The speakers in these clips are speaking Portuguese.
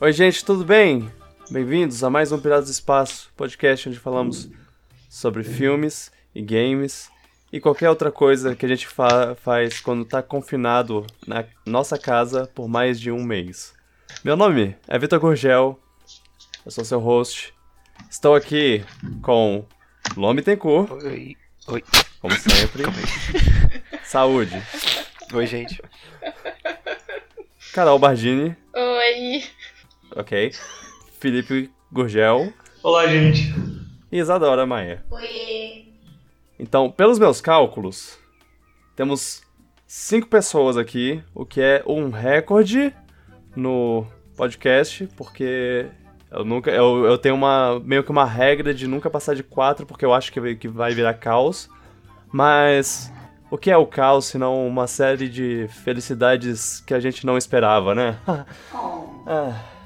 Oi, gente, tudo bem? Bem-vindos a mais um Piratas do Espaço, podcast onde falamos sobre filmes e games e qualquer outra coisa que a gente fa faz quando tá confinado na nossa casa por mais de um mês. Meu nome é Vitor Gurgel, eu sou seu host. Estou aqui com Lome Tencourt. Oi. Oi. Como sempre. Saúde. Oi, gente. Carol Bardini. Oi. Ok. Felipe Gurgel. Olá, gente. E Isadora Maia. Oi. Então, pelos meus cálculos, temos cinco pessoas aqui, o que é um recorde no podcast, porque eu nunca. Eu, eu tenho uma. meio que uma regra de nunca passar de quatro, porque eu acho que, que vai virar caos. Mas. O que é o caos, senão uma série de felicidades que a gente não esperava, né? Ah.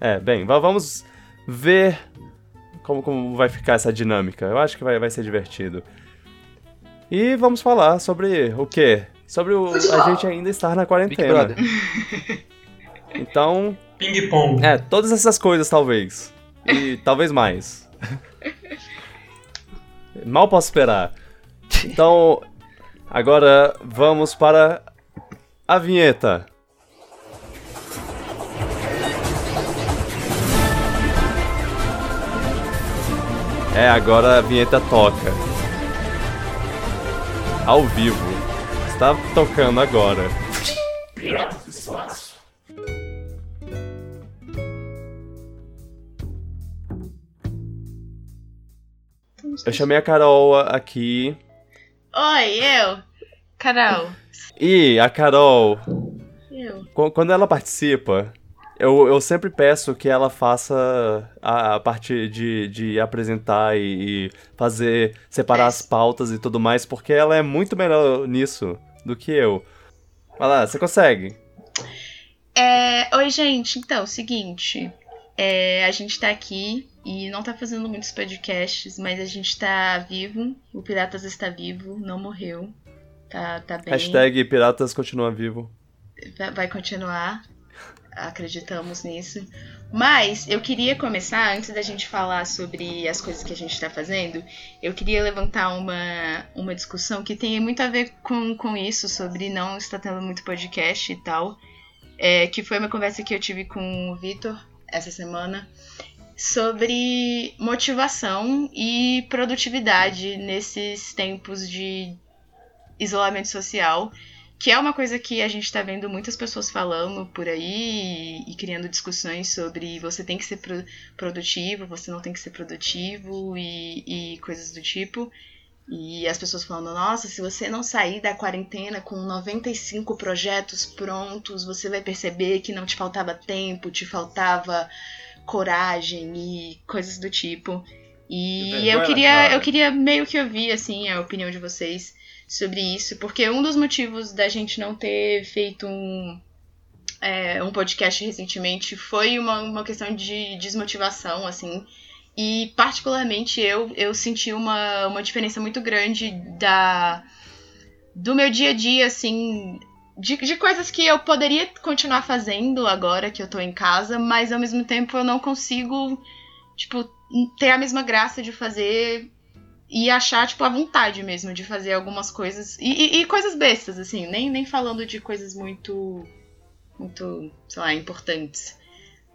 É, bem, va- vamos ver como, como vai ficar essa dinâmica. Eu acho que vai, vai ser divertido. E vamos falar sobre o quê? Sobre o, a gente ainda estar na quarentena. Então, Ping pong. é, todas essas coisas talvez. E talvez mais. Mal posso esperar. Então, agora vamos para a vinheta. É, agora a vinheta toca. Ao vivo. Está tocando agora. Eu chamei a Carol aqui. Oi, eu. Carol. E a Carol, Eu. Qu- Quando ela participa, eu, eu sempre peço que ela faça a, a parte de, de apresentar e, e fazer, separar as pautas e tudo mais, porque ela é muito melhor nisso do que eu. Vai lá, você consegue? É, oi, gente. Então, seguinte. é, a gente tá aqui e não tá fazendo muitos podcasts, mas a gente tá vivo. O Piratas está vivo, não morreu. Tá, tá bem. Hashtag Piratas continua vivo. vai- vai continuar. Acreditamos nisso. Mas eu queria começar, antes da gente falar sobre as coisas que a gente está fazendo, eu queria levantar uma, uma discussão que tem muito a ver com, com isso, sobre não estar tendo muito podcast e tal. É, que foi uma conversa que eu tive com o Vitor essa semana sobre motivação e produtividade nesses tempos de isolamento social que é uma coisa que a gente tá vendo muitas pessoas falando por aí e, e criando discussões sobre você tem que ser pro- produtivo, você não tem que ser produtivo e, e coisas do tipo. E as pessoas falando, nossa, se você não sair da quarentena com 95 projetos prontos, você vai perceber que não te faltava tempo, te faltava coragem e coisas do tipo. E Vergonha eu queria, cara. eu queria meio que ouvir assim a opinião de vocês sobre isso, porque um dos motivos da gente não ter feito um, é, um podcast recentemente foi uma, uma questão de desmotivação, assim. E particularmente eu, eu senti uma, uma diferença muito grande da do meu dia a dia, assim, de, de coisas que eu poderia continuar fazendo agora que eu tô em casa, mas ao mesmo tempo eu não consigo, tipo, ter a mesma graça de fazer e achar, tipo, a vontade mesmo de fazer algumas coisas. E, e- e coisas bestas, assim, nem, nem falando de coisas muito. muito, sei lá, importantes.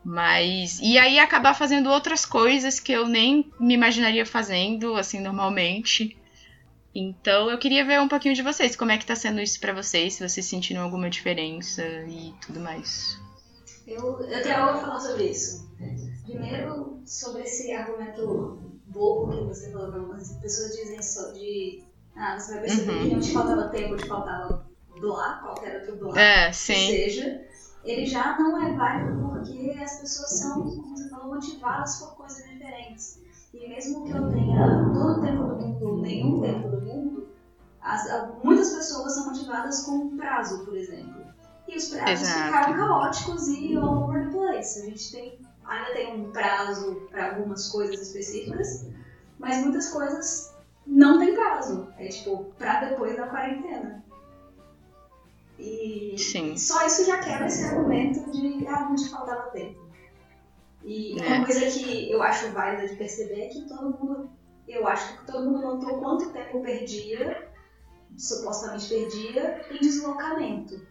Mas. E aí acabar fazendo outras coisas que eu nem me imaginaria fazendo, assim, normalmente. Então eu queria ver um pouquinho de vocês, como é que tá sendo isso pra vocês, se vocês sentiram alguma diferença e tudo mais. Eu, eu tenho falar sobre isso. Primeiro, sobre esse argumento bobo que você falou, não, as pessoas dizem só de. Ah, você vai perceber Uhum. que não te faltava tempo, te faltava blá, qualquer outro blá É, sim. seja. Ele já não é válido porque as pessoas são, como você falou, motivadas por coisas diferentes. E mesmo que eu tenha todo o tempo do mundo, nenhum tempo do mundo, as- muitas pessoas são motivadas com um prazo, por exemplo. E os prazos Exato. ficaram caóticos e all over the place. A gente tem, ainda tem um prazo para algumas coisas específicas, mas muitas coisas não tem prazo. É tipo, pra depois da quarentena. E Sim. só isso já quebra esse argumento de ah, não te faltava tempo. E É. uma coisa que eu acho válida de perceber é que todo mundo, eu acho que todo mundo notou quanto tempo perdia, supostamente perdia, em deslocamento.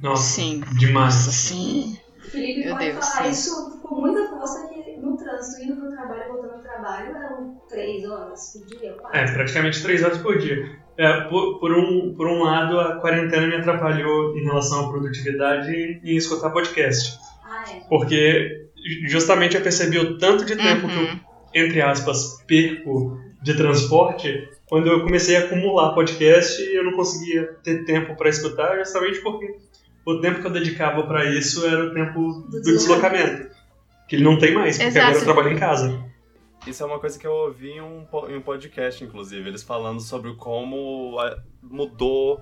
Nossa, Sim. demais. Sim. Felipe Meu pode Deus, falar sim. isso com muita força que no trânsito, indo pro trabalho e voltando do trabalho, eram três horas por dia, quatro. É, praticamente três horas por dia. É, por, por um, por um lado, a quarentena me atrapalhou em relação à produtividade e em escutar podcast. Ah, é. Porque justamente eu percebi o tanto de tempo que eu, Uhum. entre aspas, perco de transporte quando eu comecei a acumular podcast e eu não conseguia ter tempo para escutar, justamente porque o tempo que eu dedicava para isso era o tempo do deslocamento. Que ele não tem mais, porque Exato. agora eu trabalho em casa. Isso é uma coisa que eu ouvi em um, em um podcast, inclusive, eles falando sobre como ah, mudou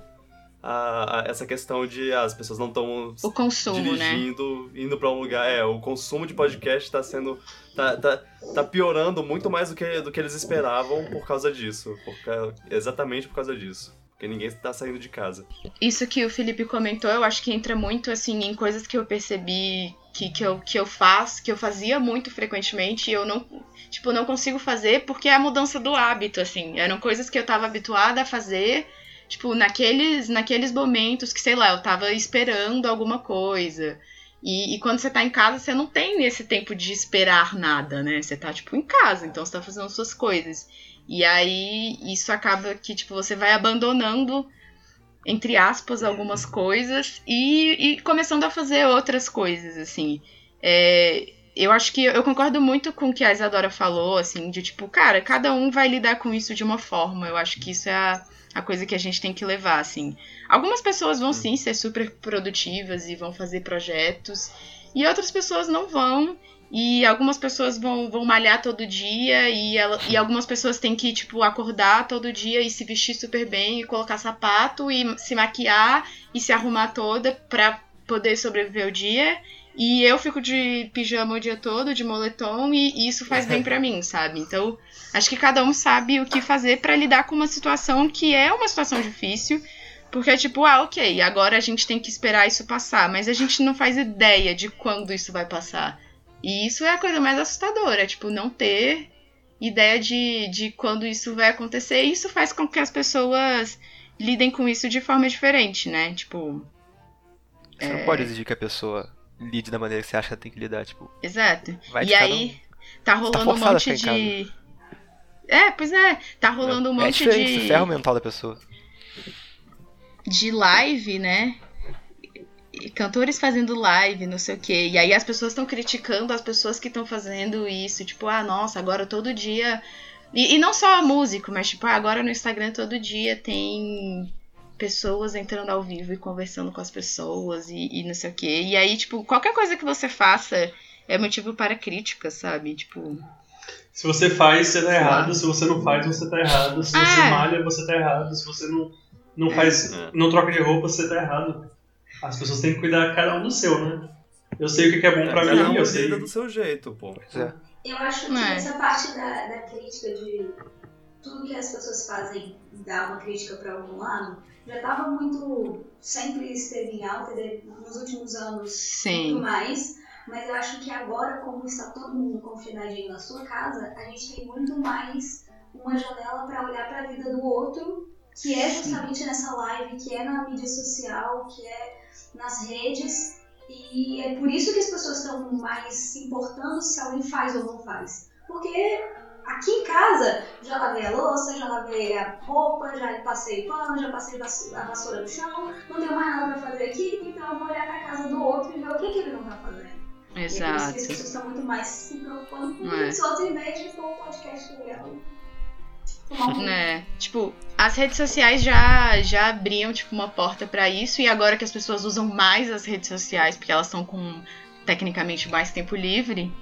a- a- essa questão de ah, as pessoas não estão O consumo, né? dirigindo, indo pra um lugar. É, o consumo de podcast tá sendo. tá, tá, tá piorando muito mais do que, do que eles esperavam por causa disso. Por exatamente por causa disso. Porque ninguém tá saindo de casa. Isso que o Felipe comentou, eu acho que entra muito assim em coisas que eu percebi que, que, eu, que eu faço, que eu fazia muito frequentemente e eu não, tipo, não consigo fazer porque é a mudança do hábito, assim. Eram coisas que eu tava habituada a fazer, tipo, naqueles, naqueles momentos que, sei lá, eu tava esperando alguma coisa. E, e quando você tá em casa, você não tem esse tempo de esperar nada, né? Você tá, tipo, em casa, então você tá fazendo suas coisas. E aí, isso acaba que, tipo, você vai abandonando entre aspas, algumas coisas e, e começando a fazer outras coisas, assim. É, eu acho que eu concordo muito com o que a Isadora falou, assim, de tipo, cara, cada um vai lidar com isso de uma forma. Eu acho que isso é a, a coisa que a gente tem que levar, assim. Algumas pessoas vão sim ser super produtivas e vão fazer projetos, e outras pessoas não vão. E algumas pessoas vão, vão malhar todo dia, e, ela, e algumas pessoas têm que, tipo, acordar todo dia e se vestir super bem, e colocar sapato, e se maquiar, e se arrumar toda pra poder sobreviver o dia. E eu fico de pijama o dia todo, de moletom, e, e isso faz bem pra mim, sabe? Então, acho que cada um sabe o que fazer pra lidar com uma situação que é uma situação difícil. Porque é tipo, ah, ok, agora a gente tem que esperar isso passar, mas a gente não faz ideia de quando isso vai passar. E isso é a coisa mais assustadora, tipo, não ter ideia de, de quando isso vai acontecer. E isso faz com que as pessoas lidem com isso de forma diferente, né? Tipo, Você É. não pode exigir que a pessoa lide da maneira que você acha que tem que lidar, tipo, exato. vai e de cada aí, tá rolando um forçada a monte de. É, pois é, tá rolando um é monte diferente, de. isso ferra o mental da pessoa. de live, né? E Cantores fazendo live, não sei o quê. E aí as pessoas estão criticando as pessoas que estão fazendo isso. Tipo, ah, nossa, agora todo dia. E, e não só músico, mas tipo, ah, agora no Instagram todo dia tem pessoas entrando ao vivo e conversando com as pessoas e, e não sei o quê. E aí, tipo, qualquer coisa que você faça é motivo para crítica, sabe? Tipo. Se você faz, você tá lá. errado. Se você não faz, você tá errado. Se É. você malha, você tá errado. Se você não, não É. faz, É. não troca de roupa, você tá errado. As pessoas têm que cuidar cada um do seu, né? Eu sei o que é bom pra cada mim, um eu sei. do seu jeito, pô. É. Eu acho que É. essa parte da, da crítica de tudo que as pessoas fazem dar uma crítica para algum lado já estava muito sempre esteve em alta de- nos últimos anos Sim. muito mais mas eu acho que agora como está todo mundo confinadinho na sua casa a gente tem muito mais uma janela para olhar para a vida do outro que é justamente nessa live que é na mídia social que é nas redes e é por isso que as pessoas estão mais se importando se alguém faz ou não faz. Porque aqui em casa já lavei a louça, já lavei a roupa, já passei pano, já passei a vassoura no chão, não tenho mais nada pra fazer aqui, então eu vou olhar pra casa do outro e ver o que, que ele não tá fazendo. E é por isso que as Exato. pessoas estão muito mais se preocupando com É. isso, outros em vez de pôr um podcast legal. Um né? Tipo, as redes sociais já, já abriam, tipo, uma porta pra isso, e agora que as pessoas usam mais as redes sociais, porque elas estão com, tecnicamente, mais tempo livre,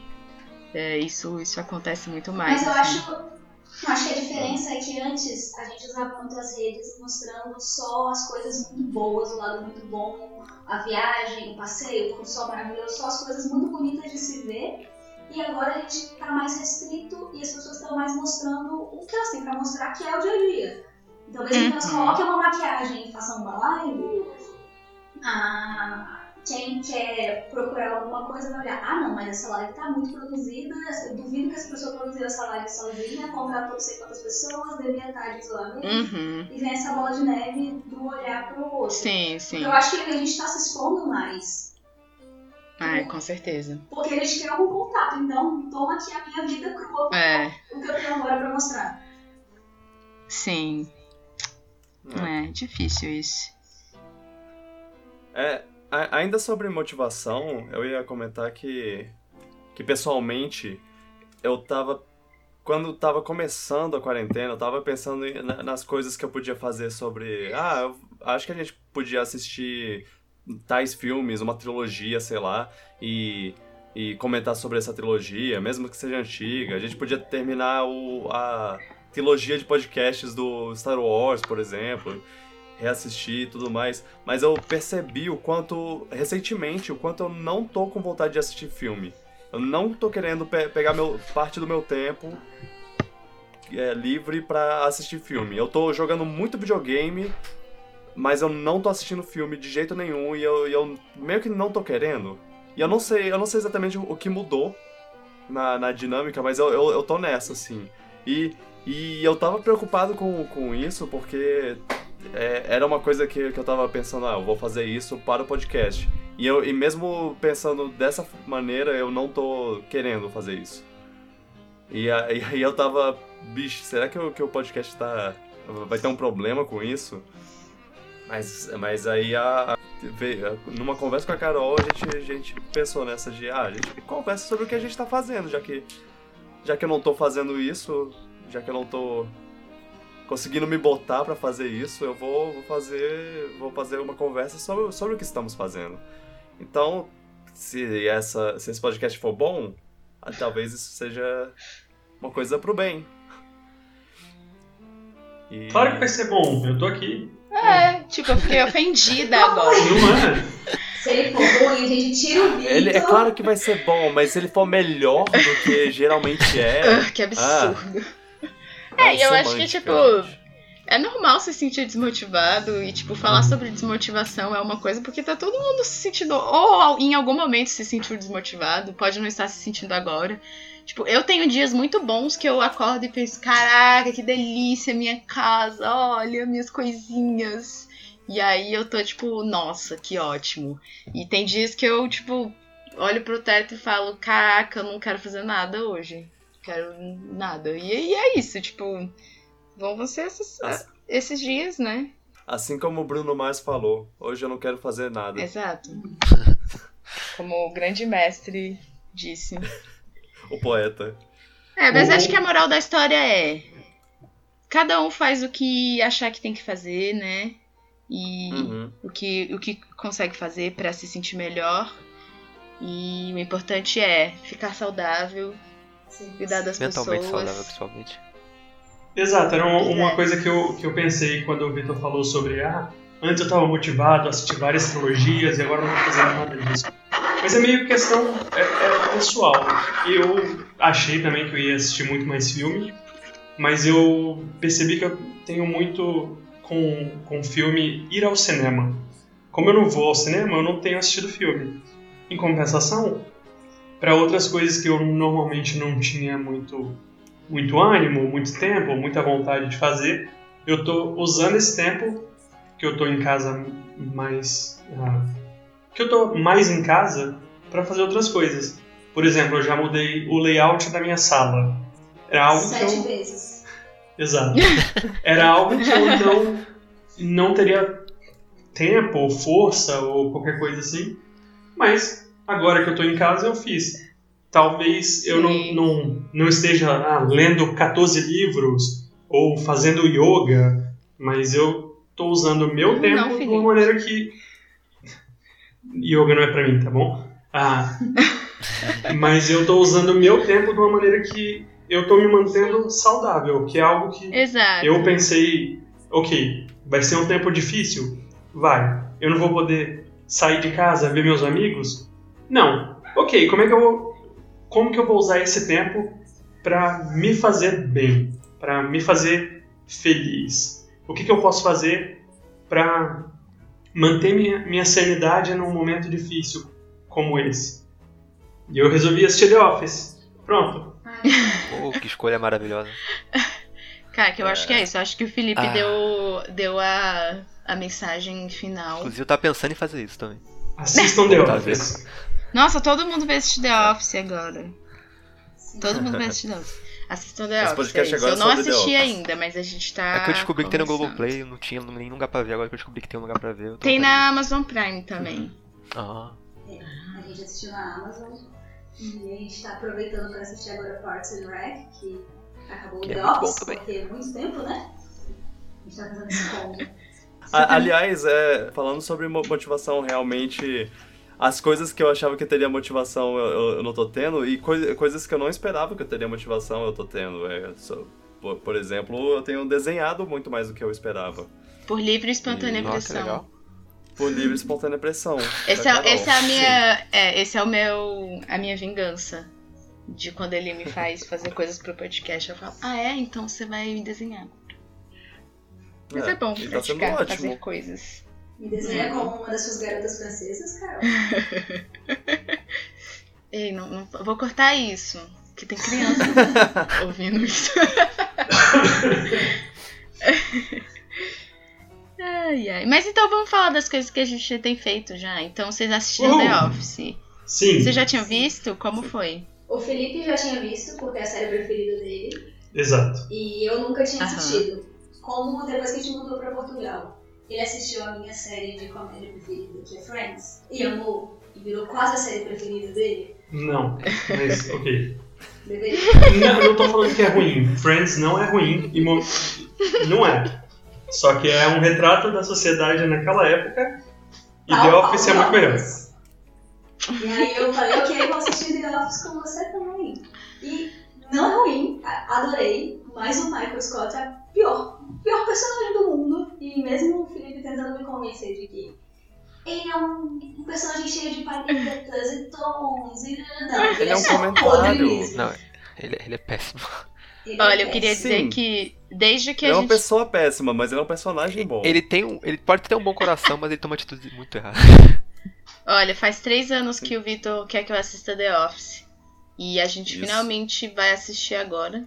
é, isso, isso acontece muito mais. Mas eu assim. acho, eu acho que a diferença é que antes a gente usava muito as redes mostrando só as coisas muito boas, o lado muito bom, a viagem, o passeio, o sol maravilhoso, só as coisas muito bonitas de se ver. E agora a gente tá mais restrito e as pessoas estão mais mostrando o que elas têm pra mostrar, que é o dia a dia. Então, mesmo que elas Uhum. coloquem uma maquiagem e façam uma live, Ah, quem quer procurar alguma coisa vai olhar, ah não, mas essa live tá muito produzida, eu duvido que essa pessoa produziu essa live sozinha, contratou não sei quantas pessoas, devia estar de isolamento. Uhum. E vem essa bola de neve do olhar pro outro. Sim, sim. Eu acho que a gente tá se expondo mais. Ai, com certeza. Porque a gente tem algum contato, então toma aqui a minha vida crua, É, o que eu tenho agora pra mostrar. sim. É, difícil isso. É, a- ainda sobre motivação, eu ia comentar que, que pessoalmente eu tava. Quando tava começando a quarentena, eu tava pensando nas coisas que eu podia fazer sobre. Ah, eu acho que a gente podia assistir tais filmes, uma trilogia, sei lá, e, e comentar sobre essa trilogia, mesmo que seja antiga. A gente podia terminar o, a trilogia de podcasts do Star Wars, por exemplo reassistir e tudo mais, mas eu percebi o quanto, recentemente, o quanto eu não tô com vontade de assistir filme. Eu não tô querendo pe- pegar meu, parte do meu tempo é, livre pra assistir filme. Eu tô jogando muito videogame, mas eu não tô assistindo filme de jeito nenhum e eu, eu meio que não tô querendo. E eu não sei, eu não sei exatamente o que mudou na, na dinâmica, mas eu, eu, eu tô nessa, assim. E, e eu tava preocupado com, com isso porque é, era uma coisa que, que eu tava pensando, ah, eu vou fazer isso para o podcast. E, eu, e mesmo pensando dessa maneira, eu não tô querendo fazer isso. E e aí eu tava, bicho, será que, o que o podcast tá. vai ter um problema com isso? Mas, mas aí a, a- numa conversa com a Carol, a gente, a gente pensou nessa de, ah, a gente conversa sobre o que a gente tá fazendo, já que, já que eu não tô fazendo isso, já que eu não tô conseguindo me botar pra fazer isso, eu vou, vou fazer vou fazer uma conversa sobre, sobre o que estamos fazendo. Então, se essa se esse podcast for bom, ah, talvez isso seja uma coisa pro bem. E- Claro que vai ser bom, eu tô aqui. É, tipo, eu fiquei ofendida agora. Não é? Se ele for ruim, a gente tira o Vitor. Ele, é claro que vai ser bom, mas se ele for melhor do que geralmente é. Ah, que absurdo. É, e eu acho que, tipo, É normal se sentir desmotivado e, tipo, falar sobre desmotivação é uma coisa, porque tá todo mundo se sentindo, ou em algum momento se sentiu desmotivado, pode não estar se sentindo agora. Tipo, eu tenho dias muito bons que eu acordo e penso, caraca, que delícia minha casa, olha minhas coisinhas. E aí eu tô tipo, nossa, que ótimo. E tem dias que eu, tipo, olho pro teto e falo, caraca, eu não quero fazer nada hoje. Quero nada. E, e é isso, tipo, vão ser esses, esses dias, né? Assim como o Bruno Mars falou, hoje eu não quero fazer nada. Exato. Como o grande mestre disse. O poeta. É, mas O- acho que a moral da história é. Cada um faz o que achar que tem que fazer, né? E Uhum. o, que, o que consegue fazer pra se sentir melhor. E o importante é ficar saudável, Sim. cuidar das Mentalmente pessoas. saudável, principalmente. Exato, era uma, uma coisa que eu, que eu pensei quando o Vitor falou sobre ah, antes eu tava motivado a assistir várias trilogias e agora eu não tô fazendo nada disso. Mas é meio questão é, é pessoal. Eu achei também que eu ia assistir muito mais filme, mas eu percebi que eu tenho muito com, com filme ir ao cinema. Como eu não vou ao cinema, eu não tenho assistido filme. Em compensação, para outras coisas que eu normalmente não tinha muito muito ânimo, muito tempo, muita vontade de fazer, eu tô usando esse tempo que eu tô em casa mais ah, que eu tô mais em casa para fazer outras coisas. Por exemplo, eu já mudei o layout da minha sala. Era algo que Sete eu vezes. Exato. Era algo que eu não, não teria tempo, ou força ou qualquer coisa assim. Mas agora que eu tô em casa eu fiz. Talvez eu não, não, não esteja ah, lendo 14 livros ou fazendo yoga, mas eu tô usando o meu Não, tempo de Felipe. uma maneira que. Yoga não é pra mim, tá bom? Ah, mas eu tô usando o meu tempo de uma maneira que eu tô me mantendo saudável, que é algo que Exato. eu pensei, ok, vai ser um tempo difícil? Vai. Eu não vou poder sair de casa, ver meus amigos? Não. Ok, como é que eu vou, como que eu vou usar esse tempo para me fazer bem, para me fazer feliz? O que, que eu posso fazer para manter minha, minha sanidade num momento difícil como esse. E eu resolvi assistir The Office. Pronto. Pô, que escolha maravilhosa. Cara, que eu acho que é isso. Eu acho que o Felipe Ah. deu, deu a, a mensagem final. Inclusive, eu tava pensando em fazer isso também. Assistam The Office. Nossa, todo mundo vai assistir The Office agora. Todo mundo vai assistir The Office. Assistam The Esse Office. podcast é isso. Eu não é The assisti Office. ainda, mas a gente tá. é que eu descobri que tem no. Globoplay, eu não tinha nenhum lugar pra ver, agora que eu descobri que tem um lugar pra ver. Tem na Amazon Prime também. de- Ah, A gente assistiu na Amazon e a gente tá aproveitando pra assistir agora Parks and Rec, que acabou o Que é The Office, também. porque é muito tempo, né? A gente tá fazendo esse combo. Aliás, é, falando sobre mo- motivação, realmente, as coisas que eu achava que eu teria motivação eu, eu- eu não tô tendo, e coi- coisas que eu não esperava que eu teria motivação eu tô tendo. É, só- por, por exemplo, eu tenho desenhado muito mais do que eu esperava. Por livre e espontânea E- pressão. Por livre e espontânea pressão. Esse é, Carol. esse é a minha. É, esse é o meu. a minha vingança. De quando ele me faz fazer coisas pro podcast. Eu falo, ah é? Então você vai me desenhar. Mas é, bom e tá praticar, ótimo. fazer coisas. Me desenha como uma das suas garotas francesas, Carol. Ei, não, não- vou cortar isso. Que tem criança ouvindo isso. ai, ai. Mas então vamos falar das coisas que a gente tem feito já. Então vocês assistiram Uhul. The Office. Sim, Vocês já tinham visto? Como foi? O Felipe já tinha visto, porque é a série preferida dele, exato. e eu nunca tinha Aham. assistido. Como depois que a gente mudou pra Portugal. Ele assistiu a minha série de comédia preferida, que é Friends, e amou, e virou quase a série preferida dele. Não, mas ok. Deveria. Não, eu não tô falando que é ruim. Friends não é ruim. E mo- não é. Só que é um retrato da sociedade naquela época. E The Office é muito melhor. E aí eu falei, ok, vou assistir The Office com você também. E não é ruim, adorei, mas o Michael Scott é pior, pior personagem do mundo. E mesmo o Felipe tentando me convencer de que ele é um, um personagem cheio de palhetas e tons e... Não, ele, Ele é um só comentário. Não, ele, ele é péssimo. Ele é Olha, eu queria dizer Sim. que desde que Ele a é uma gente. pessoa péssima, mas ele é um personagem bom. Ele tem um. Ele pode ter um bom coração, mas ele toma atitude muito errada. Olha, faz três anos que o Vitor quer que eu assista The Office. E a gente Isso. finalmente vai assistir agora.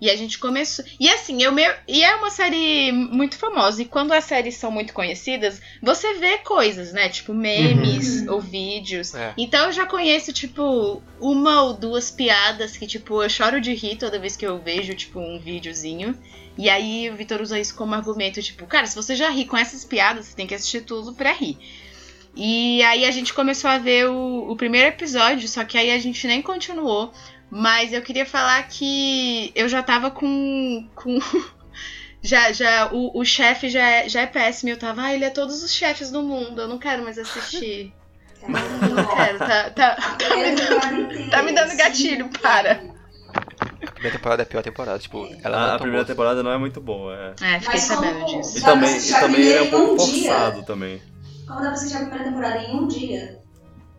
E a gente começou. E assim, eu meio. E é uma série muito famosa. E quando as séries são muito conhecidas, você vê coisas, né? Tipo memes ou vídeos. É. Então eu já conheço, tipo, uma ou duas piadas que, tipo, eu choro de rir toda vez que eu vejo, tipo, um videozinho. E aí o Vitor usa isso como argumento, tipo, cara, se você já ri com essas piadas, você tem que assistir tudo pra rir. E aí a gente começou a ver o, o primeiro episódio, só que aí a gente nem continuou. Mas eu queria falar que eu já tava com. com já, já, o, o chefe já é, já é péssimo. Eu tava, ah, ele é todos os chefes do mundo, eu não quero mais assistir. Eu não quero, tá, tá, primeira temporada inteira, Tá me dando gatilho, para. A primeira temporada é a pior temporada. Tipo, ela não A, é primeira boa. temporada não é muito boa, é. É, fiquei sabendo disso. E Dá pra também, e também é um pouco um dia. forçado também. Como dá pra assistir a primeira temporada em um dia?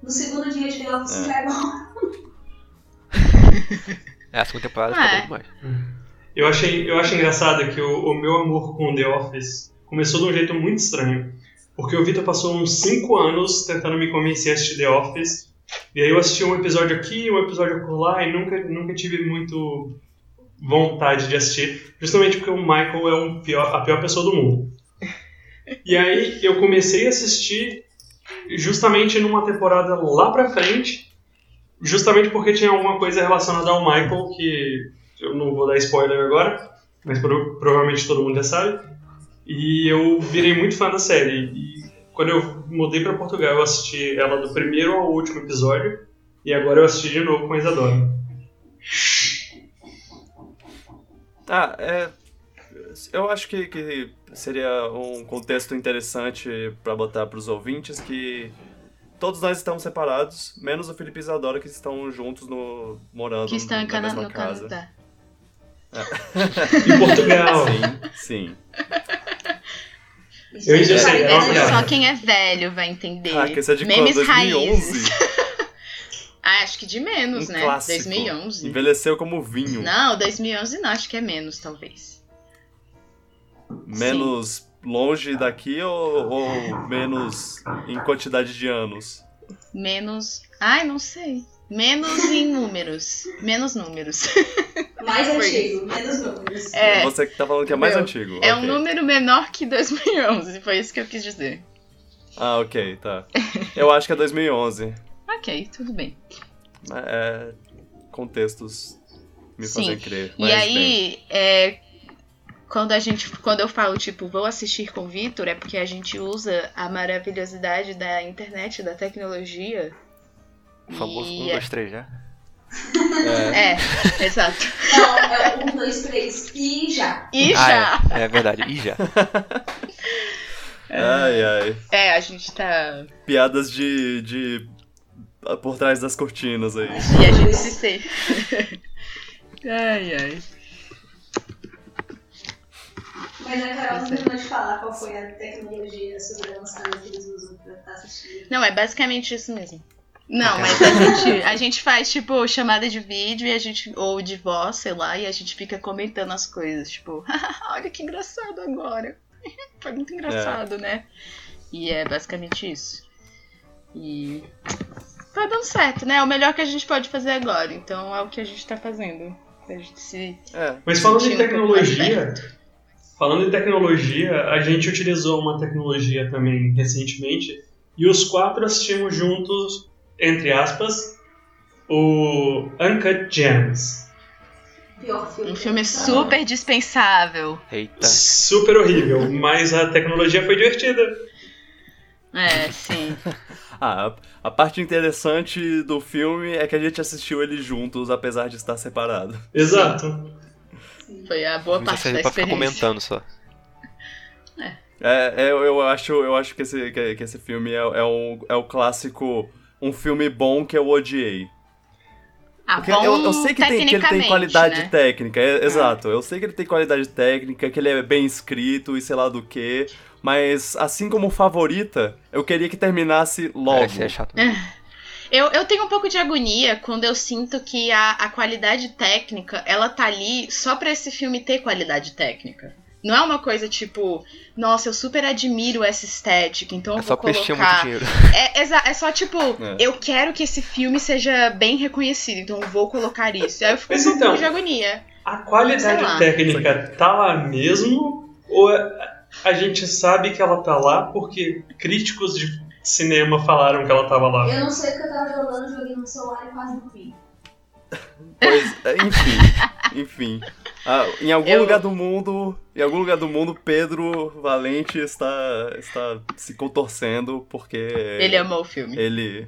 No segundo dia de The Office É. já é bom. É, a segunda temporada ficou é. demais. Eu achei, eu acho engraçado que o, o meu amor com The Office começou de um jeito muito estranho. Porque o Vitor passou uns 5 anos tentando me convencer a assistir The Office. E aí eu assisti um episódio aqui, um episódio por lá, e nunca, nunca tive muito vontade de assistir. Justamente porque o Michael é um pior, a pior pessoa do mundo. E aí eu comecei a assistir justamente numa temporada lá pra frente. Justamente porque tinha alguma coisa relacionada ao Michael que eu não vou dar spoiler agora, mas pro- provavelmente todo mundo já sabe. E eu virei muito fã da série. E quando eu mudei pra Portugal, eu assisti ela do primeiro ao último episódio. E agora eu assisti de novo com a Isadora. Ah, é. Eu acho que, que seria um contexto interessante pra botar pros ouvintes que todos nós estamos separados, menos o Felipe e a Isadora que estão juntos no morando Que estão em na Cana mesma no casa. Canadá. Em Portugal. Sim, sim. Eu já sei, é. Só quem é velho vai entender. Ah, que isso é de Memes quando? 2011? raízes. Ah, acho que de menos, Um né? clássico. 2011. Envelheceu como vinho. Não, 2011 não, acho que é menos, talvez. Menos longe daqui ou, ou menos em quantidade de anos? Menos. Ai, não sei. Menos em números. Menos números. Mais antigo, menos números. É. Você que tá falando que é mais Meu, antigo. É um ok. número menor que 2011. Foi isso que eu quis dizer. Ah, ok, tá. Eu acho que é 2011. Ok, tudo bem. É, contextos me Sim. fazem crer. E mas bem. aí, é, quando a gente, quando eu falo tipo, vou assistir com o Vitor, é porque a gente usa a maravilhosidade da internet, da tecnologia. O famoso E 1, 2, 3, né? É, É, exato. Não, é um, dois, três e já. E já. Ah, é, é verdade. E já. Ai, ai. É, a gente tá. Piadas de, de. por trás das cortinas aí. E a gente se ai, ai. Mas a Carol é. terminou de falar qual foi a tecnologia sobre avançada que eles usam pra estar assistindo. Não, é basicamente isso mesmo. Não, mas a gente, a gente faz, tipo, chamada de vídeo e a gente. Ou de voz, sei lá, e a gente fica comentando as coisas, tipo, olha que engraçado agora. Foi muito engraçado, né? E é basicamente isso. E. Tá dando certo, né? É o melhor que a gente pode fazer agora. Então é o que a gente tá fazendo. A gente se. É. Mas falando em um tecnologia, falando em tecnologia, a gente utilizou uma tecnologia também recentemente e os quatro assistimos juntos, entre aspas, o Uncut Gems. Pior filme. Um filme Tá. super dispensável. Eita. Super horrível, mas a tecnologia foi divertida. É, sim. Ah, a, a parte interessante do filme é que a gente assistiu ele juntos, apesar de estar separado. Exato. Foi a boa Isso parte da serve pra ficar comentando só. É, é, eu, eu acho, eu acho que, esse, que, que esse filme é, é, um, é o clássico. Um filme bom que eu odiei. Ah, Porque bom, eu, eu sei que, tem, que ele tem qualidade né? técnica, é- exato. Eu sei que ele tem qualidade técnica, que ele é bem escrito e sei lá do que. Mas assim como favorita, eu queria que terminasse logo. É, é chato. Eu, eu tenho um pouco de agonia quando eu sinto que a, a qualidade técnica, ela tá ali só pra esse filme ter qualidade técnica. Não é uma coisa tipo, nossa, eu super admiro essa estética, então eu É vou tinham muito colocar. dinheiro. É, exa- é só tipo, É. eu quero que esse filme seja bem reconhecido, então eu vou colocar isso. Aí eu fico Mas um pouco então, de agonia. A qualidade técnica tá lá mesmo? Ou a gente sabe que ela tá lá porque críticos de cinema falaram que ela tava lá? Eu não sei porque eu tava jogando, joguei no celular e quase dormi. Pois, é, enfim, enfim. Ah, em algum Eu- lugar do mundo, em algum lugar do mundo, Pedro Valente está, está se contorcendo porque Ele amou o filme. ele.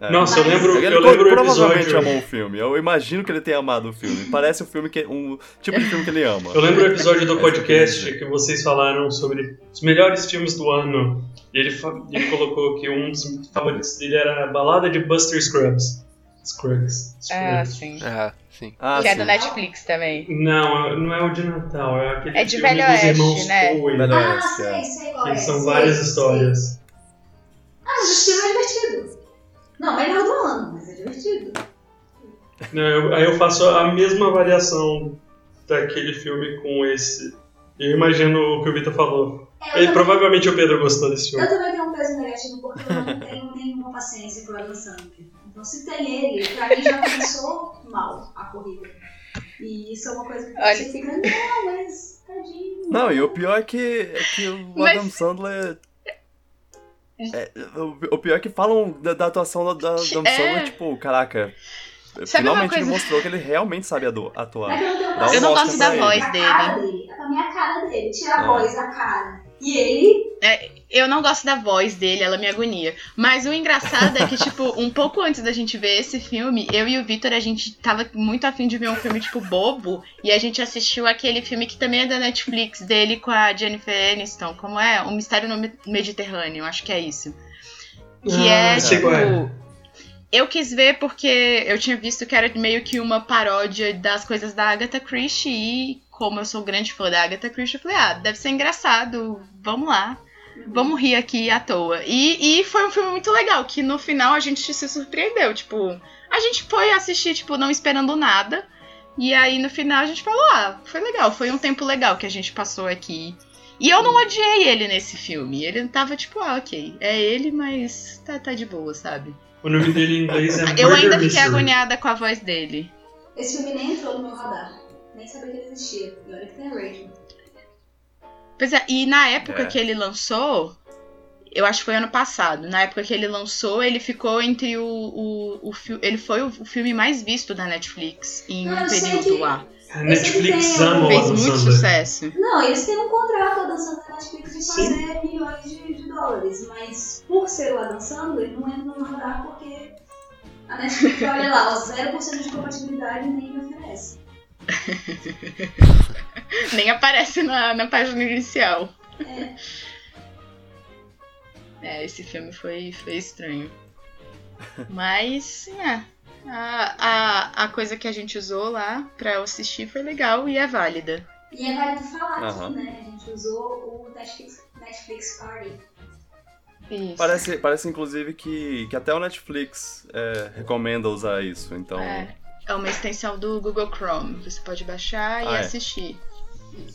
É, Nossa, eu lembro, ele eu lembro o provavelmente episódio. amou o filme. Eu imagino que ele tenha amado o filme. Parece o filme que um tipo de filme que ele ama. Eu lembro o episódio do É podcast que vocês falaram sobre os melhores filmes do ano. E ele, ele colocou que um dos favoritos dele era a balada de Buster Scruggs. Scruggs. Ah, sim. Ah, sim. Ah, que é sim. do Netflix também. Não, não é o de Natal, é aquele É de filme Velho dos Oeste, irmãos né? Coen. Velho Ah, Oeste, é. sei, sei é. Que são sei, várias sei. histórias. Ah, Não, melhor do ano, mas é divertido. Não, eu- aí eu faço a mesma avaliação daquele filme com esse. Eu imagino o que o Vitor falou. É, E também, provavelmente o Pedro gostou desse filme. eu também tenho um peso negativo porque eu não tenho nenhuma paciência por Adam Sandler. Então se tem ele, pra mim já começou mal a corrida. E isso é uma coisa que Olha. você fica, não, mas tadinho. Não, e o pior é que, é que o Mas- Adam Sandler. É, o, o pior é que falam da, da atuação da, da Adam É. Tipo, caraca. Sabe finalmente ele mostrou que ele realmente sabe atuar. Eu não gosto da voz dele. É a cara dele. Tira a É. voz, a cara. E ele. Eu não gosto da voz dele, ela me agonia. Mas o engraçado é que, tipo, um pouco antes da gente ver esse filme, eu e o Victor, a gente tava muito afim de ver um filme, tipo, bobo. E a gente assistiu aquele filme que também é da Netflix, dele com a Jennifer Aniston. Como é? Um Mistério no Mediterrâneo, acho que é isso. Que Ah, é, tipo... é. Eu quis ver porque eu tinha visto que era meio que uma paródia das coisas da Agatha Christie e como eu sou grande fã da Agatha Christie, eu falei, ah, deve ser engraçado, vamos lá. Vamos rir aqui à toa. E, e foi um filme muito legal, que no final a gente se surpreendeu. Tipo, a gente foi assistir, tipo, não esperando nada. E aí no final a gente falou, ah, foi legal, foi um tempo legal que a gente passou aqui. E eu não odiei ele nesse filme. Ele tava tipo, ah, ok. É ele, mas tá, tá de boa, sabe? O nome dele em inglês é Eu ainda fiquei Mystery. agoniada com a voz dele. Esse filme nem entrou no meu radar. Nem sabia que ele existia. E olha que tem a Rachel. Pois é, e na época É. que ele lançou, eu acho que foi ano passado. Na época que ele lançou, ele ficou entre o. o, o ele foi o, o filme mais visto da Netflix em Ah, um período que- lá. A Netflix ama o Fez muito Sandler. sucesso. Não, eles têm um contrato a dançando na Netflix de Sim. fazer milhões de, de dólares, mas por ser o Adam Sandler, não entra no radar porque a Netflix olha lá, ó, 0% de compatibilidade nem me oferece. Nem aparece na, na página inicial. É. É, esse filme foi, foi estranho. Mas, é. A, a, a coisa que a gente usou lá pra eu assistir foi legal e é válida. E é válido falar Aham. aqui, né? A gente usou o Netflix, Netflix Party. Isso. Parece, parece inclusive que, que até o Netflix é, recomenda usar isso, então. É, é uma extensão do Google Chrome. Você pode baixar e Ah, é. assistir.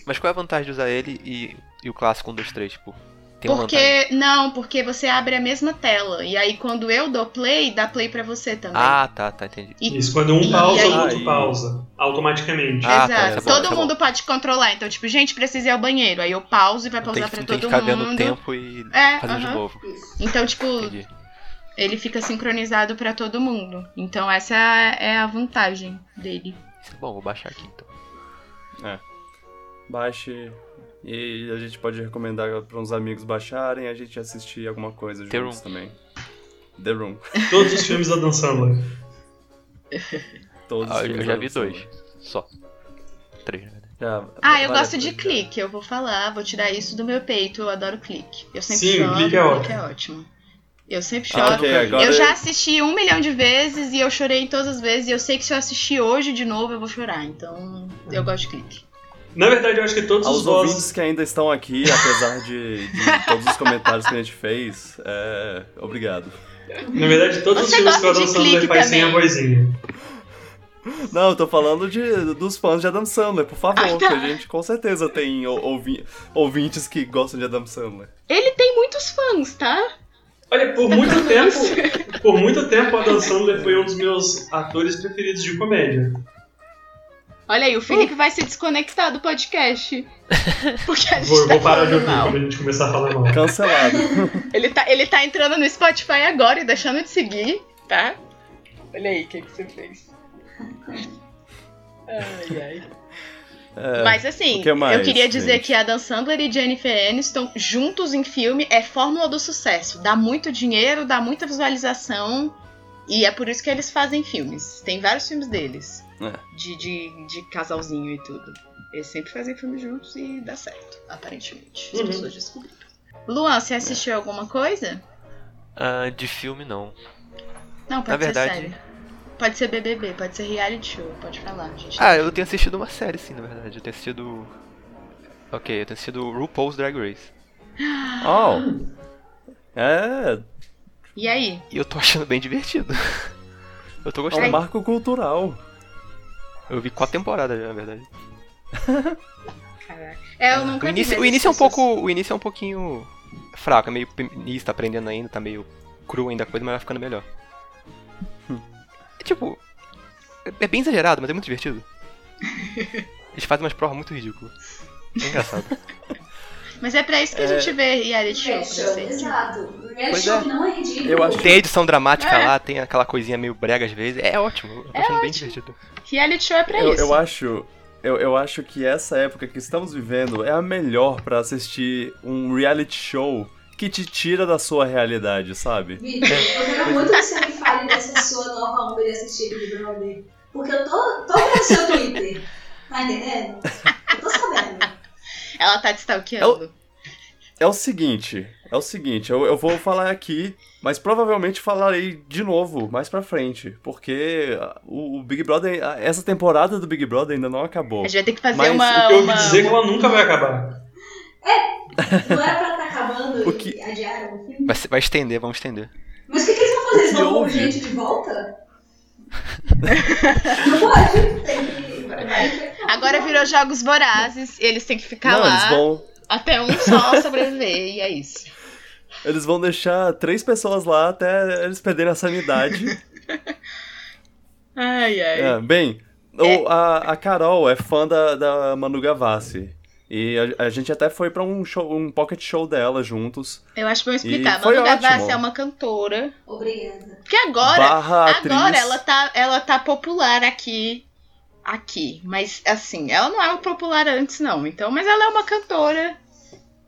Mas qual é a vantagem de usar ele e, e o clássico 1, 2, 3? Tipo, tem vantagem. Porque. Não, porque você abre a mesma tela. E aí quando eu dou play, dá play pra você também. Ah, tá, tá, entendi. E- Isso, quando um E pausa, o outro pausa. Automaticamente. Ah, tá, Exato. tá bom, todo tá bom. mundo pode controlar. Então, tipo, gente, precisa ir ao banheiro. Aí eu pauso e vai pausar tem, pra que- não tem todo que ficar mundo. o tempo e É, fazer de aham. novo. Isso. Então, tipo, Entendi. Ele fica sincronizado pra todo mundo. Então, essa é a vantagem dele. Isso é bom, vou baixar aqui então. Baixe e a gente pode recomendar para uns amigos baixarem e a gente assistir alguma coisa The juntos também. The Room. Todos os filmes da Dan Sandler. Todos Ah, os eu, já vi dois. Só. Três. Já- Ah, eu gosto de clique. Eu vou falar, vou tirar isso do meu peito. Eu adoro clique. Eu sempre Sim, choro. clique é ótimo. ótimo. Eu sempre Ah, choro. ok, agora Eu já assisti um milhão de vezes e eu chorei todas as vezes. E eu sei que se eu assistir hoje de novo, eu vou chorar. Então, eu gosto de clique. Na verdade, eu acho que todos Aos os ouvintes vozes. que ainda estão aqui, apesar de, de todos os comentários que a gente fez, é, obrigado. Na verdade, todos os Você filmes que o Adam Sandler faz sem a vozinha. Não, eu tô falando de, dos fãs de Adam Sandler, por favor, Ah, tá. que a gente com certeza tem ou- ouvi- ouvintes que gostam de Adam Sandler. Ele tem muitos fãs, tá? Olha, por muito tempo, por muito tempo, o Adam Sandler foi um dos meus atores preferidos de comédia. Olha aí, o Felipe vai se desconectar do podcast. Porque a gente Vou, tá vou parar de ouvir mal. quando a gente começar a falar mal. Cancelado. Ele tá, ele tá entrando no Spotify agora e deixando de seguir, tá? Olha aí o que, que você fez. Ai, ai. É, Mas assim, que mais, eu queria dizer gente? que Adam Sandler e Jennifer Aniston juntos em filme é fórmula do sucesso. Dá muito dinheiro, dá muita visualização e é por isso que eles fazem filmes. Tem vários filmes deles. É. De, de, de casalzinho e tudo. Eles sempre fazem filmes juntos e dá certo, aparentemente. As Uhum. pessoas descobriram. Luan, você assistiu alguma coisa? Ah, de filme, não. Não, pode Na verdade- ser série. Pode ser BBB, pode ser reality show, pode falar, gente. Ah, eu tenho assistido uma série, sim, na verdade. Eu tenho assistido. Ok, eu tenho assistido RuPaul's Drag Race. Oh. É, E aí? E eu tô achando bem divertido. Eu tô é um gostando. marco cultural. Eu vi quatro temporadas já, na verdade. Caraca. É, eu nunca O vi, início, o início é um pessoas- pouco. O início é um pouquinho fraco, é meio início, tá aprendendo ainda, tá meio cru ainda a coisa, mas vai ficando melhor. É tipo. é- bem exagerado, mas é muito divertido. Eles fazem umas provas muito ridículas. É engraçado. Mas é pra isso que a É. gente vê reality show, pra exato. Reality show é. que não é ridículo. Eu acho Tem a edição dramática É. lá, tem aquela coisinha meio brega às vezes. É ótimo. Eu tô É achando bem ótimo. divertido. Reality show é pra Eu, isso. eu acho. Eu, eu acho que essa época que estamos vivendo é a melhor pra assistir um reality show que te tira da sua realidade, sabe? Vitor, eu quero muito que você me fale dessa sua nova onda de assistir Big Brother. Porque eu tô, tô vendo seu Twitter. Tá entendendo? Eu tô sabendo. Ela tá te stalkeando. É o seguinte, é o seguinte, eu, eu vou falar aqui, mas provavelmente falarei de novo mais pra frente, porque o, o Big Brother, essa temporada do Big Brother ainda não acabou. A gente vai ter que fazer Mas uma. Eu ouvi uma- dizer que ela nunca vai acabar. Não era pra estar acabando O que- e adiaram o filme? Vai, vai estender, vamos estender. Mas o que, que eles vão fazer? Eles vão pôr gente de volta? não pode. Tem que... vai- Agora virou Jogos Vorazes, eles têm que ficar não, lá. eles vão, Até um só sobreviver, e é isso. Eles vão deixar três pessoas lá até eles perderem a sanidade. Ai, ai. É, bem, o- a, a Carol é fã da, da Manu Gavassi. E a, a gente até foi pra um, show, um pocket show dela juntos. Eu acho que vou explicar. E foi Manu Gavassi ótimo. é uma cantora. Obrigada. Porque agora, barra atriz. agora ela tá, ela tá popular aqui. Aqui. Mas assim, ela não é popular antes, não. Então, mas ela é uma cantora.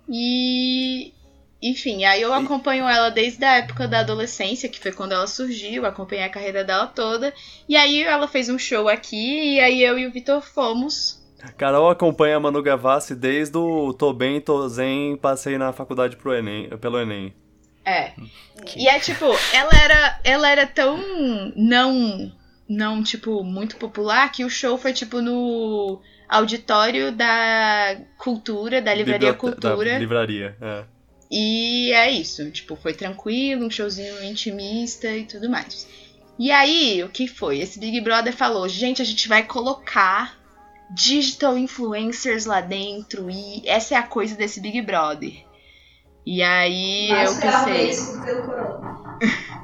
E. Enfim, aí eu acompanho ela desde a época da adolescência, que foi quando ela surgiu, acompanhei a carreira dela toda. E aí ela fez um show aqui, e aí eu e o Vitor fomos. Carol acompanha a Manu Gavassi desde o Tô Bem, Tô Zen, passei na faculdade pro Enem, pelo Enem. É. E é tipo, ela era, ela era tão não, não, tipo, muito popular que o show foi, tipo, no auditório da cultura, da livraria Bibliote- cultura. Da livraria, é. E é isso, tipo, foi tranquilo, um showzinho intimista e tudo mais. E aí, o que foi? Esse Big Brother falou: gente, a gente vai colocar digital influencers lá dentro e essa é a coisa desse Big Brother. E aí Mas eu pensei. vez, pelo corona.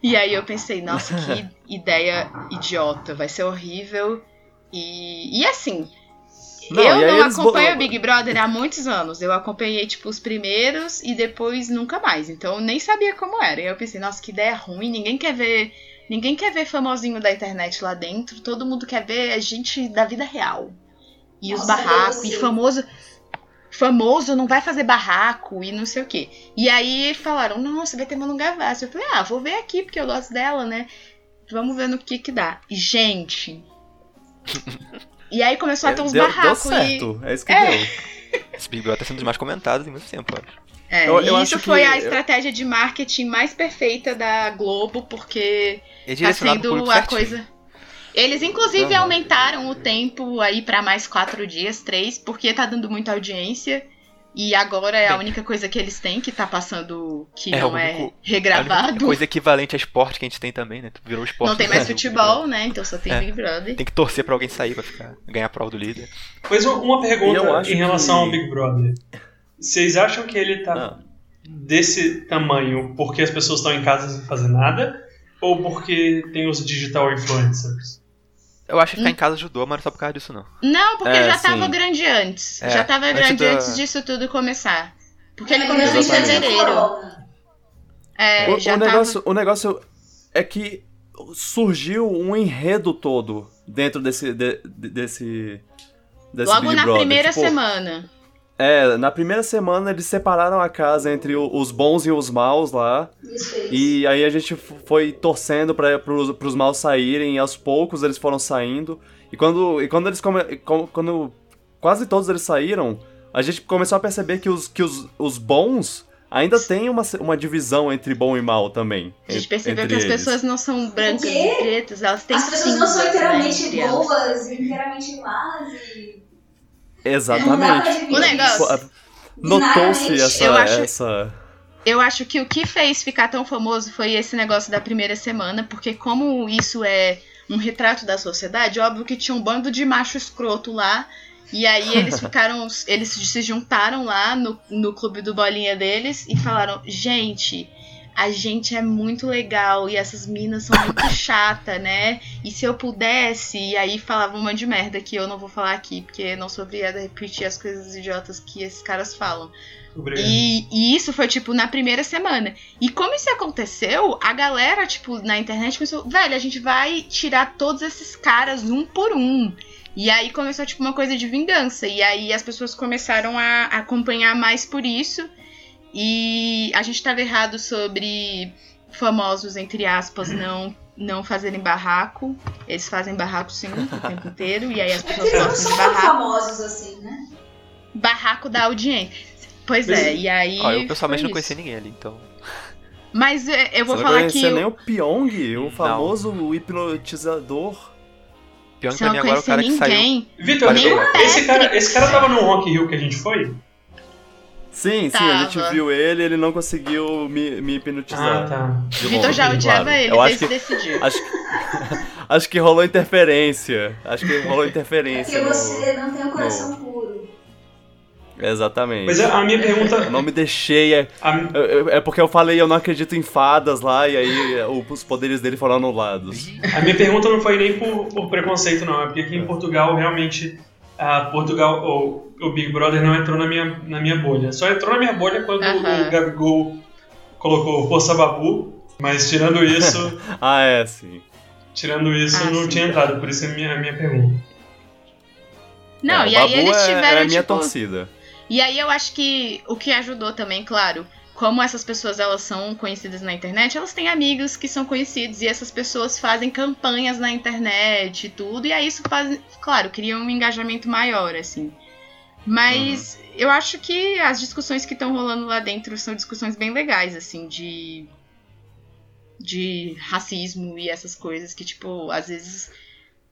E aí eu pensei, nossa, que ideia idiota, vai ser horrível. E, e assim, Não, eu não eles acompanho o Big Brother há muitos anos. Eu acompanhei, tipo, os primeiros e depois nunca mais. Então eu nem sabia como era. E eu pensei, nossa, que ideia ruim, ninguém quer ver. Ninguém quer ver famosinho da internet lá dentro. Todo mundo quer ver a gente da vida real. E os Nossa, barracos, eu e famoso. Famoso não vai fazer barraco e não sei o quê. E aí falaram, nossa, vai ter Manu Gavassi. Eu falei, ah, vou ver aqui, porque eu gosto dela, né? Vamos ver no que que dá. E, gente. E aí começou a ter uns deu, deu barracos e. certo, é isso que É. deu. Esse Big Brother tá sendo dos mais comentados em muito tempo, acho. É, Eu- e eu isso foi que- a eu- estratégia de marketing mais perfeita da Globo, porque É tá sendo a certinho. coisa. Eles, inclusive, Aham. aumentaram o tempo aí pra mais quatro dias, três, porque tá dando muita audiência. E agora é a Bem. única coisa que eles têm que tá passando que É, não é único- É regravado. única coisa equivalente a esporte que a gente tem também, né? Virou esporte. Não tem mais Brasil, futebol, né? Então só tem É. Big Brother. Tem que torcer pra alguém sair pra ficar, ganhar a prova do líder. Mas uma- pergunta em relação que- ao Big Brother. Vocês acham que ele tá Ah, desse tamanho porque as pessoas estão em casa sem fazer nada? Ou porque tem os digital influencers? Eu acho que Hum. ficar em casa ajudou, mas não só por causa disso, não. Não, porque É, já tava sim. grande antes. É, já tava antes grande da- antes disso tudo começar. Porque ele começou em Exatamente. fevereiro. Corona. É, o, já o tava... negócio, o negócio é que surgiu um enredo todo dentro desse. de- de- desse, desse Logo Big na Brother. primeira Tipo, semana. É, na primeira semana eles separaram a casa entre o- os bons e os maus lá. Isso fez. E aí a gente foi torcendo para pros, pros maus saírem, e aos poucos eles foram saindo. E quando, e quando eles come, com- quando quase todos eles saíram, a gente começou a perceber que os, que os, os bons ainda tem uma, uma divisão entre bom e mal também. A gente en- percebeu entre que as eles. pessoas não são brancas e pretas, elas têm As pessoas não são né, inteiramente boas e inteiramente más e. Exatamente. O negócio-. Notou-se essa, eu acho- essa. Eu acho que o que fez ficar tão famoso foi esse negócio da primeira semana, porque como isso é um retrato da sociedade, óbvio que tinha um bando de macho escroto lá, e aí eles ficaram, eles se juntaram lá no, no clube do bolinha deles e falaram, gente, a gente é muito legal e essas minas são muito chata, né? E se eu pudesse, e aí falavam uma de merda que eu não vou falar aqui, porque não sou obrigada a repetir as coisas idiotas que esses caras falam. E, e isso foi, tipo, na primeira semana. E como isso aconteceu, a galera, tipo, na internet começou, velho, a gente vai tirar todos esses caras um por um. E aí começou, tipo, uma coisa de vingança. E aí as pessoas começaram a acompanhar mais por isso. E a gente tava errado sobre famosos, entre aspas, não, não fazerem barraco. Eles fazem barraco sim o tempo inteiro. E aí as É pessoas eles não gostam são de barraco. famosos assim, né? Barraco da audiência. Pois é, e aí. Ó, eu pessoalmente não conhecia isso. ninguém ali, então. Mas é, eu vou Você não falar que. nem eu- o Pyong, o Não. famoso hipnotizador. Pior que Você pra não mim agora é o cara que saiu. ninguém. Vitor, Nem esse cara, esse cara tava no Rock Rio que a gente foi? Sim, sim, a gente Tava. viu ele ele não conseguiu me, me hipnotizar. Ah, tá. Vitor já odiava claro. ele Eu acho desde que, desse dia. acho, que- acho que rolou interferência. Acho que rolou É interferência. porque no- você não tem um coração puro. Exatamente. Mas a a minha pergunta. Eu não me deixei. É, a- é- é porque eu falei eu não acredito em fadas lá, e aí é, o- os poderes dele foram anulados. A minha pergunta não foi nem por, por preconceito, não. É porque aqui em Portugal, realmente, a Portugal, o, o Big Brother não entrou na minha, na minha bolha. Só entrou na minha bolha quando o Gabigol colocou Força Babu. Mas tirando isso, Ah, é, sim. tirando isso, Ah, não sim. tinha entrado. Por isso é a minha, a minha pergunta. Não, É, e aí Babu eles é- tiveram, é a minha tipo, torcida. E aí eu acho que o que ajudou também, claro, como essas pessoas elas são conhecidas na internet, elas têm amigos que são conhecidos e essas pessoas fazem campanhas na internet e tudo, e aí isso faz, claro, cria um engajamento maior, assim. Mas eu acho que as discussões que estão rolando lá dentro são discussões bem legais, assim, de de racismo e essas coisas que, tipo, às vezes.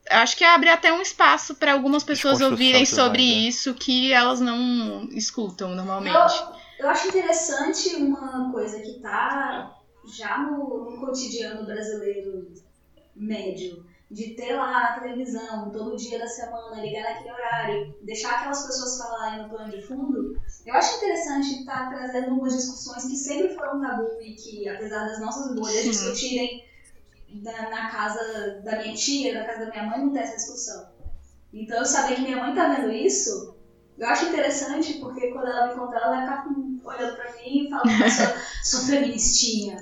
Eu acho que abre até um espaço para algumas pessoas ouvirem sobre né? isso que elas não escutam normalmente. Eu acho interessante uma coisa que tá já no, no cotidiano brasileiro médio, de ter lá a televisão todo dia da semana, ligar naquele horário, deixar aquelas pessoas falarem no plano de fundo. Eu acho interessante estar trazendo umas discussões que sempre foram tabu e que, apesar das nossas bolhas Sim. discutirem na, na casa da minha tia, na casa da minha mãe, não tem essa discussão. Então, eu saber que minha mãe tá vendo isso, eu acho interessante, porque quando ela me contar, ela vai ficar com- olhando pra mim e falando, "Eu sou, sou feministinha.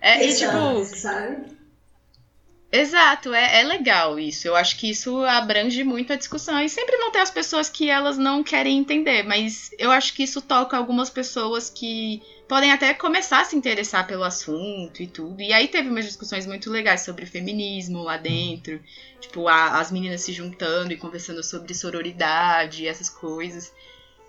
É, e Pensando, tipo, sabe? exato, é, é legal isso. Eu acho que isso abrange muito a discussão. E sempre vão ter as pessoas que elas não querem entender, mas eu acho que isso toca algumas pessoas que podem até começar a se interessar pelo assunto e tudo. E aí teve umas discussões muito legais sobre feminismo lá dentro. Tipo, a- as meninas se juntando e conversando sobre sororidade e essas coisas.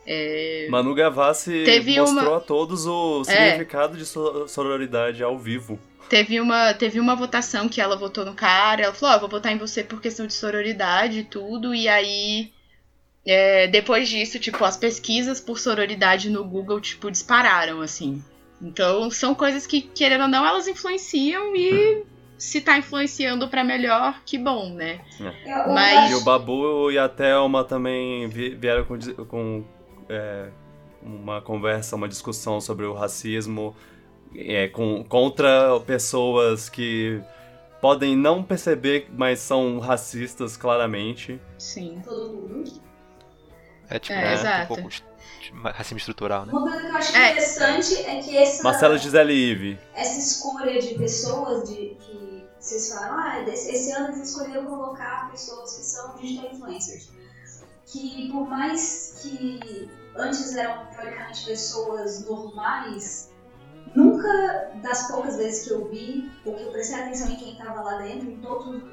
É, Manu Gavassi Teve mostrou uma- a todos o É. significado de so- sororidade ao vivo. Teve uma, teve uma votação que ela votou no cara, ela falou, ó, vou votar em você por questão de sororidade e tudo, e aí é, depois disso, tipo, as pesquisas por sororidade no Google, tipo, dispararam, assim. Então, são coisas que, querendo ou não, elas influenciam e se tá influenciando pra melhor, que bom, né? Eu Mas- E o Babu e a Thelma também vi- vieram com, com, é, uma conversa, uma discussão sobre o racismo é, com, contra pessoas que podem não perceber, mas são racistas claramente. Sim. Todo mundo. É tipo, É, né, exato. um pouco racismo estrutural, né? Uma coisa que eu acho É. interessante é que essa, Marcela Gisele Ive. essa escolha de pessoas de, que vocês falam, ah, esse, esse ano eles escolheram colocar pessoas que são digital influencers. Que por mais que antes eram teoricamente pessoas normais, nunca das poucas vezes que eu vi, ou que eu prestei atenção em quem estava lá dentro, em todos os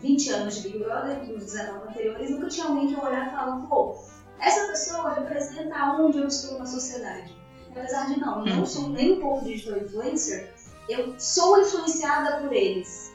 20 anos de Big Brother, nos 19 anteriores, nunca tinha alguém que eu olhava e falava, pô, essa pessoa representa aonde eu estou na sociedade. Apesar de não, não sou nem um pouco digital influencer, eu sou influenciada por eles.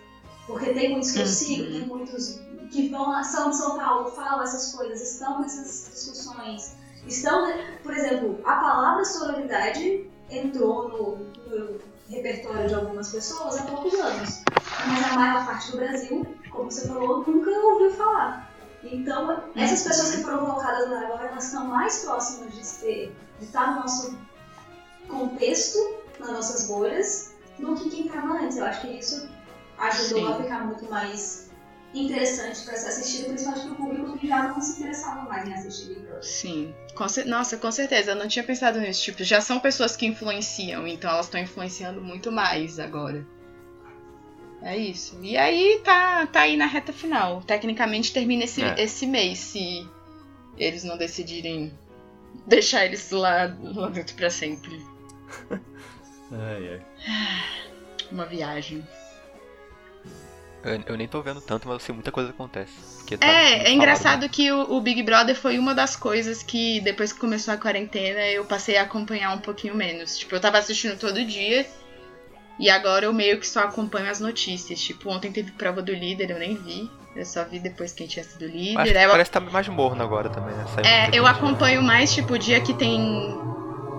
Porque tem muitos que eu Uhum. sigo, tem muitos que vão são de São Paulo, falam essas coisas, estão nessas discussões. Estão, por exemplo, a palavra sororidade entrou no, no repertório de algumas pessoas há poucos anos. Mas a maior parte do Brasil, como você falou, nunca ouviu falar. Então, essas pessoas que foram colocadas lá agora, elas estão mais próximas de, ser, de estar no nosso contexto, nas nossas bolhas, do que quem estava antes. Eu acho que isso ajudou Sim. a ficar muito mais interessante para ser assistido, principalmente para o público que já não se interessava mais em assistir Big Brother. Sim. Com Nossa, com certeza. Eu não tinha pensado nisso. Tipo, já são pessoas que influenciam, então elas estão influenciando muito mais agora. É isso. E aí tá, tá aí na reta final. Tecnicamente termina esse, É. esse mês, se eles não decidirem deixar eles lá, lá dentro pra sempre. Ai, ai. Uma viagem. Eu, eu nem tô vendo tanto, mas eu sei muita coisa acontece. porque tá É, é engraçado né? que o, o Big Brother foi uma das coisas que, depois que começou a quarentena, eu passei a acompanhar um pouquinho menos. Tipo, eu tava assistindo todo dia. E agora eu meio que só acompanho as notícias. Tipo, ontem teve prova do líder, eu nem vi. Eu só vi depois quem tinha sido líder. eu- parece que tá mais morno agora também, né? Saiu é, eu gente, acompanho mais, tipo, o dia que tem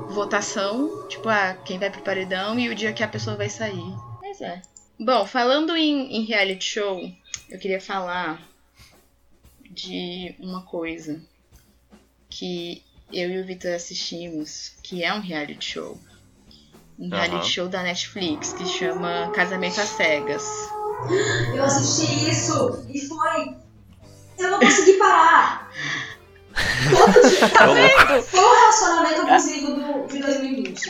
votação. Tipo, ah, quem vai pro paredão e o dia que a pessoa vai sair. Mas é. Bom, falando em, em reality show, eu queria falar de uma coisa que eu e o Vitor assistimos, que é um reality show. Um Aham. reality show da Netflix que chama Casamento às Cegas. Eu assisti isso e foi. Eu não consegui parar. Todo dia. Tá louco. Foi o relacionamento abusivo do, de 2020.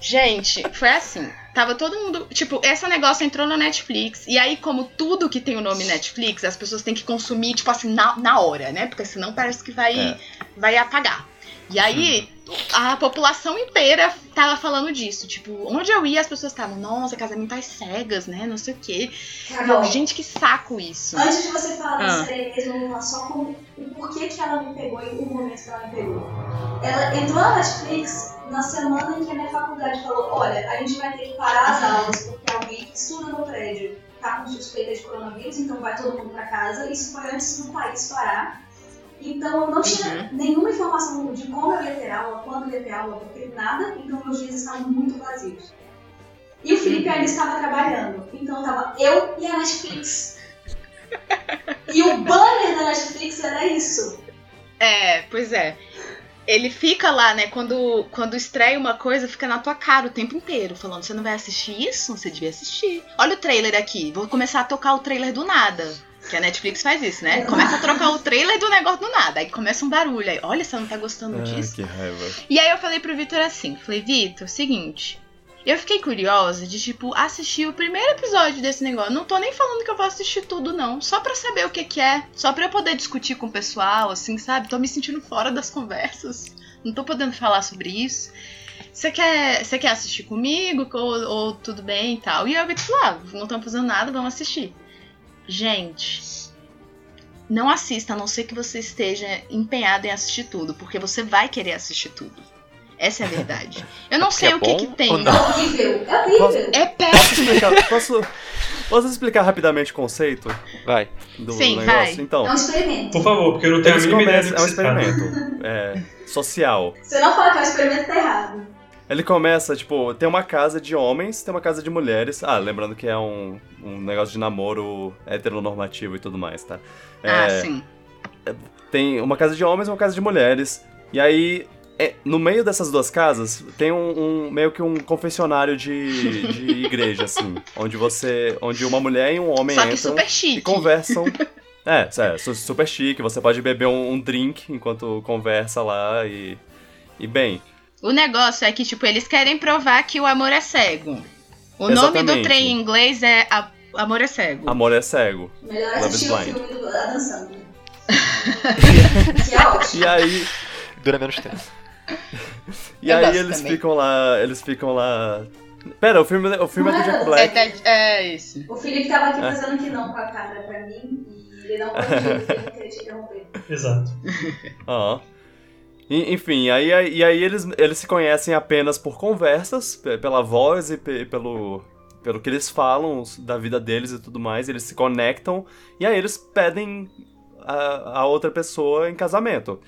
Gente, foi assim. Tava todo mundo. Tipo, esse negócio entrou na Netflix. E aí, como tudo que tem o nome Netflix, as pessoas têm que consumir, tipo assim, na, na hora, né? Porque senão parece que vai, É. vai apagar. E aí, a população inteira tava falando disso. Tipo, onde eu ia, as pessoas estavam, nossa, casamento às cegas, né? Não sei o quê. Carol, Gente, que saco isso. antes de você falar da Ah. série mesmo, vamos lá só com o porquê que ela me pegou e o momento que ela me pegou. Ela entrou na Netflix na semana em que a minha faculdade falou: olha, a gente vai ter que parar as aulas porque alguém que estuda no prédio tá com suspeita de coronavírus, então vai todo mundo pra casa. Isso foi antes do país parar. Então eu não tinha nenhuma informação de como eu ia ter aula, quando eu ia ter aula, porque nada, então meus dias estavam muito vazios. E o Felipe ainda estava trabalhando, então tava eu e a Netflix. E o banner da Netflix era isso. É, pois é. Ele fica lá, né? Quando, quando estreia uma coisa, fica na tua cara o tempo inteiro, falando: você não vai assistir isso? Você devia assistir. Olha o trailer aqui. Vou começar a tocar o trailer do nada. Que a Netflix faz isso, né? Começa a trocar o trailer do negócio do nada. Aí começa um barulho. Aí, olha, você não tá gostando Ah, disso? que raiva. E aí eu falei pro Vitor assim, falei, Vitor, seguinte, eu fiquei curiosa de, tipo, assistir o primeiro episódio desse negócio. Não tô nem falando que eu vou assistir tudo, não. Só pra saber o que que é. Só pra eu poder discutir com o pessoal, assim, sabe? Tô me sentindo fora das conversas. Não tô podendo falar sobre isso. Você quer, você quer assistir comigo? Ou, ou tudo bem e tal? E eu, Vitor, falou, ah, não estamos fazendo nada, vamos assistir. Gente, não assista, a não ser que você esteja empenhado em assistir tudo, porque você vai querer assistir tudo. Essa é a verdade. Eu não porque sei é o que, que tem. É horrível, é horrível. É Posso péssimo. explicar, posso, posso explicar rapidamente o conceito Vai. do Sim, negócio? vai. Então, É um experimento. Por favor, porque eu não tenho a mínima ideia do começam, que é um experimento é, social. Se eu não falar que é um experimento, tá errado. Ele começa, tipo, tem uma casa de homens, tem uma casa de mulheres. Ah, lembrando que é um, um negócio de namoro heteronormativo e tudo mais, tá? Ah, É, sim. tem uma casa de homens e uma casa de mulheres. E aí, é, no meio dessas duas casas, tem um, um- meio que um confessionário de, de igreja, assim. Onde você. Onde uma mulher e um homem Só que entram super e conversam. É, é, su- super chique. Você pode beber um, um drink enquanto conversa lá e. E bem. O negócio é que, tipo, eles querem provar que o amor é cego. O nome do Exatamente. trem em inglês é A- Amor é Cego. Amor é cego. Melhor Love assistir is o Blind. filme do Adam Sandler. que é ótimo. E aí. Dura menos tempo. E Eu aí eles também. ficam lá. Eles ficam lá. Pera, o filme, o filme é do Jack É, Black. da- é isso. O Felipe tava aqui É. fazendo que não com a câmera pra mim e ele não porque ele não queria te interromper. Exato. Ó. Enfim, aí, e aí eles, eles se conhecem apenas por conversas, pe- pela voz e pe- pelo, pelo que eles falam da vida deles e tudo mais. Eles se conectam e aí eles pedem a, a outra pessoa em casamento.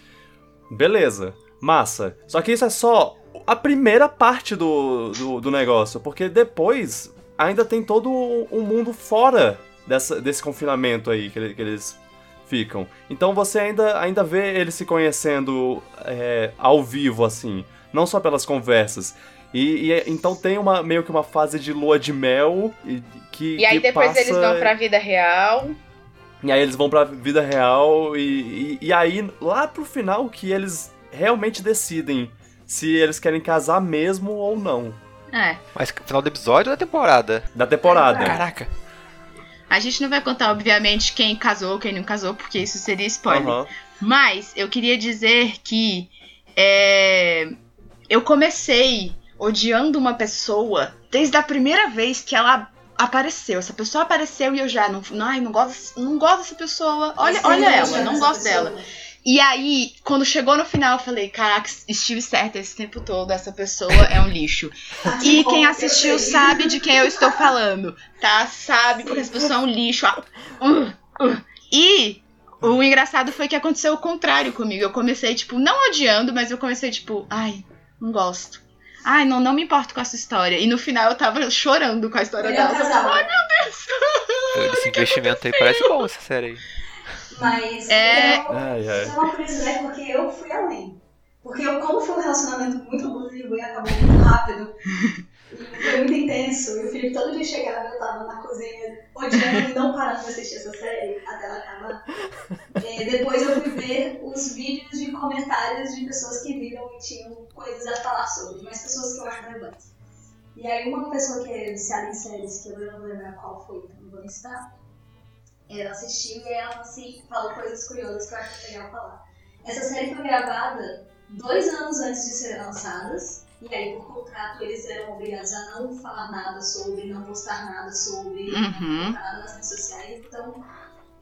Beleza, massa. Só que isso é só a primeira parte do, do, do negócio, porque depois ainda tem todo um mundo fora dessa, desse confinamento aí que eles ficam. Então você ainda, ainda vê eles se conhecendo é, ao vivo, assim, não só pelas conversas. E, e é- então tem uma meio que uma fase de lua de mel e, que E aí que depois passa- eles vão pra vida real. e aí eles vão pra vida real e, e, e aí lá pro final que eles realmente decidem se eles querem casar mesmo ou não. É. Mas final do episódio ou da temporada? Da temporada. Caraca. A gente não vai contar, obviamente, quem casou, quem não casou, porque isso seria spoiler. Aham. Mas eu queria dizer que é, eu comecei odiando uma pessoa desde a primeira vez que ela apareceu. Essa pessoa apareceu e eu já não, não, ai, não gosto, não gosto dessa pessoa. Olha, olha ela, não gosto pessoa. dela. E aí, quando chegou no final, eu falei, caraca, estive certa esse tempo todo, essa pessoa é um lixo. E bom, quem assistiu sabe de quem eu estou falando, tá? Sabe, porque essa pessoa é um lixo. ah, uh, uh. E o engraçado foi que aconteceu o contrário comigo. Eu comecei, tipo, não odiando, mas eu comecei, tipo, ai, não gosto. Ai, não, não me importo com essa história. E no final eu tava chorando com a história dela. Ai, meu Deus. Esse investimento aí parece bom essa série aí. Mas É. eu- Ai, isso ai. é uma curiosidade porque eu fui além. Porque eu, como foi um relacionamento muito abusivo e acabou muito rápido, e foi muito intenso, e o Felipe todo dia chegava e eu tava na cozinha odiando e não parando de assistir essa série até ela acabar. É, depois eu fui ver os vídeos de comentários de pessoas que viram e tinham coisas a falar sobre, mas pessoas que eu acho relevantes. E aí uma pessoa que é viciada em séries, que eu não vou lembrar qual foi, então não vou nem citar, ela assistiu e ela assim, falou coisas curiosas que eu acho legal falar. Essa série foi gravada dois anos antes de serem lançadas, e aí por contrato eles eram obrigados a não falar nada sobre, não postar nada sobre, Uhum. nada nas redes sociais, então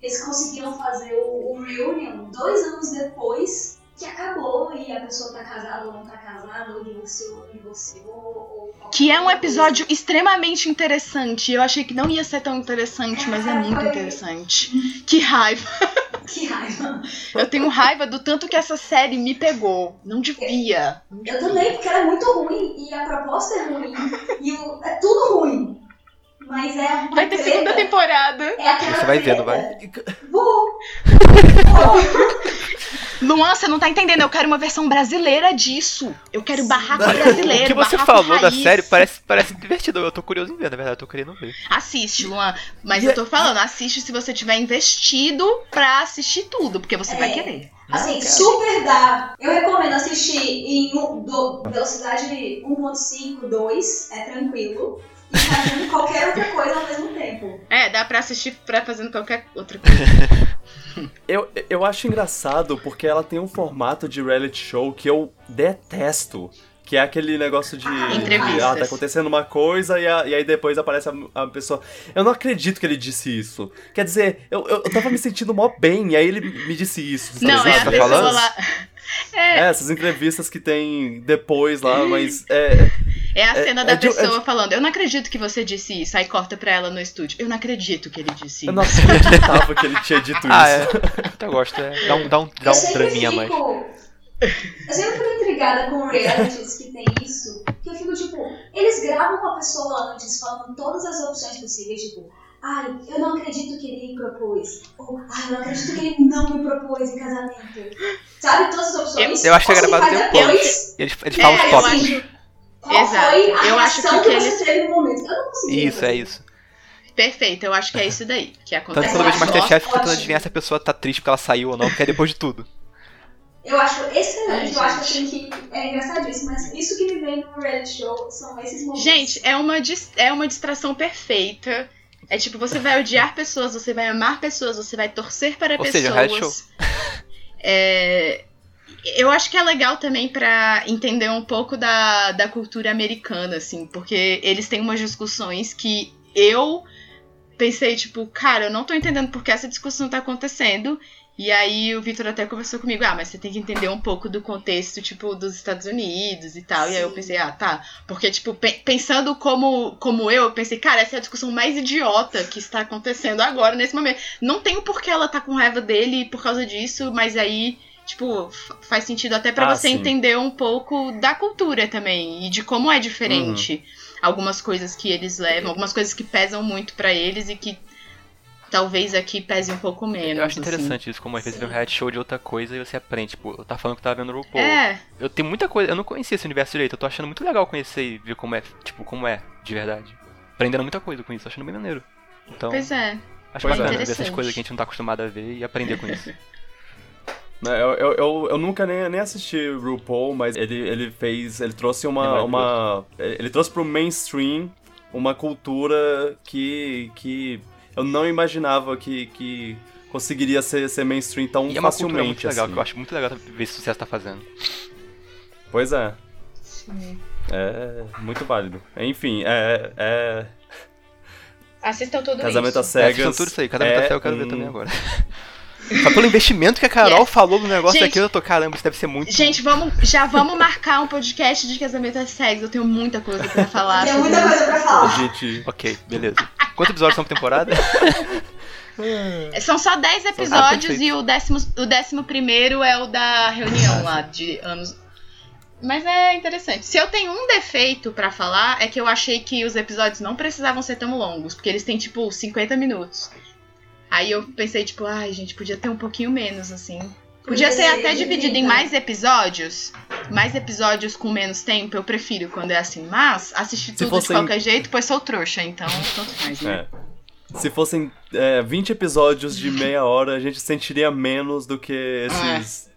eles conseguiram fazer o, o reunion dois anos depois que acabou e a pessoa tá casada ou não tá casada, ou divorciou ou não divorciou, ou qualquer Que é um coisa. episódio extremamente interessante. Eu achei que não ia ser tão interessante, mas é muito foi- interessante. Que raiva. Que raiva. Eu tenho raiva do tanto que essa série me pegou. Não devia. Não Eu também, porque ela é muito ruim e a proposta é ruim. E o- é tudo ruim. Mas é uma Vai ter treta. segunda temporada. É aquela Você vai ver, não treta. Vou. Luan, você não tá entendendo. Eu quero uma versão brasileira disso. Eu quero barraco brasileiro. O que você falou da raiz. série parece, parece divertido. Eu tô curioso em ver, na verdade, eu tô querendo ver. Assiste, Luan. Mas E eu é- tô falando, assiste se você tiver investido pra assistir tudo, porque você vai É. querer. Assim, super dá. Eu recomendo assistir em um- do- velocidade de 1.5, 2, é tranquilo. E fazendo qualquer outra coisa ao mesmo tempo. É, dá pra assistir pra fazendo qualquer outra coisa. Eu, eu acho engraçado porque ela tem um formato de reality show que eu detesto. Que é aquele negócio de. Entrevistas. de, ah, tá acontecendo uma coisa e, a- e aí depois aparece a, a pessoa. Eu não acredito que ele disse isso. Quer dizer, eu, eu, eu tava me sentindo mó bem, e aí ele me disse isso. sabe? Não, é a tá pessoa falando? lá. É, essas entrevistas que tem depois lá, mas. É, É a É- cena é da é pessoa falando, eu não acredito que você disse isso. Aí corta pra ela no estúdio. Eu não acredito que ele disse eu isso. não acreditava que ele tinha dito Ah, isso. é. Eu gosto, é. Dá um, dá um, dá eu um draminha a mais. Eu sempre fico intrigada com realities que tem isso. Que eu fico tipo, eles gravam com a pessoa antes, falando todas as opções possíveis, tipo, ai, eu não acredito que ele me propôs. Ou, ai, eu não acredito que ele não me propôs em casamento. Sabe, todas as opções. Eu acho que é gravado depois. Eles, eles falam É, os eu tópicos. Acho- Qual Exato. foi a Eu acho reação que que, eles- você teve no momento? Eu não consegui. Isso, é isso. Perfeito, eu acho que é isso daí que Tanto acontece. que quando eu vejo acho Masterchef, eu fico tentando adivinhar se a pessoa tá triste porque ela saiu ou não, porque é depois de tudo. Eu acho excelente, Ai, eu acho assim que é engraçadíssimo, mas isso que me vem no reality show são esses momentos. Gente, é uma, é uma distração perfeita. É tipo, você vai odiar pessoas, você vai amar pessoas, você vai torcer para Ou pessoas. seja, reality show. É, eu acho que é legal também pra entender um pouco da, da cultura americana, assim, porque eles têm umas discussões que eu pensei, tipo, cara, eu não tô entendendo por que essa discussão tá acontecendo. E aí o Victor até conversou comigo, ah, mas você tem que entender um pouco do contexto, tipo, dos Estados Unidos e tal. E aí eu Sim. pensei, ah, tá. Porque, tipo, pe- pensando como, como eu, eu pensei, cara, essa é a discussão mais idiota que está acontecendo agora, nesse momento. Não tenho por que ela tá com raiva dele por causa disso, mas aí, tipo, faz sentido até pra Ah, você sim. entender um pouco da cultura também e de como é diferente algumas coisas que eles levam, algumas coisas que pesam muito pra eles e que talvez aqui pese um pouco menos. Eu acho assim. interessante isso, como às vezes vê um reality show de outra coisa e você aprende. Tipo, eu tava falando que tava vendo o RuPaul. É, Eu tenho muita coisa, eu não conhecia esse universo direito, eu tô achando muito legal conhecer e ver como é, tipo, como é, de verdade. Aprendendo muita coisa com isso, achando bem maneiro. Então, pois é. acho Pois é. bacana ver essas coisas que a gente não tá acostumado a ver e aprender com isso. Né, Eu, eu, eu, eu nunca nem, nem assisti RuPaul, mas ele, ele fez. Ele trouxe É uma. uma ele trouxe pro mainstream uma cultura que. que eu não imaginava que, que conseguiria ser, ser mainstream tão E é uma cultura facilmente. muito legal, assim. que eu acho muito legal ver esse sucesso tá fazendo. Pois é. É muito válido. Enfim, é. é Assistam tudo casamento isso. É, cegas. assistam tudo isso aí, cada é, é eu quero ver um- também agora. Só pelo investimento que a Carol Yes. falou no negócio Gente- aqui, eu tô, caramba, isso deve ser muito. Gente, vamos, já vamos marcar um podcast de casamento às cegas. Eu tenho muita coisa pra falar. Tem muita coisa pra falar. gente. Ok, beleza. Quantos episódios são por temporada? São só 10 episódios perfeito. e o décimo, o décimo primeiro é o da reunião lá de anos. Mas é interessante. Se eu tenho um defeito pra falar, é que eu achei que os episódios não precisavam ser tão longos, porque eles têm tipo 50 minutos. Aí eu pensei, tipo, ai, gente, podia ter um pouquinho menos, assim. Podia ser ser até dividido em mais episódios. Mais episódios com menos tempo, eu prefiro quando é assim. Mas assistir tudo fossem- de qualquer jeito, pois sou trouxa, então tanto faz, né? É. Se fossem é, 20 episódios de meia hora, a gente sentiria menos do que esses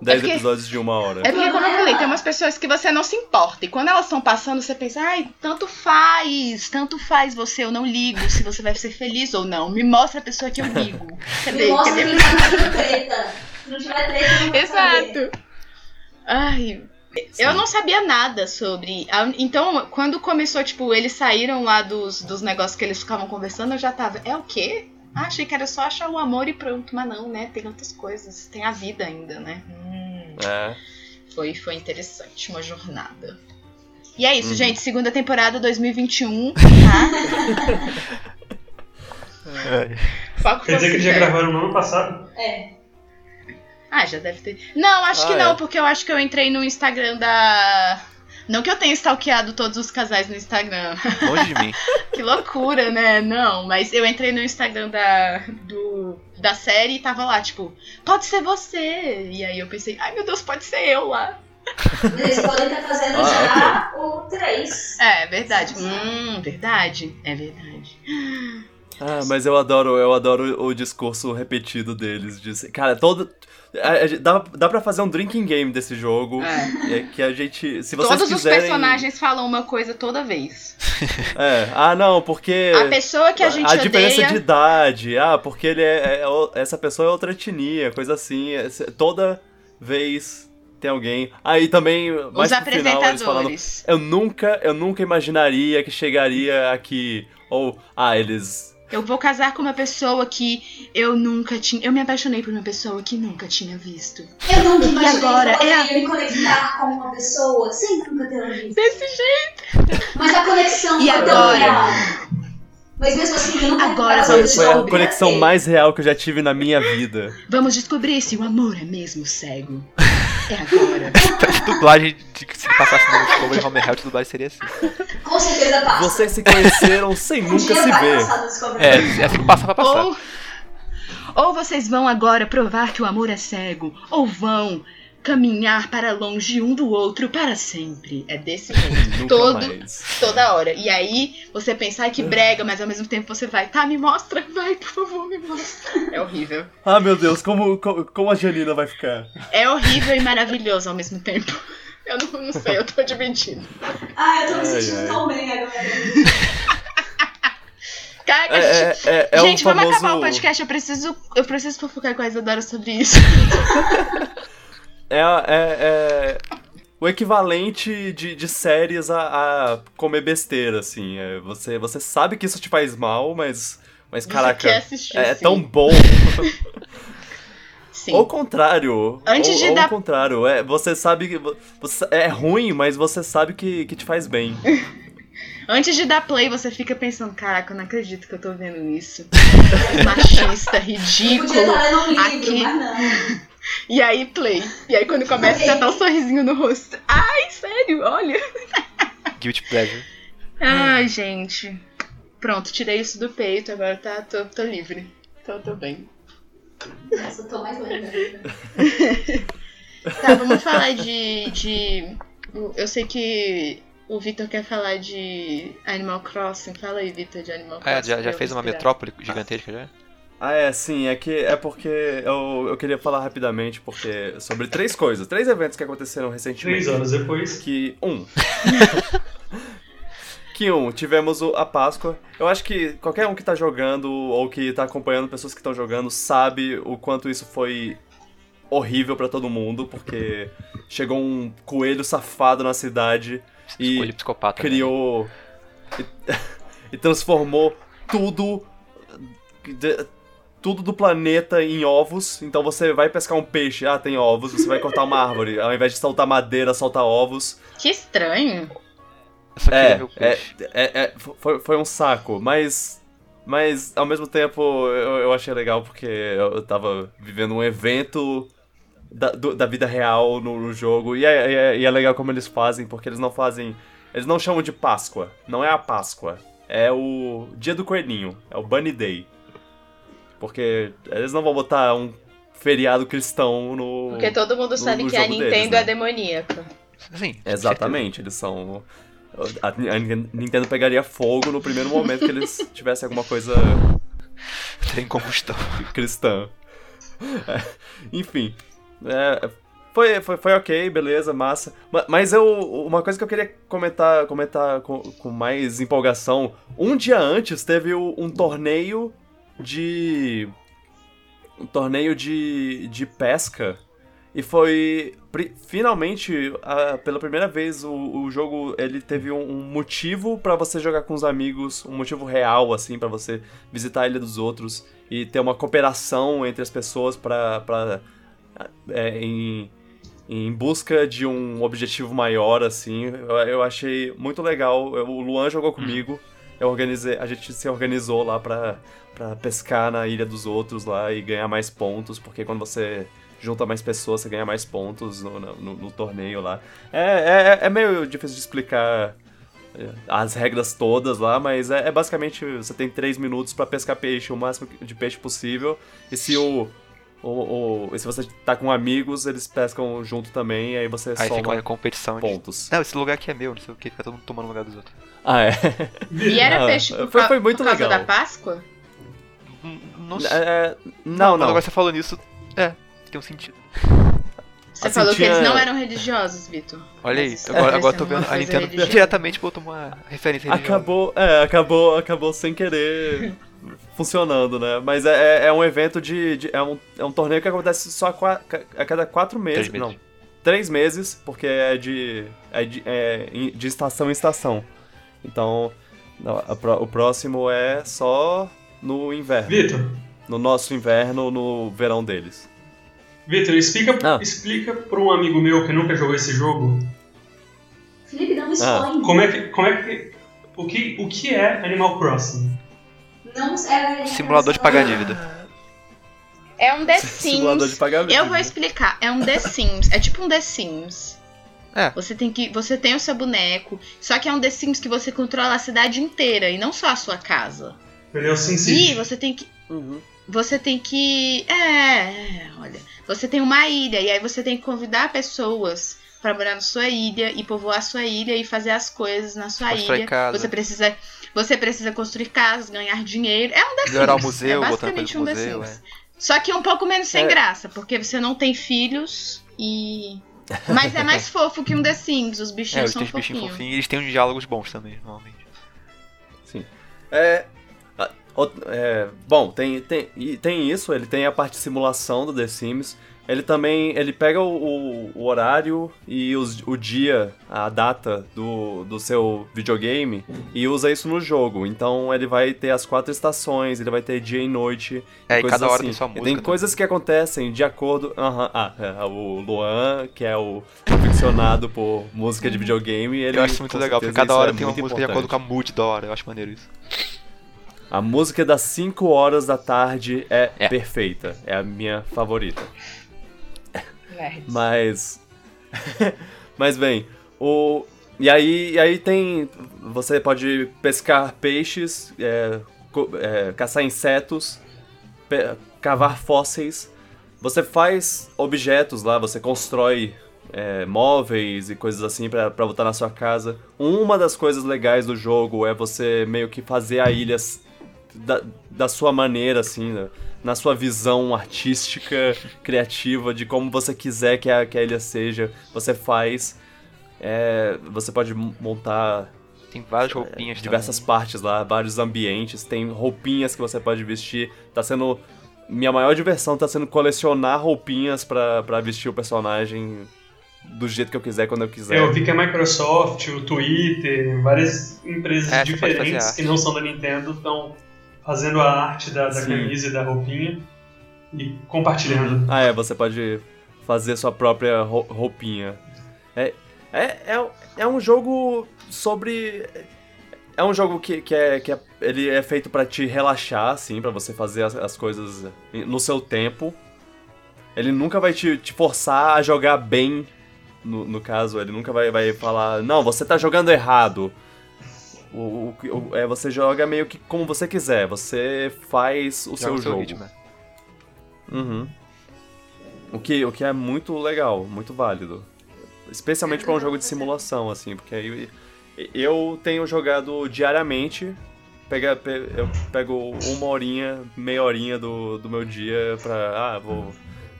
10 É porque- episódios de uma hora. É porque, como eu falei, tem umas pessoas que você não se importa. E quando elas estão passando, você pensa, ai, tanto faz, tanto faz você, eu não ligo se você vai ser feliz ou não. Me mostra a pessoa que eu ligo. Cadê? Me mostra Cadê? que tá tendo treta. Se não tiver treta, eu não vou saber. Exato. Ai, eu não sabia nada sobre. Então, quando começou, tipo, eles saíram lá dos, dos negócios que eles ficavam conversando, eu já tava. É o quê? Ah, achei que era só achar o amor e pronto. Mas não, né? Tem outras coisas. Tem a vida ainda, né? Hum. É. Foi, foi interessante, uma jornada. E é isso, Uhum. gente. Segunda temporada 2021, tá? Foco Quer dizer que eles já gravaram no ano passado? É. Ah, já deve ter. Não, acho que Ah, não, é. porque eu acho que eu entrei no Instagram da. Não que eu tenha stalkeado todos os casais no Instagram. Longe de mim. que loucura, né? Não, mas eu entrei no Instagram da, do, da série e tava lá, tipo, pode ser você. E aí eu pensei, ai meu Deus, pode ser eu lá. Eles podem estar fazendo Ah, já o 3. É, verdade. Hum, verdade. É verdade. Ah, mas eu adoro, eu adoro o discurso repetido deles. De, cara, todo. a- a- dá, dá pra fazer um drinking game desse jogo. É. é que a gente. Se vocês Todos os quiserem. personagens falam uma coisa toda vez. É. Ah, não, porque. A pessoa que a gente a odeia. diferença de idade. Ah, porque ele é, é o- Essa pessoa é outra etnia, coisa assim. Esse- Toda vez tem alguém. Aí também, mais Os pro final, eles falando. apresentadores. Eu nunca, eu nunca imaginaria que chegaria aqui. Ou, ah, eles. Eu vou casar com uma pessoa que eu nunca tinha. Eu me apaixonei por uma pessoa que nunca tinha visto. Eu nunca imaginei agora? que eu É a- poderia me conectar com uma pessoa sem nunca ter visto. Desse jeito. Mas a conexão E foi tão agora? real. Mas mesmo assim, eu nunca Agora vamos foi a conexão mais real que eu já tive na minha vida. Vamos descobrir se o amor é mesmo cego. É agora. Se dublagem de que se passasse no Discovery Home Health, dublagem seria assim. Com certeza passa. Vocês se conheceram sem Um nunca dia se vai ver. É, é assim que passar pra passar. ou, ou vocês vão agora provar que o amor é cego, ou vão caminhar para longe um do outro para sempre. É desse jeito. Todo, mais. toda hora. E aí você pensa, ai que brega, mas ao mesmo tempo você vai, tá, me mostra, vai, por favor, me mostra. É horrível. Ah, meu Deus, como, como, como a Janina vai ficar? É horrível e maravilhoso ao mesmo tempo. Eu não, não sei, eu tô dividindo. Ah, eu tô me Ai, sentindo ai. tão bem agora. Caraca, É, gente, é, é, é gente o vamos famoso... acabar o podcast. Eu preciso, eu preciso fofocar com a Isadora sobre isso. É, é, é o equivalente de, de séries a, a comer besteira, assim. É, você, você sabe que isso te faz mal, mas, mas Você caraca, quer assistir, é sim. tão bom. Sim. Ou o contrário. Antes ou, de ou dar- o contrário. É, você sabe que. Você, é ruim, mas você sabe que, que te faz bem. Antes de dar play, você fica pensando, caraca, eu não acredito que eu tô vendo isso. Machista, Eu podia ridículo. estar lendo um livro, aqui. mas não. E aí, play. E aí, quando começa, já tá um sorrisinho no rosto. Ai, sério, olha. Guilty Pleasure. Ai, gente. Pronto, tirei isso do peito, agora tá, tô, tô livre. Tô, tô bem. Nossa, eu tô mais lenta. Tá, vamos falar de, de. Eu sei que o Vitor quer falar de Animal Crossing. Fala aí, Vitor, de Animal Crossing. É, já, já fez uma metrópole gigantesca já? Ah, é, sim, é que é porque eu, eu queria falar rapidamente porque sobre três coisas, três eventos que aconteceram recentemente. Três anos depois. Que um. que um, tivemos o- a Páscoa. Eu acho que qualquer um que tá jogando ou que tá acompanhando pessoas que estão jogando sabe o quanto isso foi horrível pra todo mundo, porque chegou um coelho safado na cidade e psicopata. né? criou e, e transformou tudo de- tudo do planeta em ovos. Então você vai pescar um peixe, ah, tem ovos. Você vai cortar uma árvore, ao invés de soltar madeira, solta ovos. Que estranho. É, é, é, é, foi, foi um saco, mas. Mas ao mesmo tempo eu, eu achei legal porque eu, tava vivendo um evento da, do- da vida real no, no jogo. E é, e é- e é legal como eles fazem, porque eles não fazem. Eles não chamam de Páscoa. Não é a Páscoa. É o Dia do Coelhinho. É o Bunny Day. Porque eles não vão botar um feriado cristão no. Porque todo mundo sabe no que a Nintendo deles, né? é demoníaca. Sim. Exatamente, eles são. A, a Nintendo pegaria fogo no primeiro momento que eles tivessem alguma coisa Tem combustão. cristã. É, enfim. é, foi, foi, foi ok, beleza, massa. Ma- Mas eu. Uma coisa que eu queria comentar, comentar com, com mais empolgação. Um dia antes teve um torneio de. Um torneio de, de pesca. E foi. Finalmente, a- pela primeira vez, o, o jogo ele teve um, um motivo pra você jogar com os amigos, um motivo real, assim, pra você visitar a ilha dos outros e ter uma cooperação entre as pessoas pra é, em, em busca de um objetivo maior, assim. Eu, eu achei muito legal. Eu- o Luan jogou comigo. Eu organizei, a gente se organizou lá pra, pra pescar na ilha dos outros lá e ganhar mais pontos, porque quando você junta mais pessoas, você ganha mais pontos no, no, no torneio lá. É, é, é meio difícil de explicar é, as regras todas lá, mas é, é basicamente você tem 3 minutos pra pescar peixe, o máximo de peixe possível, e se o. o, o- e se você tá com amigos, eles pescam junto também, e aí você Aí fica soma uma competição de. pontos. Não, esse lugar aqui é meu, não sei o que, fica todo mundo tomando o lugar dos outros. Ah, é. E era Ah, peixe por, foi- foi muito por causa legal. da Páscoa? Hum, Não sei. É, não, Quando não. agora você falou nisso, é, tem um sentido. Você Assim, falou que eles tinha- não eram religiosos, Vitor. Olha aí, agora, agora tô vendo a Nintendo religiosa. diretamente botou uma referência religiosa. Acabou, é, acabou, acabou sem querer funcionando, né? Mas é, é- é um evento de, de- é, um, é um torneio que acontece só a, a cada quatro meses, Três meses. não, três meses, porque é de é de, é de estação em estação. Então, não, a pró- o próximo é só no inverno, Vitor, no nosso inverno, no verão deles. Vitor, explica, Ah. explica pra um amigo meu que nunca jogou esse jogo Felipe, não Ah. expõe. como é que. Como é que o, que, o que é Animal Crossing? Não, é, Simulador de pagar dívida. É um The Simulador de Sims. pagamento. Eu vou explicar. É um The Sims. É tipo um The Sims. É. Você tem que, você tem o seu boneco, só que é um The Sims que você controla a cidade inteira e não só a sua casa. Ele é o Sin E você tem que Uhum. você tem que. É, é, olha. Você tem uma ilha, e aí você tem que convidar pessoas pra morar na sua ilha e povoar a sua ilha e fazer as coisas na sua Constrói ilha. casa. Você precisa. Você precisa construir casas, ganhar dinheiro. É um The Melhorar o Sims. museu, é botar coisa basicamente um The museu, Sims. é. Só que um pouco menos sem É. graça, porque você não tem filhos e. Mas é mais fofo que um The Sims, os É, bichinhos eles são têm os bichinhos fofinhos. e eles têm uns diálogos bons também, normalmente. Sim. É, é, bom, tem, tem, tem isso, ele tem a parte de simulação do The Sims. Ele também, ele pega o, o- o horário e os- o dia, a data do, do seu videogame e usa isso no jogo. Então ele vai ter as quatro estações, ele vai ter dia e noite. É, e cada hora assim. tem sua E música. Tem também. coisas que acontecem de acordo. Aham, ah, é, o Luan, que é o aficionado por música de videogame, ele. Eu acho muito legal, porque cada hora é tem uma música de acordo com a mood da hora, eu acho maneiro isso. A música das 5 horas da tarde é, É. perfeita. É a minha favorita. Mas. Mas bem, o. E aí, e aí tem. Você pode pescar peixes, é, é, caçar insetos, cavar fósseis. Você faz objetos lá, você constrói é, móveis e coisas assim pra botar na sua casa. Uma das coisas legais do jogo é você meio que fazer a ilha da, da sua maneira, assim, né? Na sua visão artística, criativa, de como você quiser que a, que a ilha seja. Você faz. É, você pode montar Tem várias roupinhas diversas também. partes lá, vários ambientes, tem roupinhas que você pode vestir. Tá sendo. Minha maior diversão tá sendo colecionar roupinhas pra, pra vestir o personagem do jeito que eu quiser, quando eu quiser. É, Eu vi que a Microsoft, o Twitter, várias empresas É, diferentes que não são da Nintendo estão fazendo a arte da, da camisa e da roupinha e compartilhando. Ah, é, você pode fazer sua própria rou- roupinha. É, é, é, é um jogo sobre. É um jogo que, que, é, que é, ele é feito pra te relaxar, assim, pra você fazer as, as coisas no seu tempo. Ele nunca vai te, te forçar a jogar bem, no, no caso, ele nunca vai, vai falar, não, você tá jogando errado. O, o- o- é, você joga meio que como você quiser, você faz o Joga seu jogo. ritmo, né? Uhum. O que, o que é muito legal, muito válido. Especialmente para um jogo de simulação, assim, porque aí eu tenho jogado diariamente. Pega, pe- eu pego uma horinha, meia horinha do, do meu dia pra. Ah, vou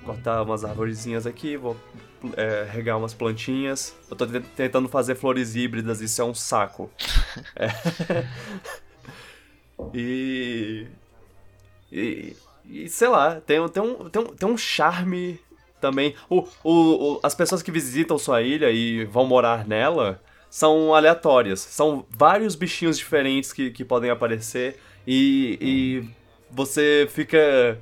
cortar umas arvorezinhas aqui, vou é, regar umas plantinhas. Eu tô te- tentando fazer flores híbridas, isso é um saco. É. E. E, e sei lá, tem, um- tem, um, tem, um, tem um charme também. O, o, o- as pessoas que visitam sua ilha e vão morar nela são aleatórias. São vários bichinhos diferentes que, que podem aparecer e, e você fica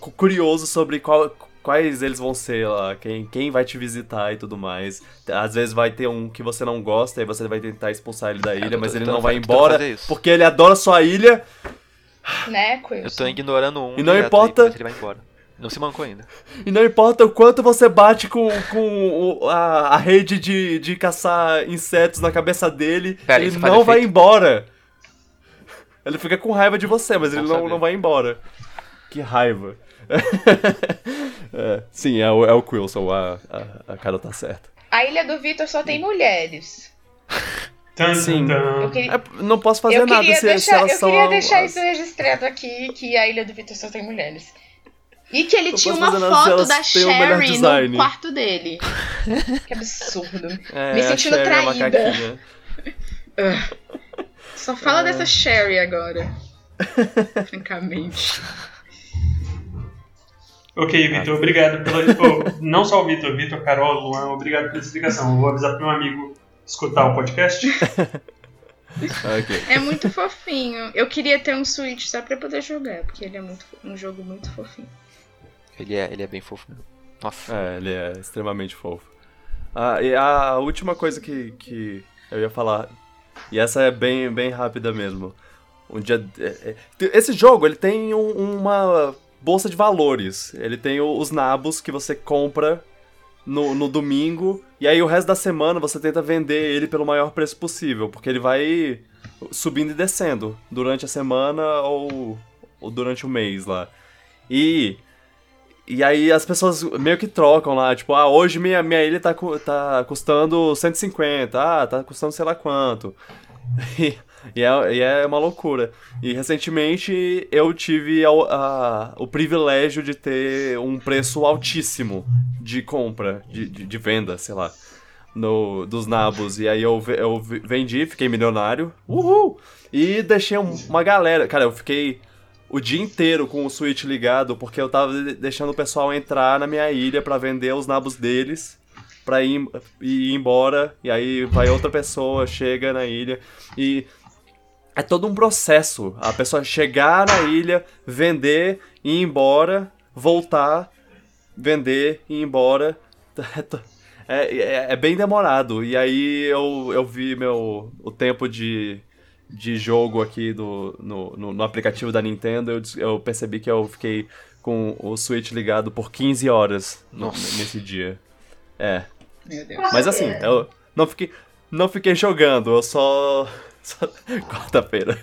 cu- curioso sobre qual, quais eles vão ser lá, quem, quem vai te visitar e tudo mais. Às vezes vai ter um que você não gosta e você vai tentar expulsar ele da ilha, É, eu mas tô ele não vai embora porque ele adora sua ilha. Né, Eu tô ignorando um E não importa- ele vai embora. Não se mancou ainda. E não importa o quanto você bate com, com o- a, a rede de, de caçar insetos na cabeça dele, Pera, ele não vai embora. Ele fica com raiva de você, mas ele não, saber. não vai embora. Que raiva. É, sim, é o, é o Quilson, a, a, a cara tá certa. A ilha do Vitor só tem mulheres. Sim. queria, É, não posso fazer eu nada se, se deixar, elas eu são. queria deixar as- isso registrado aqui, que a ilha do Vitor só tem mulheres. E que ele Não tinha uma se foto da Sherry no quarto dele. Que absurdo. É, me sentindo é traída. macaquinha. Só fala É. dessa Sherry agora. Francamente. Ok, Vitor, obrigado pela. oh, não só o Vitor, Vitor, Carol, Luan, obrigado pela explicação. Eu vou avisar pro meu amigo escutar o podcast. Ok. É muito fofinho. Eu queria ter um Switch só pra poder jogar, porque ele é muito, um jogo muito fofinho. Ele é, ele é bem fofo. Nossa. É, ele é extremamente fofo. Ah, e a última coisa que, que eu ia falar, e essa é bem, bem rápida mesmo. Um dia, é, é, esse jogo ele tem um- uma bolsa de valores. Ele tem os nabos que você compra no, no domingo, e aí o resto da semana você tenta vender ele pelo maior preço possível, porque ele vai subindo e descendo durante a semana ou, ou durante o mês lá. E e aí as pessoas meio que trocam lá, tipo, ah, hoje minha, minha ilha tá, tá custando 150, ah, tá custando sei lá quanto. E, e é, e é uma loucura. E recentemente eu tive a- a- o privilégio de ter um preço altíssimo de compra, de, de, de venda, sei lá, no, dos nabos. E aí eu, eu ve- vendi, fiquei milionário, uhul! E deixei um- uma galera, cara, eu fiquei o dia inteiro com o Switch ligado, porque eu tava de- deixando o pessoal entrar na minha ilha pra vender os nabos deles, pra ir, ir embora, e aí vai outra pessoa, chega na ilha, e é todo um processo. A pessoa chegar na ilha, vender, ir embora, voltar, vender, ir embora. É, é, é bem demorado. E aí eu, eu vi meu, o tempo de, de jogo aqui do, no, no, no aplicativo da Nintendo, eu, eu percebi que eu fiquei com o Switch ligado por 15 horas no- nesse dia. É. Meu Deus. Mas assim, eu não fiquei, não fiquei jogando, eu só. Quarta-feira.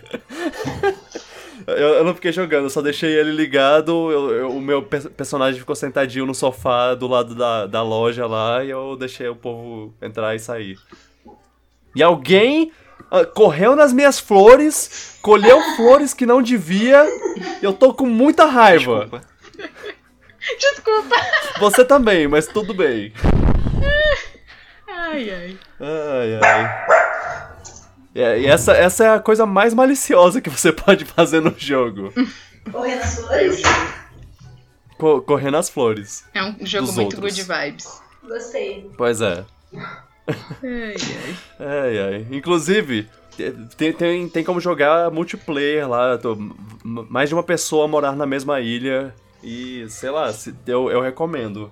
eu, eu não fiquei jogando, eu só deixei ele ligado. eu- eu- o meu pe- personagem ficou sentadinho no sofá do lado da, da loja lá e eu deixei o povo entrar e sair. E alguém ah, correu nas minhas flores, colheu flores que não devia. e Eu tô com muita raiva. Desculpa. Desculpa. Você também, mas tudo bem. Ai, ai. Ai, ai. É, e essa, essa é a coisa mais maliciosa que você pode fazer no jogo. Correr nas flores? Co- correr nas flores. É um jogo muito outros. good vibes. Gostei. Pois é. Ai, ai. Ai, ai. Inclusive, tem, tem, tem como jogar multiplayer lá. tô- mais de uma pessoa morar na mesma ilha. E, sei lá, se- eu, eu recomendo.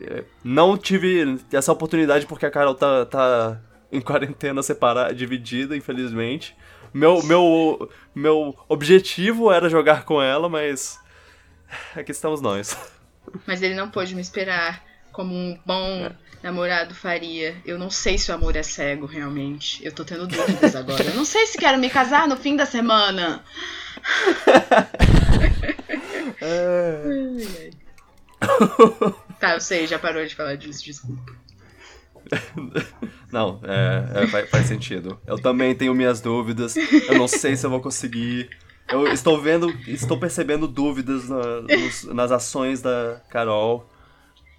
É, Não tive essa oportunidade porque a Carol tá, tá em quarentena separada, dividida, infelizmente. Meu, meu, meu objetivo era jogar com ela, mas. Aqui estamos nós. Mas ele não pôde me esperar como um bom namorado faria. Eu não sei se o amor é cego, realmente. Eu tô tendo dúvidas agora. Eu não sei se quero me casar no fim da semana. Ai. tá, eu sei, já parou de falar disso, desculpa. Não, é, é, faz, faz sentido. Eu também tenho minhas dúvidas. Eu não sei se eu vou conseguir. Eu estou vendo, estou percebendo dúvidas na- nos- nas ações da Carol.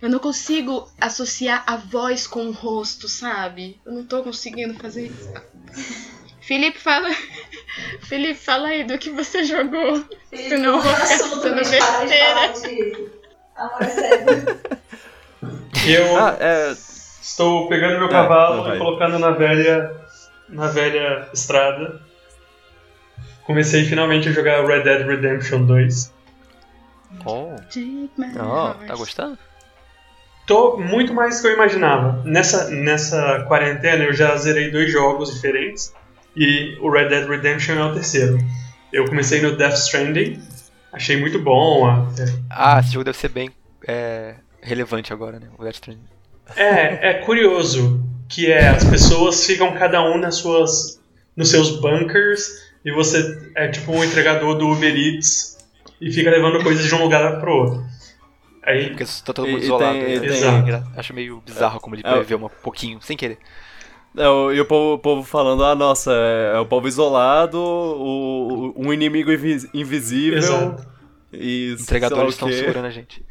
Eu não consigo associar a voz com o rosto, sabe? Eu não tô conseguindo fazer isso. Felipe, fala. Felipe, fala aí do que você jogou. Felipe, não não vou é ficar falar de amor é cego. Eu Ah, é. Estou pegando meu É, cavalo vai. e colocando na velha, na velha estrada. Comecei finalmente a jogar Red Dead Redemption 2. Oh, heart. tá gostando? Tô muito mais do que eu imaginava. Nessa, nessa quarentena eu já zerei dois jogos diferentes e o Red Dead Redemption é o terceiro. Eu comecei no Death Stranding, achei muito bom. a- Ah, esse jogo deve ser bem é, relevante agora, né? O Death Stranding. É, é curioso que é as pessoas ficam cada um nas suas, nos seus bunkers e você é tipo um entregador do Uber Eats e fica levando coisas de um lugar pro outro. Aí Porque tá todo mundo e isolado. tem- né? tem- Acho meio bizarro como ele É, prevê um pouquinho, sem querer. É, o- e o povo, o povo falando, ah, nossa, é, é o povo isolado, o, o- um inimigo invi- invisível. Exato. E Entregadores estão segurando a gente.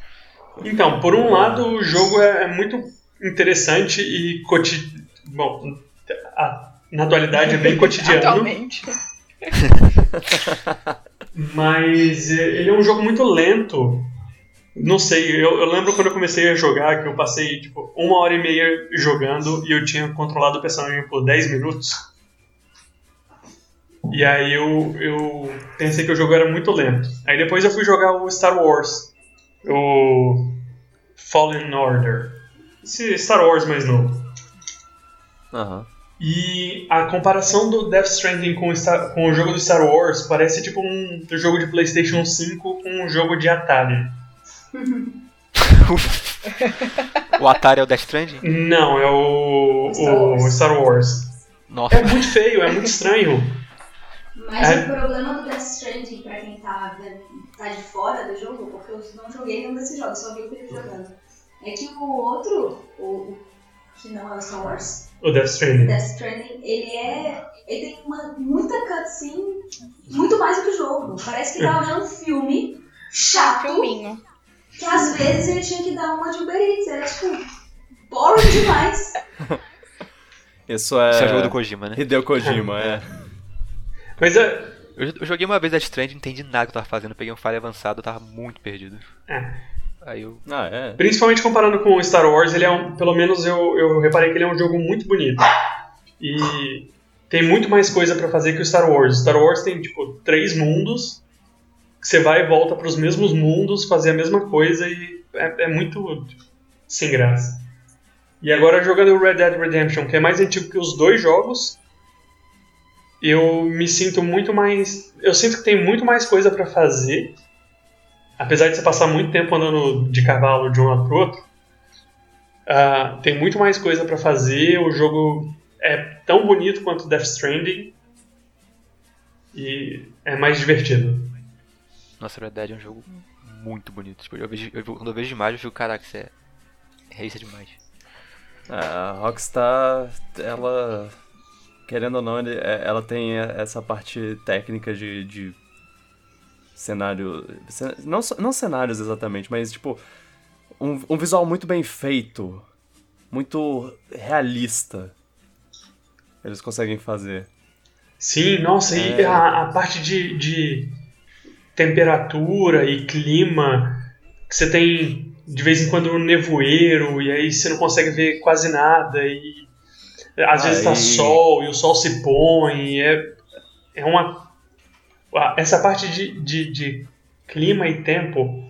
Então, por um lado, o jogo é, é muito interessante e cotidiano. Bom, a- na atualidade é bem cotidiano, Atualmente. mas é, ele é um jogo muito lento. Não sei, eu, eu lembro quando eu comecei a jogar que eu passei tipo uma hora e meia jogando e eu tinha controlado o personagem por 10 minutos. E aí eu, eu pensei que o jogo era muito lento. Aí depois eu fui jogar o Star Wars, o Fallen Order. Esse Star Wars mais novo. Aham. E a comparação do Death Stranding com o, Star- com o jogo do Star Wars parece tipo um jogo de PlayStation 5 com um jogo de Atari. o Atari é o Death Stranding? Não, é o, Star o Wars. Star Wars. Nossa. É muito feio, é muito estranho. Mas É. o problema do Death Stranding, pra quem tá, tá de fora do jogo, porque eu não joguei nenhum desses jogos, só vi o Felipe jogando, é que o outro, o, que não é o Star Wars, O Death o Stranding. Death Stranding, ele é. Ele tem uma, muita cutscene, muito mais do que o jogo. Parece que tá vendo um filme chato, Filminho. que às vezes ele tinha que dar uma de Uber Eats. Era tipo, boring demais. Isso é. Esse é o jogo do Kojima, né? Hideo Kojima, é. Mas é. Eu, joguei uma vez Death Stranding, não entendi nada que eu tava fazendo. Peguei um file avançado, eu tava muito perdido. é. Aí eu. Ah, é. Principalmente comparando com o Star Wars, ele é um. Pelo menos eu, eu reparei que ele é um jogo muito bonito. E tem muito mais coisa pra fazer que o Star Wars. O Star Wars tem, tipo, três mundos. Que você vai e volta pros mesmos mundos, fazer a mesma coisa e é, é muito sem graça. E agora jogando o Red Dead Redemption, que é mais antigo que os dois jogos, eu me sinto muito mais. Eu sinto que tem muito mais coisa pra fazer. Apesar de você passar muito tempo andando de cavalo de um lado pro outro, ah, tem muito mais coisa pra fazer. O jogo é tão bonito quanto Death Stranding e é mais divertido. Nossa, Red Dead é um jogo muito bonito. Tipo, eu vejo, eu- quando eu vejo imagem, eu fico, caraca, isso é. É isso é demais. A Rockstar, ela. Querendo ou não, é- ela tem essa parte técnica de. de cenário. cen- Não, não cenários exatamente, mas tipo. Um, um visual muito bem feito. Muito realista. Eles conseguem fazer. Sim, nossa, e É. a, a parte de, de temperatura e clima, que você tem de vez em quando um nevoeiro, e aí você não consegue ver quase nada, e às vezes tá Aí- sol, e o sol se põe, e é, é uma... Essa parte de, de, de clima e tempo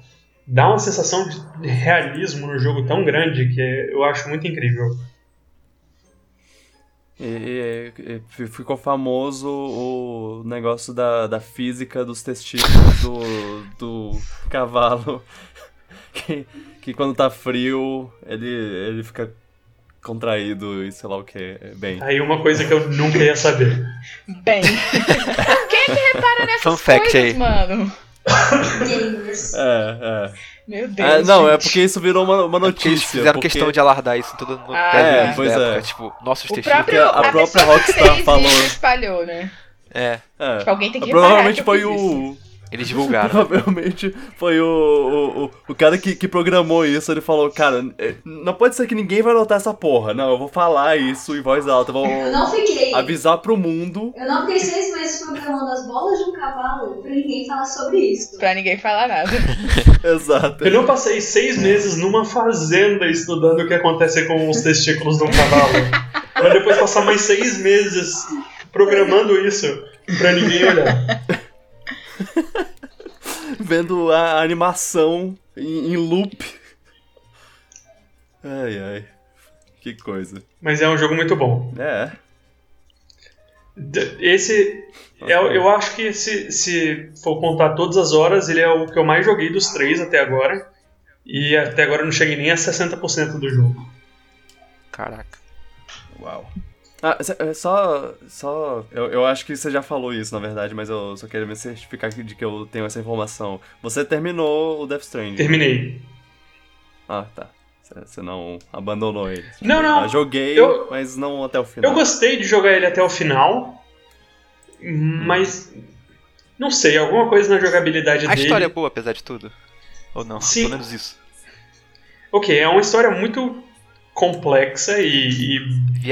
dá uma sensação de realismo no jogo tão grande que eu acho muito incrível. E, e- e fi- ficou famoso o negócio da, da física dos testículos do, do cavalo. que, que quando tá frio, ele, ele fica contraído e sei lá o que. Bem. Aí uma coisa que eu nunca ia saber. Bem. Que repara nessas Fun fact coisas, aí. mano? Gamers. É, é. Meu Deus. É, não, é gente. porque isso virou uma, uma É porque eles notícia. fizeram porque- questão de alardar isso tudo no Ah, é, release pois da é. época. Tipo, nossos O textinhos. próprio, a a, própria Rockstar falou- espalhou, né? É, É. Tipo, alguém tem que reparar Provavelmente foi o. eles divulgaram. Provavelmente foi o, o, o, o cara que, que programou isso. Ele falou: Cara, é, não pode ser que ninguém vai notar essa porra. Não, eu vou falar isso em voz alta. Vou Eu não fiquei. avisar pro mundo. Eu não fiquei seis meses programando as bolas de um cavalo pra ninguém falar sobre isso. Pra ninguém falar nada. Exato. Eu não passei seis meses numa fazenda estudando o que acontece com os testículos de um cavalo. pra depois passar mais seis meses programando isso pra ninguém olhar. Vendo a animação em, em loop. Ai, ai. Que coisa. Mas é um jogo muito bom. É. Esse. é eu acho que se, se for contar todas as horas, ele é o que eu mais joguei dos três até agora. E até agora eu não cheguei nem a 60% do jogo. Caraca. Uau. Ah, é só. só eu, eu acho que você já falou isso, na verdade, mas eu só queria me certificar de que eu tenho essa informação. Você terminou o Death Stranding. Terminei. Ah, tá. Você- não abandonou ele. Não, não. Ah, joguei, Eu- mas não até o final. Eu gostei de jogar ele até o final, mas. Não sei, alguma coisa na jogabilidade A dele. história é boa, apesar de tudo? Ou não? Sim. Pelo menos isso. Ok, é uma história muito complexa e, e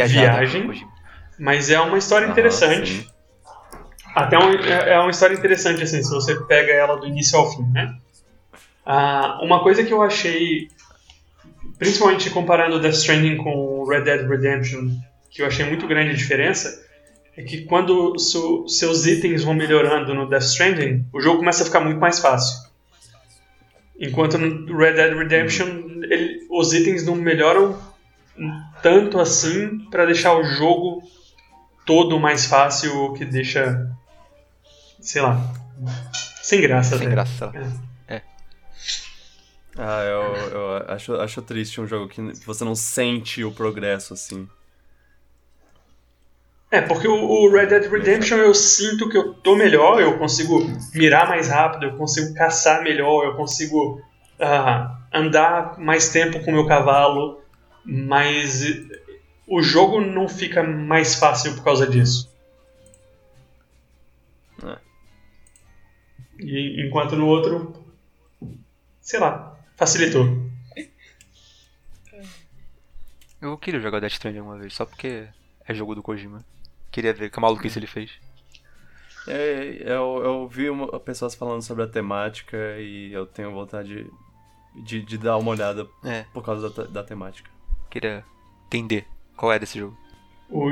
viagem, mas é uma história Aham, interessante. sim. Até um, é é uma história interessante, assim, se você pega ela do início ao fim, né? Ah, uma coisa que eu achei, principalmente comparando Death Stranding com Red Dead Redemption, que eu achei muito grande a diferença, é que quando seus itens vão melhorando no Death Stranding, o jogo começa a ficar muito mais fácil. Enquanto no Red Dead Redemption, ele- os itens não melhoram tanto assim para deixar o jogo todo mais fácil, o que deixa, sei lá, sem graça. Sem até. graça, sei lá. Ah, eu, eu acho, acho triste um jogo que você não sente o progresso, assim. É, porque o, Red Dead Redemption eu sinto que eu tô melhor, eu consigo mirar mais rápido, eu consigo caçar melhor, eu consigo ah, andar mais tempo com o meu cavalo, mas o jogo não fica mais fácil por causa disso. É. E, enquanto no outro, sei lá, facilitou. Eu queria jogar Death Stranding uma vez, só porque é jogo do Kojima. Queria ver que maluquice ele fez. É, eu, eu vi uma- pessoas falando sobre a temática e eu tenho vontade de, de dar uma olhada É, por causa da, da temática. Queria entender qual é desse jogo.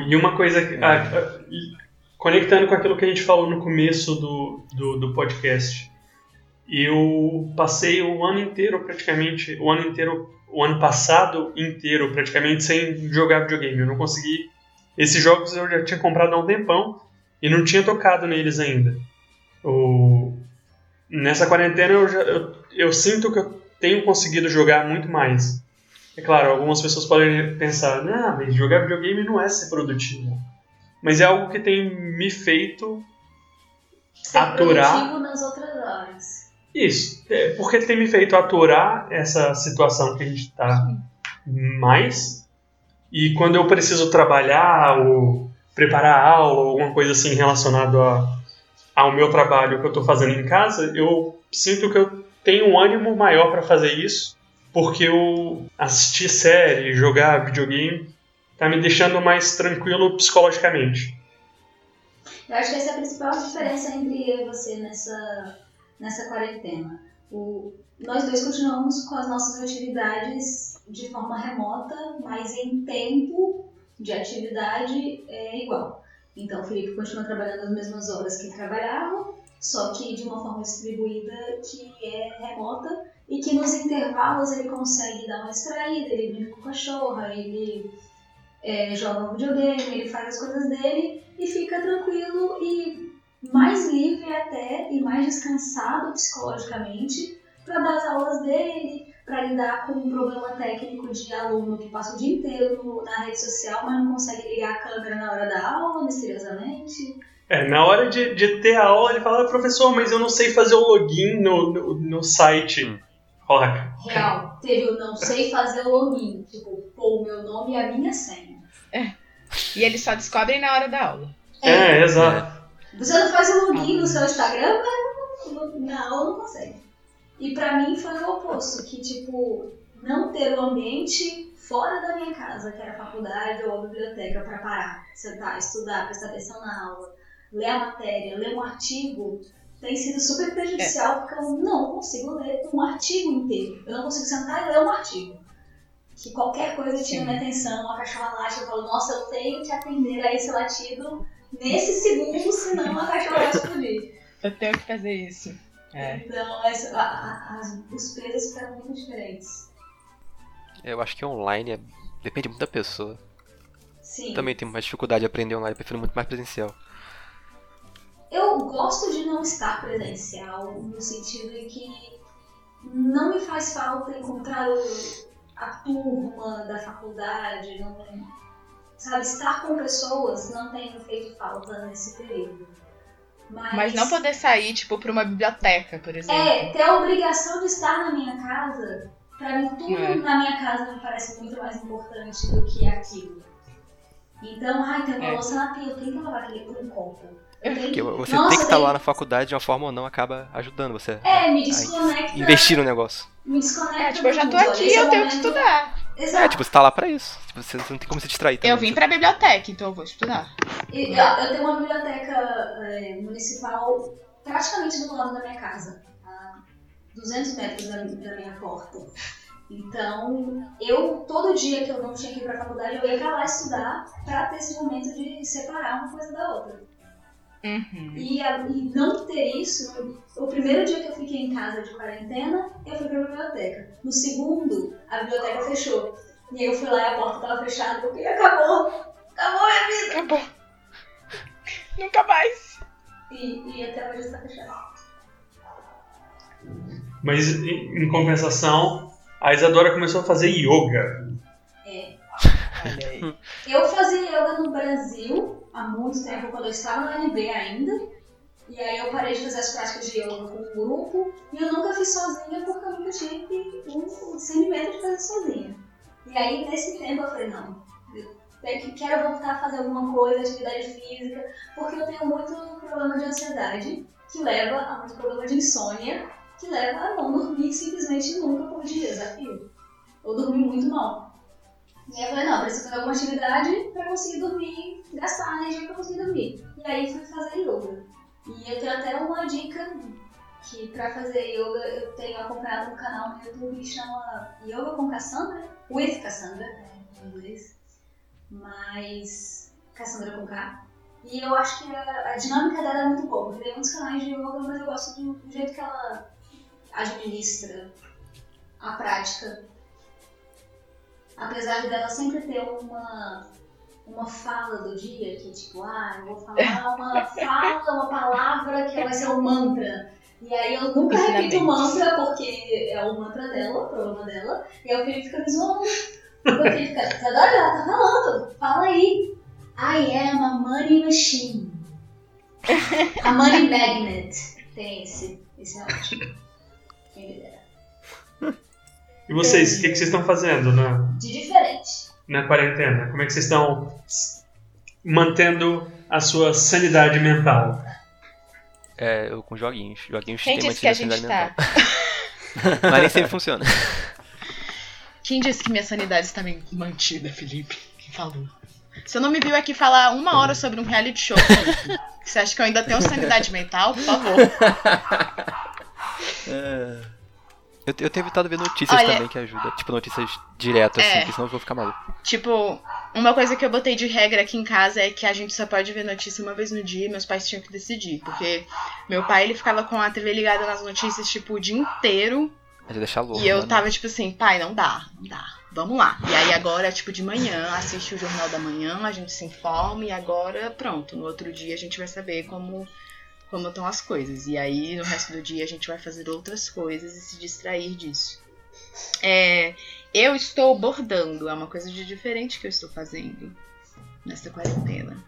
E uma coisa, ah, ah, e conectando com aquilo que a gente falou no começo do, do, do podcast, eu passei o ano inteiro praticamente, o ano inteiro, o ano passado inteiro praticamente sem jogar videogame. Eu não consegui. Esses jogos eu já tinha comprado há um tempão e não tinha tocado neles ainda. O, nessa quarentena eu, já, eu, eu sinto que eu tenho conseguido jogar muito mais. É claro, algumas pessoas podem pensar, não, mas jogar videogame não é ser produtivo. Mas é algo que tem me feito Ser Aturar. produtivo nas outras horas. isso. É porque tem me feito aturar essa situação que a gente está mais. E quando eu preciso trabalhar ou preparar aula ou alguma coisa assim relacionado a, ao meu trabalho que eu estou fazendo em casa, eu sinto que eu tenho um ânimo maior para fazer isso, porque eu assistir série, jogar videogame, tá me deixando mais tranquilo psicologicamente. Eu acho que essa é a principal diferença entre eu e você nessa, nessa quarentena. O, nós dois continuamos com as nossas atividades de forma remota, mas em tempo de atividade é igual. Então, o Felipe continua trabalhando as mesmas horas que trabalhava, só que de uma forma distribuída que é remota e que nos intervalos ele consegue dar uma extraída, ele brinca com a cachorra, ele é, joga um videogame, ele faz as coisas dele e fica tranquilo e mais livre até e mais descansado psicologicamente para dar as aulas dele, para lidar com um problema técnico de aluno que passa o dia inteiro na rede social, mas não consegue ligar a câmera na hora da aula, misteriosamente. É, na hora de, de ter a aula, ele fala, professor, mas eu não sei fazer o login no, no, no site. Hum. Fala, Real, teve o não sei fazer o login, tipo, pôr o meu nome e a minha senha. E eles só descobrem na hora da aula. é, exato. Você não faz o login no seu Instagram, mas não- não- na aula não consegue. E pra mim foi o oposto, que tipo, não ter o ambiente fora da minha casa, que era a faculdade ou a biblioteca, pra parar, sentar, estudar, prestar atenção na aula, ler a matéria, ler um artigo, tem sido super prejudicial, porque eu não consigo ler um artigo inteiro. Eu não consigo sentar e ler um artigo. Que qualquer coisa tira minha atenção, uma cachorra late, eu falo, nossa, eu tenho que atender a esse latido nesse segundo, senão a cachorra vai explodir. Eu tenho que fazer isso. É. Então, essa- a- a- as- os pesos ficaram muito diferentes. Eu acho que online é- depende muito da pessoa. Sim. Também tenho mais dificuldade de aprender online, prefiro muito mais presencial. Eu gosto de não estar presencial, no sentido de que não me faz falta encontrar o- a turma da faculdade, não, sabe, estar com pessoas não tem feito falta nesse período. Mas, Mas não poder sair, tipo, pra uma biblioteca, por exemplo. É, ter a obrigação de estar na minha casa, pra mim tudo É. na minha casa me parece muito mais importante do que aquilo. Então, ai, tem uma É. louça na pia, eu tenho que lavar aquele um copo. Porque que- você Nossa, tem que estar tem- lá na faculdade de uma forma ou não, acaba ajudando você É, me desconecta. investir no negócio. Me desconecta. É, tipo, eu já tô aqui eu tenho que momento- estudar. Exato. É, tipo, você tá lá pra isso. Tipo, você não tem como se distrair também. Eu vim pra biblioteca, então eu vou estudar. E Eu, eu tenho uma biblioteca é, municipal praticamente do lado da minha casa, a 200 metros da, da minha porta. Então, eu, todo dia que eu não tinha que ir pra faculdade, eu ia pra lá estudar pra ter esse momento de separar uma coisa da outra. Uhum. E, a- e não ter isso, o primeiro dia que eu fiquei em casa de quarentena, eu fui pra biblioteca. No segundo, a biblioteca fechou. E aí eu fui lá e a porta tava fechada, falei, acabou! Acabou minha vida! Acabou. Nunca mais. E, e até hoje está fechado. Mas, em, em compensação, a Isadora começou a fazer yoga. Eu fazia yoga no Brasil há muito tempo, quando eu estava no NB ainda. E aí eu parei de fazer as práticas de yoga com um grupo. E eu nunca fiz sozinha porque eu nunca tive um discernimento de fazer sozinha. E aí nesse tempo eu falei, não, eu que- quero voltar a fazer alguma coisa, atividade física, porque eu tenho muito problema de ansiedade, que leva a muito problema de insônia, que leva a não dormir simplesmente nunca por dia, desafio. Ou dormir muito mal. E aí eu falei, não, preciso fazer alguma atividade pra conseguir dormir, gastar energia pra conseguir dormir. E aí fui fazer yoga. E eu tenho até uma dica que pra fazer yoga eu tenho acompanhado um canal no YouTube que chama Yoga com Cassandra, with Cassandra, né, em inglês, mas Cassandra com K. E eu acho que a, a dinâmica dela é muito boa, tem muitos canais de yoga, mas eu gosto do, do jeito que ela administra a prática apesar dela sempre ter uma, uma fala do dia, que tipo, ah, eu vou falar uma fala, uma palavra que vai ser um mantra. E aí eu nunca repito o mantra, porque é o mantra dela, o problema dela, e aí o Felipe fica me zoando. O Felipe fica, Isadora, ela tá falando, fala aí. I am a money machine. A money magnet. Tem esse, esse é ótimo. Dera. E vocês, o que, que vocês estão fazendo na, De diferente. na quarentena? Como é que vocês estão mantendo a sua sanidade mental? É, eu com joguinhos. Joguinhos Quem disse que a gente tá? Mas nem sempre funciona. Quem disse que minha sanidade está bem mantida, Felipe? Quem falou? Você não me viu aqui falar uma hora sobre um reality show, Felipe. Você acha que eu ainda tenho sanidade mental? Por favor. É, Eu, eu tenho evitado ver notícias Olha- também que ajuda. Tipo, notícias direto, assim, É. porque senão eu vou ficar maluco. Tipo, uma coisa que eu botei de regra aqui em casa é que a gente só pode ver notícia uma vez no dia e meus pais tinham que decidir. Porque meu pai, ele ficava com a TV ligada nas notícias, tipo, o dia inteiro. Ia deixar louco. E eu né? tava tipo assim, pai, não dá, não dá. Vamos lá. E aí agora, tipo, de manhã, assiste o Jornal da Manhã, a gente se informa e agora, pronto. No outro dia a gente vai saber como, como estão as coisas. E aí, no resto do dia, a gente vai fazer outras coisas e se distrair disso. É, eu estou bordando, é uma coisa de diferente que eu estou fazendo nesta quarentena.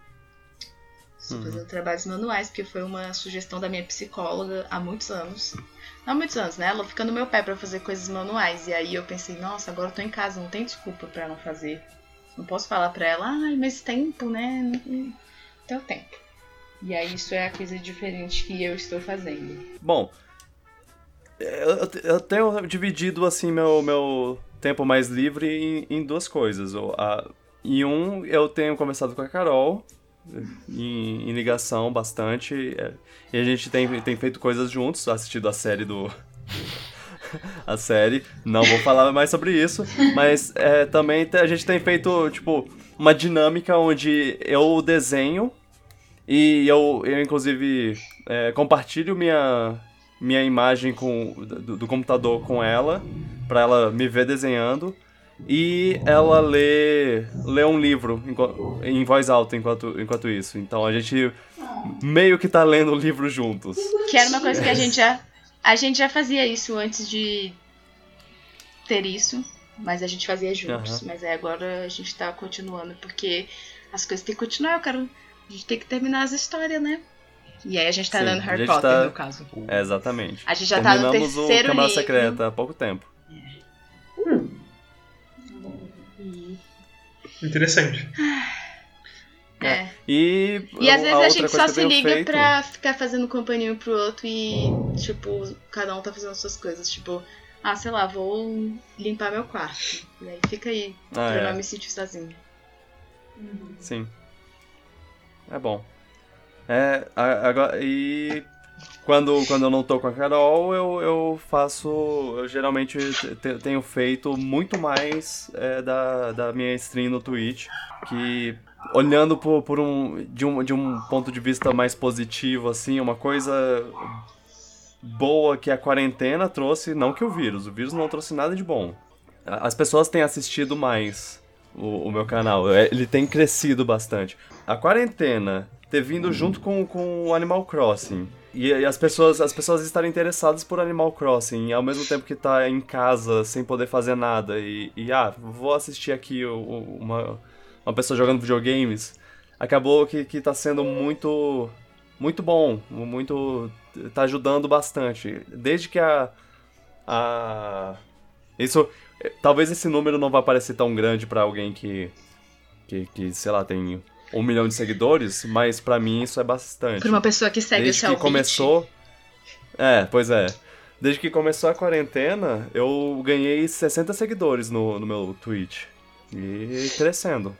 Estou Uhum. fazendo trabalhos manuais, porque foi uma sugestão da minha psicóloga há muitos anos. Não há muitos anos, né? Ela fica no meu pé pra fazer coisas manuais. E aí eu pensei, nossa, agora eu tô em casa, não tem desculpa pra não fazer. Não posso falar pra ela, ai, mas tempo, né? Não- não Tenho tempo. E aí isso é a coisa diferente que eu estou fazendo. Bom, eu, eu tenho dividido assim meu, meu tempo mais livre em, em duas coisas. A- Em um, eu tenho conversado com a Carol, em, em ligação bastante, é, e a gente tem, tem feito coisas juntos, assistido a série do. a série, não vou falar mais sobre isso, mas é, também a gente tem feito, tipo, uma dinâmica onde eu desenho e eu, eu inclusive, é, compartilho minha, minha imagem com, do, do computador com ela, pra ela me ver desenhando. E ela lê, lê um livro enqu- em voz alta enquanto, enquanto isso. Então a gente meio que tá lendo o livro juntos. Que era uma coisa que a gente já. A gente já fazia isso antes de ter isso. Mas a gente fazia juntos. Aham. Mas aí agora a gente tá continuando, porque as coisas têm que continuar, eu quero. A gente tem que terminar as histórias, né? E aí a gente tá Sim, lendo a Harry gente Potter, tá- no caso. É, exatamente. A gente já tá no Terminamos terceiro o Câmara livro. Secreta há pouco tempo. E, Interessante. é. E, E às vezes a gente só se liga feito- pra ficar fazendo companhia um pro outro e, tipo, cada um tá fazendo suas coisas. Tipo, ah, sei lá, vou limpar meu quarto. E aí fica aí, Ah, pra eu é. não me sentir sozinho. Sim. É bom. É, agora, e quando, quando eu não tô com a Carol, eu, eu faço. Eu geralmente te- te- tenho feito muito mais é, da, da minha stream no Twitch. Que olhando por, por um, de um. de um ponto de vista mais positivo, assim, uma coisa boa que a quarentena trouxe, não que o vírus, o vírus não trouxe nada de bom. As pessoas têm assistido mais o, o meu canal, é, ele tem crescido bastante. A quarentena ter vindo junto com, com o Animal Crossing. E, e as pessoas as pessoas estarem interessadas por Animal Crossing, ao mesmo tempo que tá em casa sem poder fazer nada. E, e, ah, vou assistir aqui uma, uma pessoa jogando videogames. Acabou que, que tá sendo muito. Muito bom. Muito. tá ajudando bastante. Desde que a. A. Isso. Talvez esse número não vá parecer tão grande pra alguém que, que. que, sei lá, tem um milhão de seguidores, mas pra mim isso é bastante. Pra uma pessoa que segue Desde o seu que começou. É, pois é. Desde que começou a quarentena, eu ganhei 60 seguidores no, no meu Twitch. E crescendo.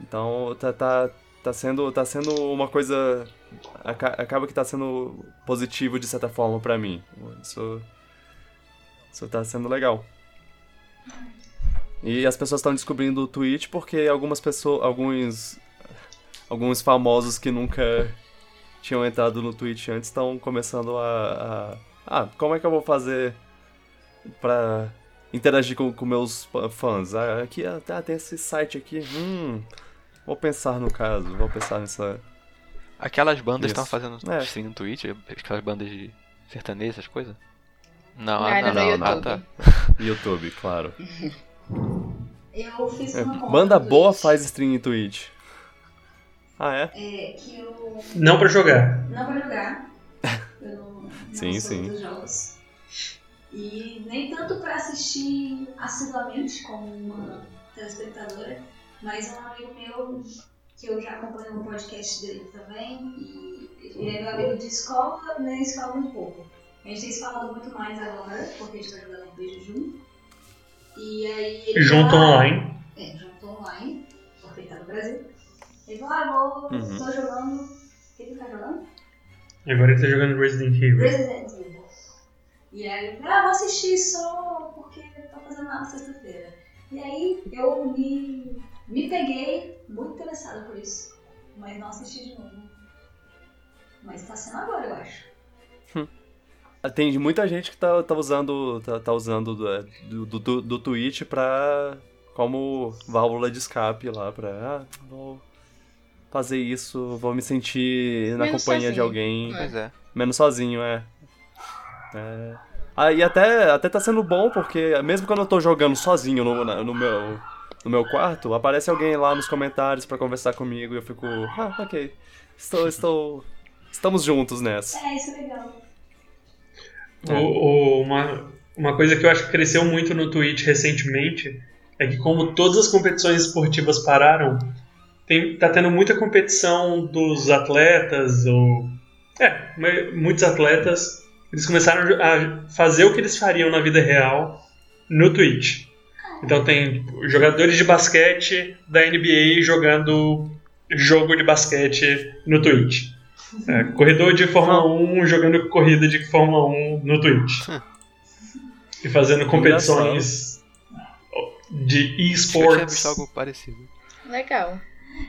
Então tá, tá, tá, sendo, tá sendo uma coisa. aca- Acaba que tá sendo positivo de certa forma pra mim. Isso. Isso tá sendo legal. E as pessoas estão descobrindo o Twitch porque algumas pessoas. alguns. Alguns famosos que nunca tinham entrado no Twitch antes estão começando a, a- Ah, como é que eu vou fazer pra interagir com, com meus fãs? Ah, aqui ah, tá, tem esse site aqui. Hum. Vou pensar no caso, vou pensar nessa. Aquelas bandas estão fazendo É. stream no Twitch, aquelas bandas de sertanejo, essas coisas? Não, Não, ah, era não, não. Ah, YouTube. tá. YouTube, claro. Eu fiz É, uma conta banda boa Twitch, faz stream em Twitch. Ah, é? É, que eu Não pra jogar. não vou jogar. Eu não, não Sim, sou sim. dos jogos. E nem tanto pra assistir assiduamente como uma telespectadora, mas um amigo meu que eu já acompanho o podcast dele também, e ele é meu amigo de escola, né? Se fala muito pouco. A gente tem se falado muito mais agora, porque a gente tá jogando um beijo junto. E aí Junto fala- online. é, junto online, porque ele tá no Brasil. Ele falou, ah, vou, Uhum. tô jogando. O que ele tá jogando? Agora ele tá jogando Resident Evil. Resident Evil. E aí ele falou, ah, vou assistir só porque eu tô fazendo nada sexta-feira. E aí eu me, me peguei muito interessada por isso. Mas não assisti de novo. Mas tá sendo agora, eu acho. Tem muita gente que tá, tá usando, tá, tá usando do, do, do, do Twitch pra. como válvula de escape lá, pra. Ah, vou, fazer isso, vou me sentir na Menos companhia de sozinho. alguém, É. Pois é. menos sozinho, é. É. Ah, e até, até tá sendo bom, porque mesmo quando eu tô jogando sozinho no, na- no meu, no meu quarto, aparece alguém lá nos comentários pra conversar comigo e eu fico, ah, ok, estou, estou, estamos juntos nessa. É, isso é legal. É. O- o- uma, uma coisa que eu acho que cresceu muito no Twitch recentemente é que como todas as competições esportivas pararam, tem, tá tendo muita competição dos atletas, ou. É, mu- muitos atletas, eles começaram a fazer o que eles fariam na vida real no Twitch. Então tem jogadores de basquete da NBA jogando jogo de basquete no Twitch. É, corredor de Fórmula 1 jogando corrida de Fórmula 1 no Twitch. e fazendo competições de parecido. Legal.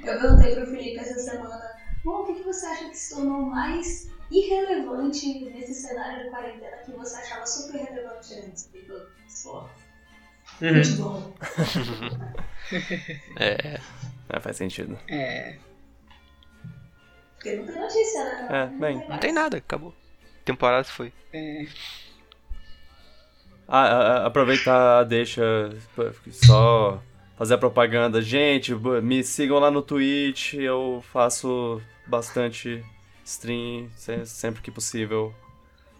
Eu perguntei pro Felipe essa semana, bom, o que que você acha que se tornou mais irrelevante nesse cenário de quarentena que você achava super relevante antes? Ele falou, esporte, Uhum. futebol. É. É, faz sentido. É. Porque não tem notícia, né? É, bem, Não tem nada, acabou. Temporada se foi. é. Ah, a- a- aproveitar, deixa só fazer a propaganda. Gente, me sigam lá no Twitch, eu faço bastante stream se- sempre que possível.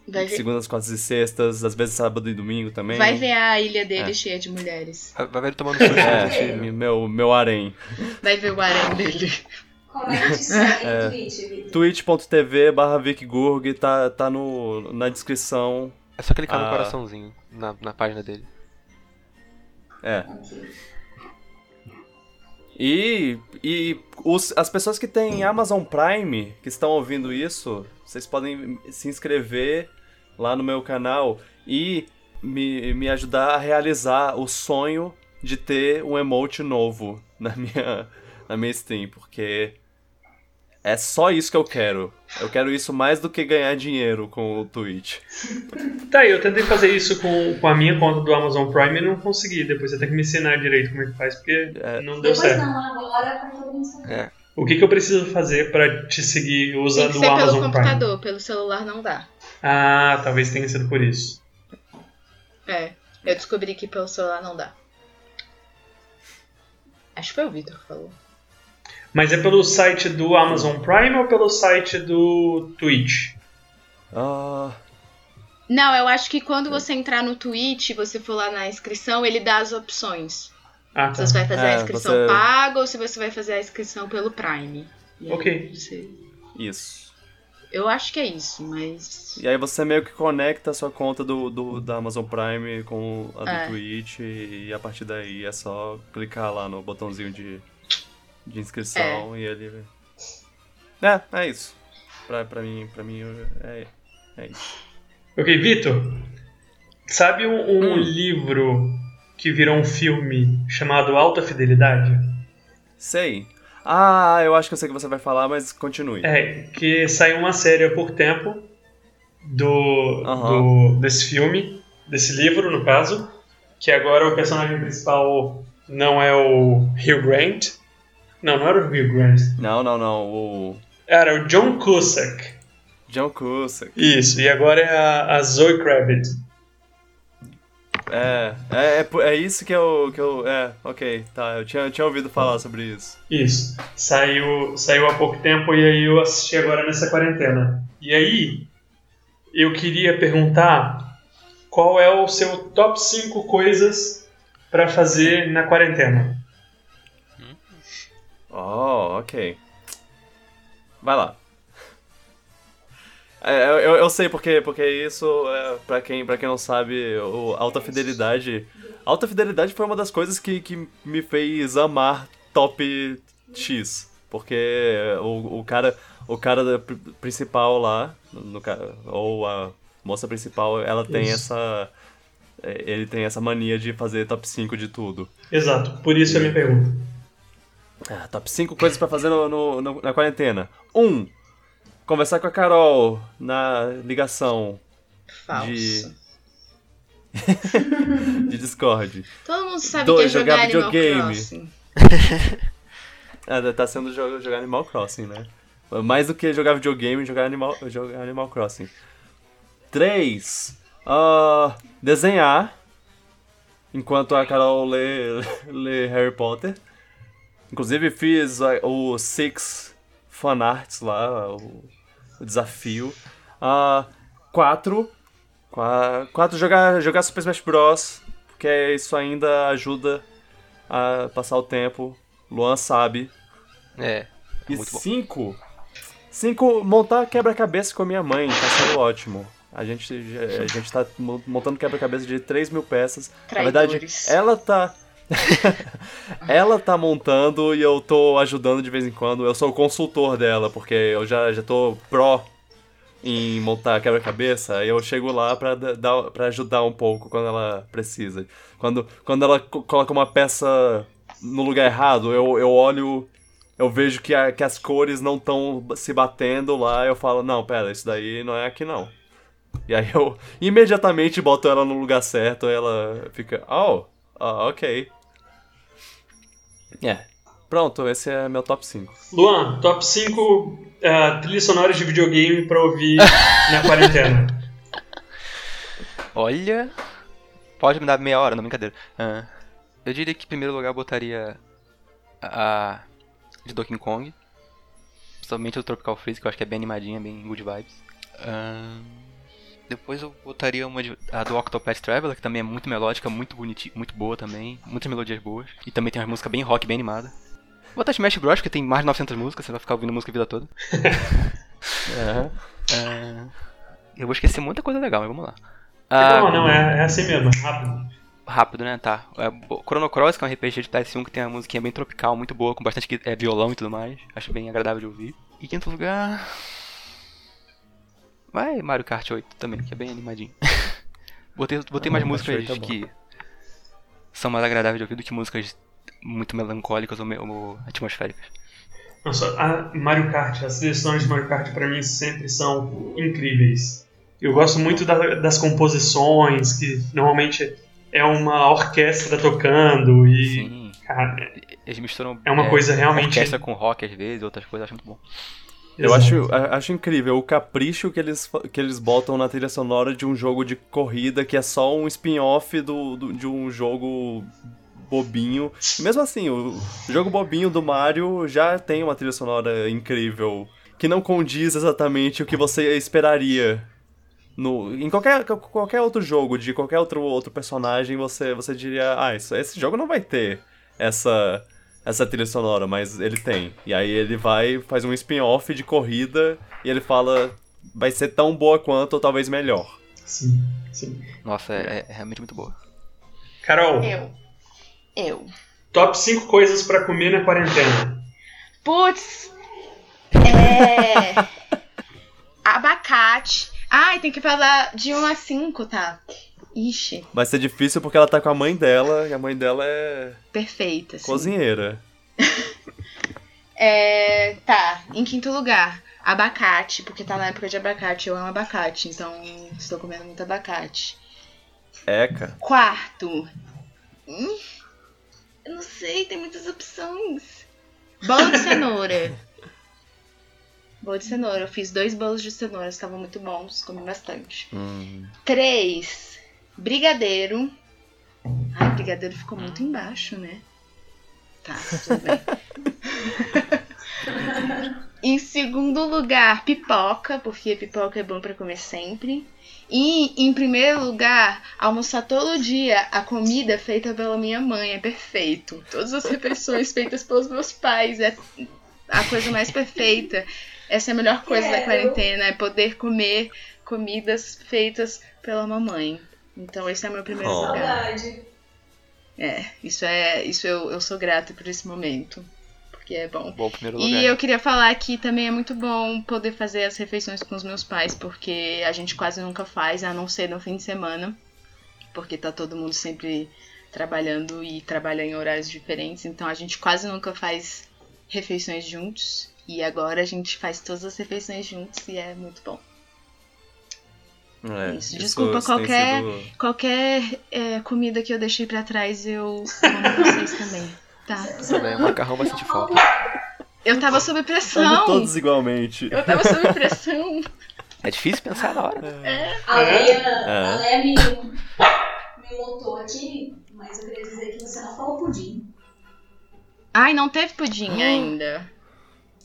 Ver, Segundas, quartas e sextas, às vezes sábado e domingo também. vai ver a ilha dele É. cheia de mulheres. Vai ver ele tomando susto. É, meu, meu harém. Vai ver o harém dele. Como é É. Twitch, twitch.tv barra VicGurg, tá, tá no, na descrição. É só clicar no Ah. coraçãozinho na, na página dele. É. Ok. E, e os- as pessoas que têm Amazon Prime, que estão ouvindo isso, vocês podem se inscrever lá no meu canal e me, me ajudar a realizar o sonho de ter um emote novo na minha, na minha stream, porque é só isso que eu quero. Eu quero isso mais do que ganhar dinheiro com o Twitch. Tá, eu tentei fazer isso com, com a minha conta do Amazon Prime e não consegui. Depois você tem que me ensinar direito como é que faz, porque É. não deu Depois certo. não, agora pra todo mundo saber. É. O que, que eu preciso fazer pra te seguir Tem usando o ser pelo Amazon Prime? computador, pelo celular não dá. Ah, talvez tenha sido por isso. É, eu descobri que pelo celular não dá. Acho que foi o Vitor que falou. Mas é pelo site do Amazon Prime ou pelo site do Twitch? Ah, Não, eu acho que quando você entrar no Twitch você for lá na inscrição, ele dá as opções. Ah, Se tá. você vai fazer É, a inscrição você- paga ou se você vai fazer a inscrição pelo Prime. Aí Ok. você- isso. Eu acho que é isso, mas. E aí você meio que conecta a sua conta do, do- da Amazon Prime com a do É. Twitch e a partir daí é só clicar lá no botãozinho de, de inscrição e ele. É, é isso. Pra, pra mim, pra mim é, é isso. Ok, Vitor. Sabe um, um Hum. livro que virou um filme chamado Alta Fidelidade? Sei. Ah, eu acho que eu sei o que você vai falar, mas continue. É, que saiu uma série há pouco tempo do, Aham. do- desse filme, desse livro, no caso, que agora o personagem principal não é o Hugh Grant. Não, não era o Hugh Grant. Não, não, não. O Era o John Cusack. John Cusack. Isso, e agora é a, a Zoe Kravitz. É, é, é, é isso que eu, que eu. É, ok, tá. Eu tinha, eu tinha ouvido falar sobre isso. Isso. Saiu, saiu há pouco tempo e aí eu assisti agora nessa quarentena. E aí, eu queria perguntar qual é o seu top 5 coisas pra fazer na quarentena. Oh, ok. Vai lá. É, eu, eu- sei porque, porque isso, é, pra, quem, pra quem não sabe, o Alta Fidelidade. Alta Fidelidade foi uma das coisas que, que me fez amar Top X. Porque o, o cara, o cara principal lá, no, ou a moça principal, ela tem Isso. essa. é, Ele tem essa mania de fazer top 5 de tudo. Exato, por isso a minha pergunta. Ah, top 5 coisas pra fazer no, no- no- na quarentena. 1. Um, conversar com a Carol na ligação Falso. De- de Discord. Todo mundo sabe Dois, que é jogar, jogar Animal videogame. Crossing. É, tá sendo jo- jogar Animal Crossing, né? Mais do que jogar videogame, jogar Animal, jogar Animal Crossing. 3. desenhar. Enquanto a Carol lê, lê Harry Potter. Inclusive fiz o Six fanarts lá, o, o desafio. 4. 4 jogar, jogar Super Smash Bros. Porque isso ainda ajuda a passar o tempo. Luan sabe. É, é E muito bom. 5. 5. Montar quebra-cabeça com a minha mãe. Tá sendo ótimo. A gente, a gente tá mo- montando quebra-cabeça de 3 mil peças. Na verdade, Traidores. ela tá. ela tá montando e eu tô ajudando de vez em quando. Eu sou o consultor dela, porque eu já, já tô pró em montar quebra-cabeça. Eu chego lá pra, da- dar, pra ajudar um pouco quando ela precisa. Quando, quando ela co- coloca uma peça no lugar errado, eu, eu olho. Eu vejo que, a- que as cores não estão se batendo lá. Eu falo: Não, pera, isso daí não é aqui não. E aí eu imediatamente boto ela no lugar certo, ela fica, oh, ah, ok. É. Pronto, esse é meu top 5. Luan, top 5 uh, trilhas sonoras de videogame pra ouvir na quarentena. Olha. Pode me dar meia hora, não, brincadeira. Ah, eu diria que em primeiro lugar eu botaria a de Donkey Kong. Principalmente o Tropical Freeze, que eu acho que é bem animadinha, bem good vibes. Ah, depois eu botaria uma de- a do Octopath Traveler, que também é muito melódica, muito bonitinha, muito boa também. Muitas melodias boas. E também tem uma música bem rock, bem animada. Vou botar Smash Bros, que tem mais de 900 músicas, você vai ficar ouvindo música a vida toda. É. Ah, eu vou esquecer muita coisa legal, mas vamos lá. não, Ah, não, é, é assim mesmo, rápido. Rápido, né? Tá. É, Chrono Cross, que é um RPG de PS1 que tem uma musiquinha bem tropical, muito boa, com bastante é, violão e tudo mais. Acho bem agradável de ouvir. E quinto lugar. Vai Mario Kart 8 também, que é bem animadinho. botei botei Ah, mais músicas 8 é bom. que são mais agradáveis de ouvir do que músicas muito melancólicas ou, me- ou atmosféricas. Nossa, a Mario Kart, as seleções de Mario Kart pra mim sempre são incríveis. Eu gosto muito da- das composições, que normalmente é uma orquestra tocando e. Sim. Cara, Eles misturam É uma coisa realmente- orquestra com rock às vezes, outras coisas, acho muito bom. Eu exato. acho, acho incrível o capricho que eles, que eles botam na trilha sonora de um jogo de corrida que é só um spin-off do, do- de um jogo bobinho. Mesmo assim, o jogo bobinho do Mario já tem uma trilha sonora incrível que não condiz exatamente o que você esperaria. No, em qualquer, qualquer outro jogo, de qualquer outro, outro personagem, você, você diria, ah, isso, esse jogo não vai ter essa, essa trilha sonora, mas ele tem. E aí ele vai, faz um spin-off de corrida e ele fala, vai ser tão boa quanto ou talvez melhor. Sim, sim. Nossa, é, é realmente muito boa. Carol, Eu. Eu. top 5 coisas pra comer na quarentena. Putz! É. Abacate. Ai, tem que falar de 1 a 5, tá? Ixi, Vai ser difícil porque ela tá com a mãe dela, e a mãe dela é perfeita. Assim. cozinheira. É. Tá, em quinto lugar, abacate, porque tá na época de abacate. Eu amo abacate, então estou comendo muito abacate. Eca. Quarto. Hum, eu não sei, tem muitas opções. Bolo de cenoura. Bolo de cenoura. Eu fiz dois bolos de cenoura, estavam muito bons, comi bastante. Hum, Três. Brigadeiro. Ai, brigadeiro ficou muito embaixo, né? Tá, tudo bem. em segundo lugar, pipoca, porque pipoca é bom pra comer sempre. E em primeiro lugar, almoçar todo dia a comida feita pela minha mãe é perfeito. Todas as refeições feitas pelos meus pais é a coisa mais perfeita. Essa é a melhor coisa da Quero. quarentena, é poder comer comidas feitas pela mamãe. Então esse é o meu primeiro Oh. lugar. Saudade. É, isso é. Isso eu, eu sou grata por esse momento. Porque é bom. bom primeiro lugar. E eu queria falar que também é muito bom poder fazer as refeições com os meus pais, porque a gente quase nunca faz, a não ser no fim de semana. Porque tá todo mundo sempre trabalhando e trabalha em horários diferentes, então a gente quase nunca faz refeições juntos. E agora a gente faz todas as refeições juntos e é muito bom. É, Isso, desculpa isso qualquer- sido- Qualquer é, comida que eu deixei pra trás, eu amo vocês também. Tá? Tudo bem, o macarrão vai sentir falta. Eu tava sob Estamos pressão. todos igualmente. Eu tava sob pressão. É difícil pensar na hora. A Leia, É. a Leia me, me montou aqui, mas eu queria dizer que você não falou pudim. Ai, não teve pudim ainda.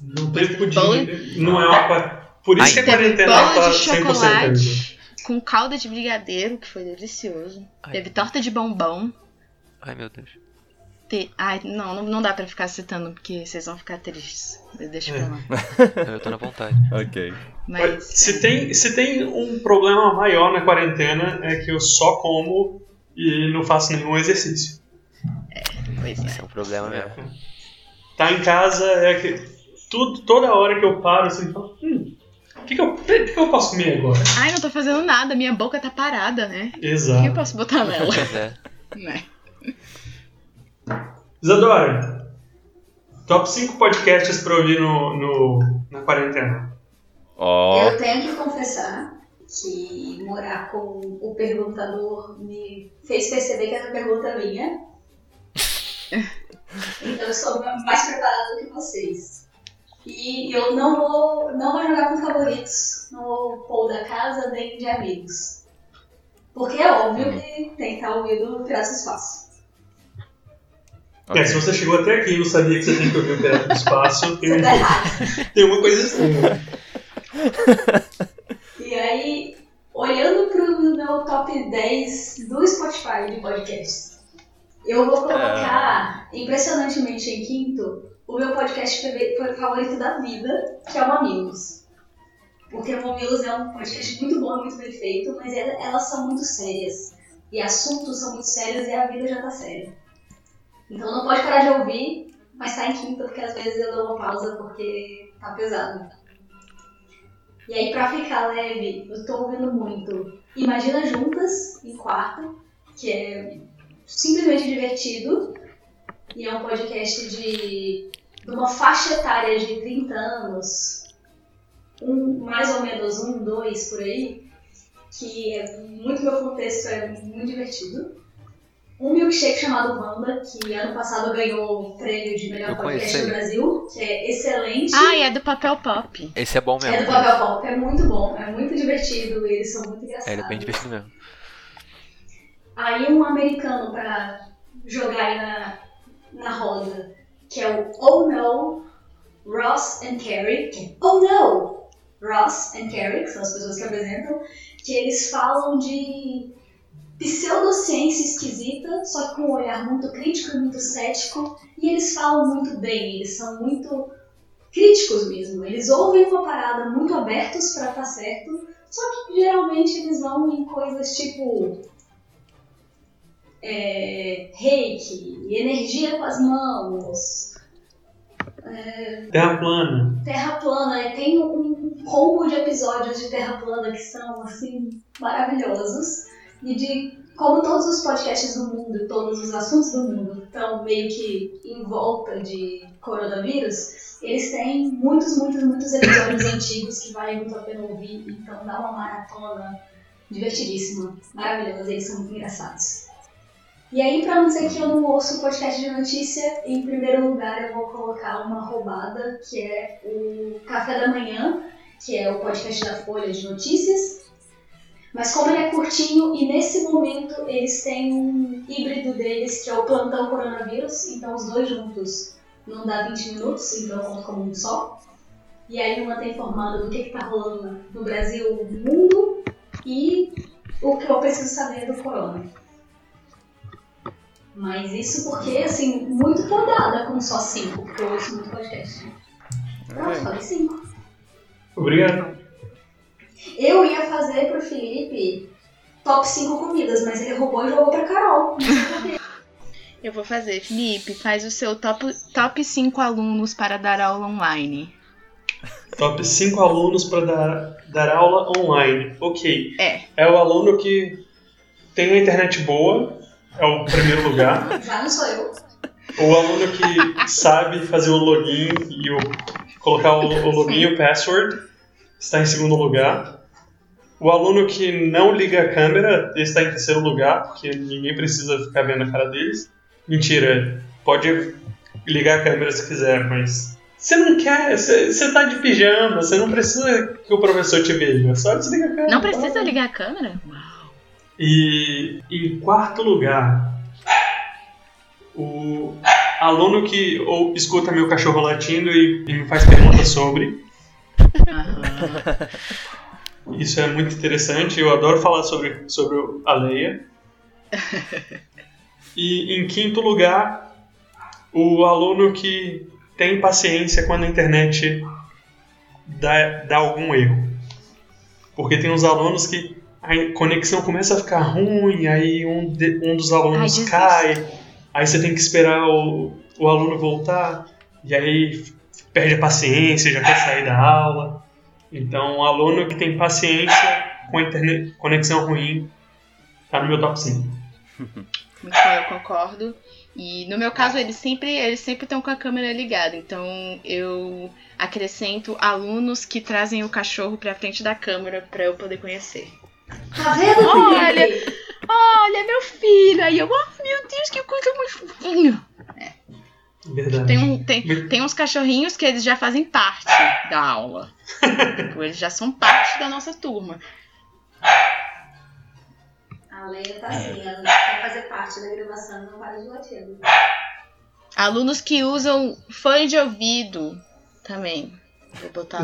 Não teve Bolo- pudim. Não é uma. Por isso que a quarentena tá de 100% ainda. chocolate com calda de brigadeiro, que foi delicioso. Ai. Teve torta de bombom. Ai, meu Deus. Te... Ai, não, não, não dá pra ficar citando, porque vocês vão ficar tristes. Deixa É. pra lá. Eu tô na vontade. Ok. Mas. Se tem, se tem um problema maior na quarentena é que eu só como e não faço nenhum exercício. Pois é. Isso é um problema mesmo. Tá em casa é que tudo, toda hora que eu paro assim, falo, hum, o que, que, eu, que que eu posso comer agora? Ai, não tô fazendo nada, minha boca tá parada, né? O que eu Exato. posso botar nela? É. né? Isadora, top 5 podcasts pra ouvir no, no, na quarentena. Ó. Eu tenho que confessar que morar com o perguntador me fez perceber que essa pergunta minha. Então eu estou mais preparada do que vocês. E eu não vou, não vou jogar com favoritos no poll da casa nem de amigos. Porque é óbvio que tem que estar ouvindo Piratas do Espaço. É, se você chegou até aqui e não sabia que você tem que ouvir o Pirata do Espaço, tem, tá tem uma coisa estranha. E aí, olhando pro meu top 10 do Spotify de podcasts, eu vou colocar, impressionantemente em quinto, o meu podcast favorito da vida, que é o Mamilos. Porque o Mamilos é um podcast muito bom, muito bem feito, mas el- elas são muito sérias. E assuntos são muito sérios e a vida já tá séria. Então não pode parar de ouvir, mas tá em quinto, porque às vezes eu dou uma pausa porque tá pesado. E aí, pra ficar leve, eu tô ouvindo muito Imagina Juntas, em quarto, que é simplesmente divertido. E é um podcast de, de uma faixa etária de 30 anos, um, mais ou menos um, dois por aí, que é muito meu contexto, é muito divertido. Um milkshake chamado Wanda, que ano passado ganhou o prêmio de melhor podcast do Brasil, que é excelente. Ai, é do papel pop. Esse é bom É mesmo. do Papel Pop, é muito bom, é muito divertido, eles são muito engraçados. É, ele é bem divertido mesmo. Aí um americano pra jogar aí na, na roda, que é o Oh No, Ross and Carrie, que é Oh No, Ross and Carrie, que são as pessoas que apresentam, que eles falam de pseudociência esquisita, só que com um olhar muito crítico e muito cético, e eles falam muito bem, eles são muito críticos mesmo, eles ouvem uma parada muito abertos pra estar certo, só que geralmente eles vão em coisas tipo é, reiki, energia com as mãos, Terra plana. terra plana. E tem um combo de episódios de terra plana que são assim maravilhosos e de como todos os podcasts do mundo, todos os assuntos do mundo estão meio que em volta de coronavírus. Eles têm muitos, muitos, muitos episódios antigos que vale muito a pena ouvir. Então dá uma maratona divertidíssima, maravilhosa. Eles são muito engraçados. E aí, pra não dizer que eu não ouço podcast de notícia, em primeiro lugar eu vou colocar uma roubada, que é o Café da Manhã, que é o podcast da Folha de Notícias. Mas como ele é curtinho e nesse momento eles têm um híbrido deles, que é o Plantão Coronavírus, então os dois juntos não dá 20 minutos, então eu conto como um só. E aí uma tá informando do que, que tá rolando no Brasil, no mundo e o que eu preciso saber do corona. Mas isso porque, assim, muito podada com só cinco, porque eu ouço muito podcast. Pronto, falei cinco. Obrigado. Eu ia fazer pro Felipe top 5 comidas, mas ele roubou e jogou pra Carol. Eu vou fazer. Felipe, faz o seu top, top 5 alunos para dar aula online. Top 5 alunos para dar, dar aula online. Ok. É. É o aluno que tem uma internet boa, é o primeiro lugar. Já não sou eu. O aluno que sabe fazer o login e o, colocar o, o login e o password está em segundo lugar. O aluno que não liga a câmera está em terceiro lugar, porque ninguém precisa ficar vendo a cara deles. Mentira, pode ligar a câmera se quiser, mas Você não quer, você, você tá de pijama, você não precisa que o professor te veja, só desliga a câmera. Não precisa ligar a câmera? E em quarto lugar, o aluno que ou escuta meu cachorro latindo e, e me faz perguntas sobre. Isso é muito interessante, eu adoro falar sobre, sobre a Leia. E em quinto lugar, o aluno que tem paciência quando a internet dá, dá algum erro. Porque tem uns alunos que a conexão começa a ficar ruim, aí um, de- um dos alunos desiste. cai, aí você tem que esperar o, o aluno voltar, e aí perde a paciência, já quer sair da aula. Então, o aluno que tem paciência com a internet, conexão ruim tá no meu top 5. Muito bom, eu concordo. E no meu caso, eles sempre eles sempre estão com a câmera ligada. Então eu acrescento alunos que trazem o cachorro pra frente da câmera pra eu poder conhecer. Tá vendo, Olha! Olha, meu filho! Aí eu, oh, meu Deus, que coisa mais fofinho! Verdade. Tem, um, tem, tem uns cachorrinhos que eles já fazem parte da aula. Tipo, eles já são parte da nossa turma. A Leia tá assim, ela quer fazer parte da gravação, não para de latir. Alunos que usam fone de ouvido também.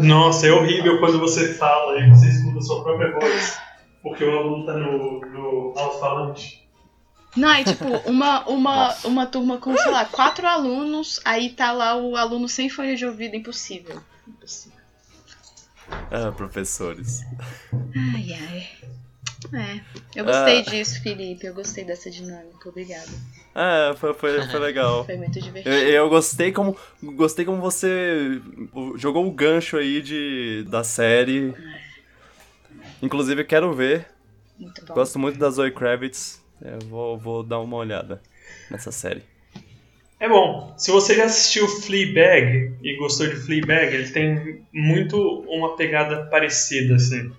Nossa, é horrível quando você fala e você escuta a sua própria voz. Porque o aluno tá no, no alto-falante. Não, é tipo, uma, uma, uma turma com, sei lá, quatro alunos, aí tá lá o aluno sem fone de ouvido, impossível. Impossível. Ah, professores. Ai, ai. É, eu gostei Ah. disso, Felipe, eu gostei dessa dinâmica, obrigada. Ah, foi, foi, foi legal. Foi muito divertido. Eu, eu gostei como gostei como você jogou o gancho aí de da série. Inclusive quero ver. Muito bom. Gosto muito da Zoe Kravitz. Eu vou, vou dar uma olhada nessa série. É bom. Se você já assistiu Fleabag e gostou de Fleabag, ele tem muito uma pegada parecida, assim.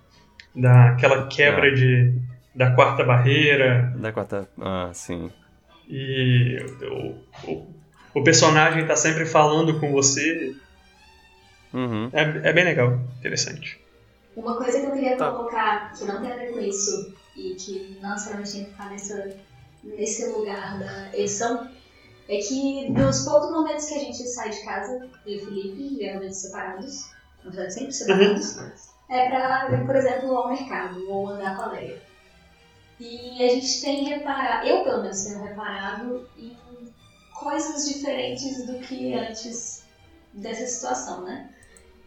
Daquela quebra Ah. de, da quarta barreira. Da quarta. Ah, sim. E o, o, o personagem tá sempre falando com você. Uhum. É, é bem legal. Interessante. Uma coisa que eu queria Tá. colocar, que não tem a ver com isso, e que não necessariamente tem que ficar nessa, nesse lugar da edição, é que nos poucos momentos que a gente sai de casa, eu e o Felipe, geralmente separados, na verdade sempre separados, é pra por exemplo, ao mercado ou andar com a Leia. E a gente tem reparado, eu pelo menos tenho reparado em coisas diferentes do que antes dessa situação, né?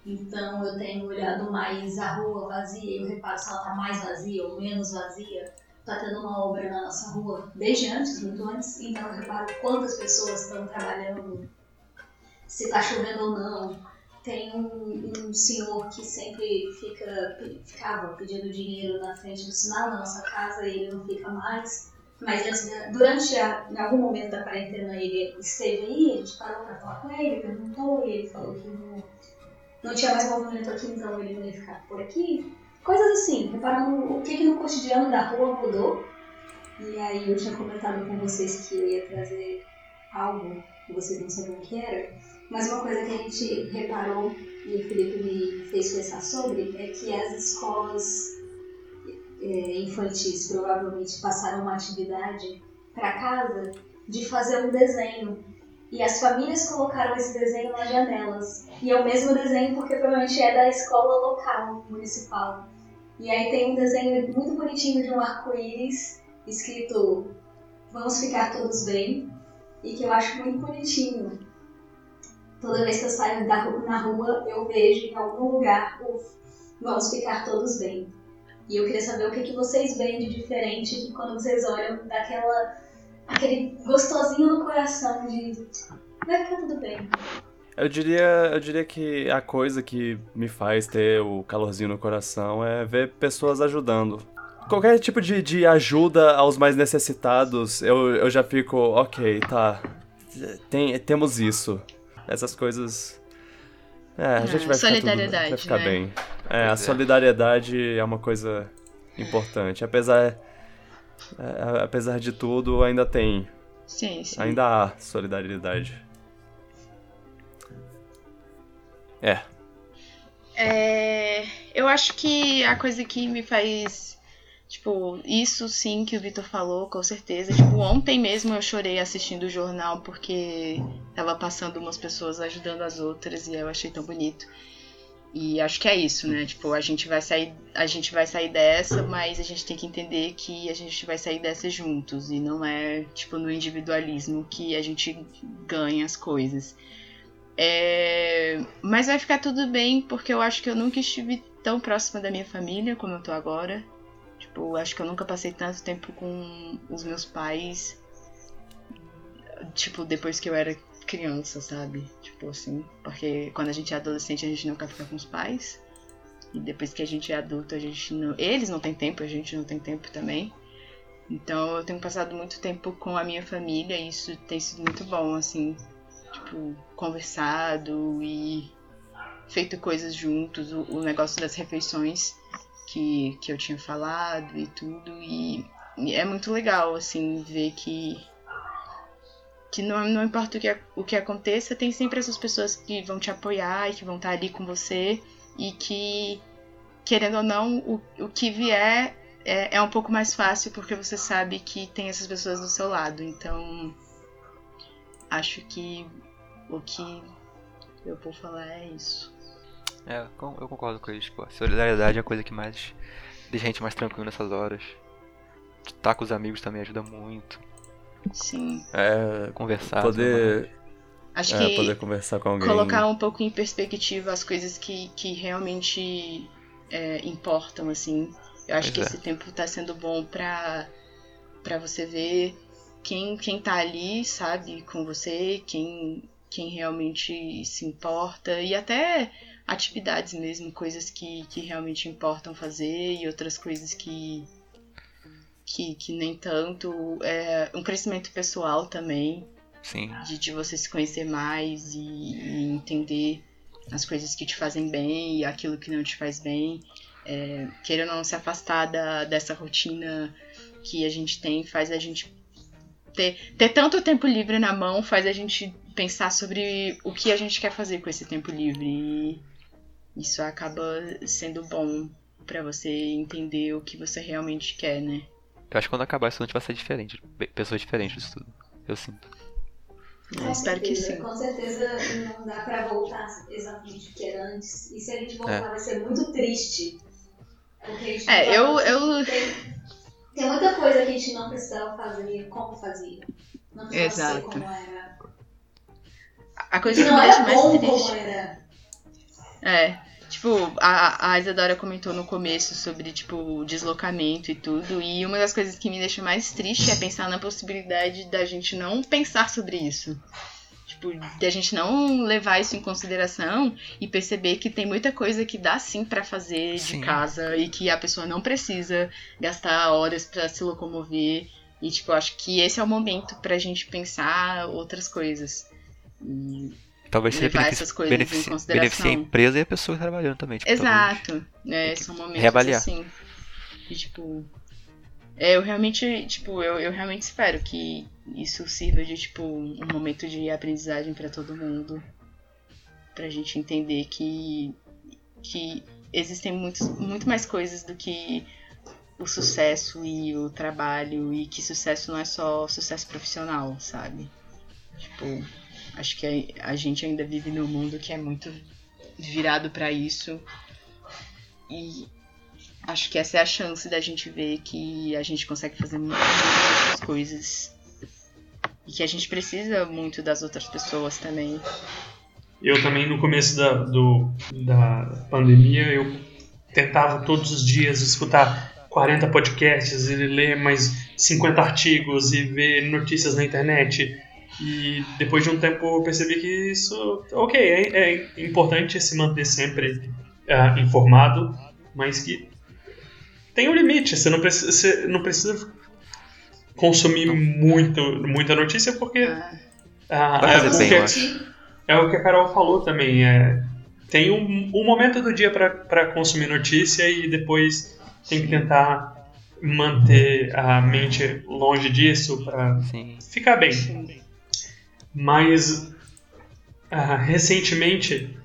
Então eu tenho olhado mais a rua vazia, eu reparo se ela tá mais vazia ou menos vazia. Tá tendo uma obra na nossa rua desde antes, muito antes, então eu reparo quantas pessoas estão trabalhando, se tá chovendo ou não. Tem um, um senhor que sempre fica, ficava pedindo dinheiro na frente do sinal na nossa casa e ele não fica mais. Mas da- durante a, em algum momento da quarentena ele esteve aí, a gente parou pra falar com ele, perguntou, e ele falou que não, não tinha mais movimento aqui, então ele ia ficar por aqui. Coisas assim, reparando o que, que no cotidiano da rua mudou. E aí eu tinha comentado com vocês que eu ia trazer algo que vocês não sabiam o que era. Mas uma coisa que a gente reparou e o Felipe me fez pensar sobre é que as escolas é, infantis provavelmente passaram uma atividade para casa de fazer um desenho. E as famílias colocaram esse desenho nas janelas. E é o mesmo desenho porque provavelmente é da escola local, municipal. E aí tem um desenho muito bonitinho de um arco-íris escrito Vamos ficar todos bem. E que eu acho muito bonitinho. Toda vez que eu saio da na rua, eu vejo em algum lugar o Vamos ficar todos bem. E eu queria saber o que, que vocês veem de diferente que quando vocês olham daquela. Aquele gostosinho no coração de. Vai ficar tudo bem. Eu diria, eu diria que a coisa que me faz ter o calorzinho no coração é ver pessoas ajudando. Qualquer tipo de, de ajuda aos mais necessitados, eu, eu já fico, ok, tá. Tem, temos isso. Essas coisas. É, a Ah, gente vai ficar, tudo, solidariedade, vai ficar né? bem. É, a é. solidariedade é uma coisa importante. Apesar, é, apesar de tudo, ainda tem. Sim, sim. Ainda há solidariedade. É. É, eu acho que a coisa que me faz. Tipo, isso sim que o Vitor falou, com certeza. Tipo, ontem mesmo eu chorei assistindo o jornal porque tava passando umas pessoas ajudando as outras e eu achei tão bonito. E acho que é isso, né? Tipo, a gente vai sair, a gente vai sair dessa, mas a gente tem que entender que a gente vai sair dessa juntos e não é tipo no individualismo que a gente ganha as coisas. É... Mas vai ficar tudo bem, porque eu acho que eu nunca estive tão próxima da minha família como eu tô agora. Tipo, acho que eu nunca passei tanto tempo com os meus pais. Tipo, depois que eu era criança, sabe? Tipo assim, porque quando a gente é adolescente a gente não quer ficar com os pais. E depois que a gente é adulto, a gente não. Eles não têm tempo, a gente não tem tempo também. Então eu tenho passado muito tempo com a minha família e isso tem sido muito bom, assim. Tipo, conversado e feito coisas juntos, o, o negócio das refeições que, que eu tinha falado e tudo. E, e é muito legal, assim, ver que que não, não importa o que, o que aconteça, tem sempre essas pessoas que vão te apoiar e que vão estar ali com você e que, querendo ou não, o, o que vier é, é um pouco mais fácil porque você sabe que tem essas pessoas do seu lado. Então, acho que o que eu vou falar é isso. É, eu concordo com isso. Pô. Solidariedade é a coisa que mais deixa a gente mais tranquilo nessas horas. Estar tá com os amigos também ajuda muito. Sim. É, conversar. Poder. Acho é, que poder conversar com alguém. colocar um pouco em perspectiva as coisas que, que realmente é, importam, assim. Eu acho Pois que é. esse tempo tá sendo bom pra, pra você ver quem, quem tá ali, sabe, com você, quem, quem realmente se importa e até atividades mesmo, coisas que, que realmente importam fazer e outras coisas que, que, que nem tanto. É, um crescimento pessoal também, Sim. de, de você se conhecer mais e, e entender as coisas que te fazem bem e aquilo que não te faz bem. É, queira ou não se afastar da, dessa rotina que a gente tem, faz a gente ter, ter tanto tempo livre na mão, faz a gente pensar sobre o que a gente quer fazer com esse tempo livre. E isso acaba sendo bom pra você entender o que você realmente quer, né? Eu acho que quando acabar isso a gente vai ser diferente. Pessoas diferentes disso tudo. Eu sinto. Eu espero que sim. Com certeza não dá pra voltar exatamente o que era antes. E se a gente voltar, É. vai ser muito triste. Porque a gente É, não eu, tá- eu Tem, tem muita coisa que a gente não precisava fazer como fazia. Não precisava ser Exato. como era. a coisa que Não era deixa mais bom triste. como era. É, tipo, a, a Isadora comentou no começo sobre, tipo, deslocamento e tudo, e uma das coisas que me deixa mais triste é pensar na possibilidade da gente não pensar sobre isso. Tipo, da gente não levar isso em consideração e perceber que tem muita coisa que dá sim pra fazer de Sim. casa e que a pessoa não precisa gastar horas pra se locomover. E, tipo, acho que esse é o momento pra gente pensar outras coisas. E Talvez seja benefici benefici beneficie a empresa e a pessoa tá trabalhando também. Tipo. Exato. É, são momentos reavaliar. assim. E, tipo. é, eu realmente, tipo, eu, eu realmente espero que isso sirva de, tipo, um momento de aprendizagem pra todo mundo. Pra gente entender que, que existem muitos, muito mais coisas do que o sucesso e o trabalho. E que sucesso não é só sucesso profissional, sabe? Tipo, acho que a, gente ainda vive num mundo que é muito virado pra isso. E acho que essa é a chance da gente ver que a gente consegue fazer muitas coisas. E que a gente precisa muito das outras pessoas também. Eu também, no começo da, do, da pandemia, eu tentava todos os dias escutar 40 podcasts e ler mais 50 artigos e ver notícias na internet. E depois de um tempo eu percebi que isso, ok, é, é importante se manter sempre ah, informado, mas que tem um limite. Você não precisa, você não precisa consumir muito, muita notícia porque Ah, Vai fazer é, bem, porque- eu acho. é o que a Carol falou também. É, tem um, um momento do dia para consumir notícia e depois tem que tentar manter a mente longe disso para ficar bem. sim. Mas ah, recentemente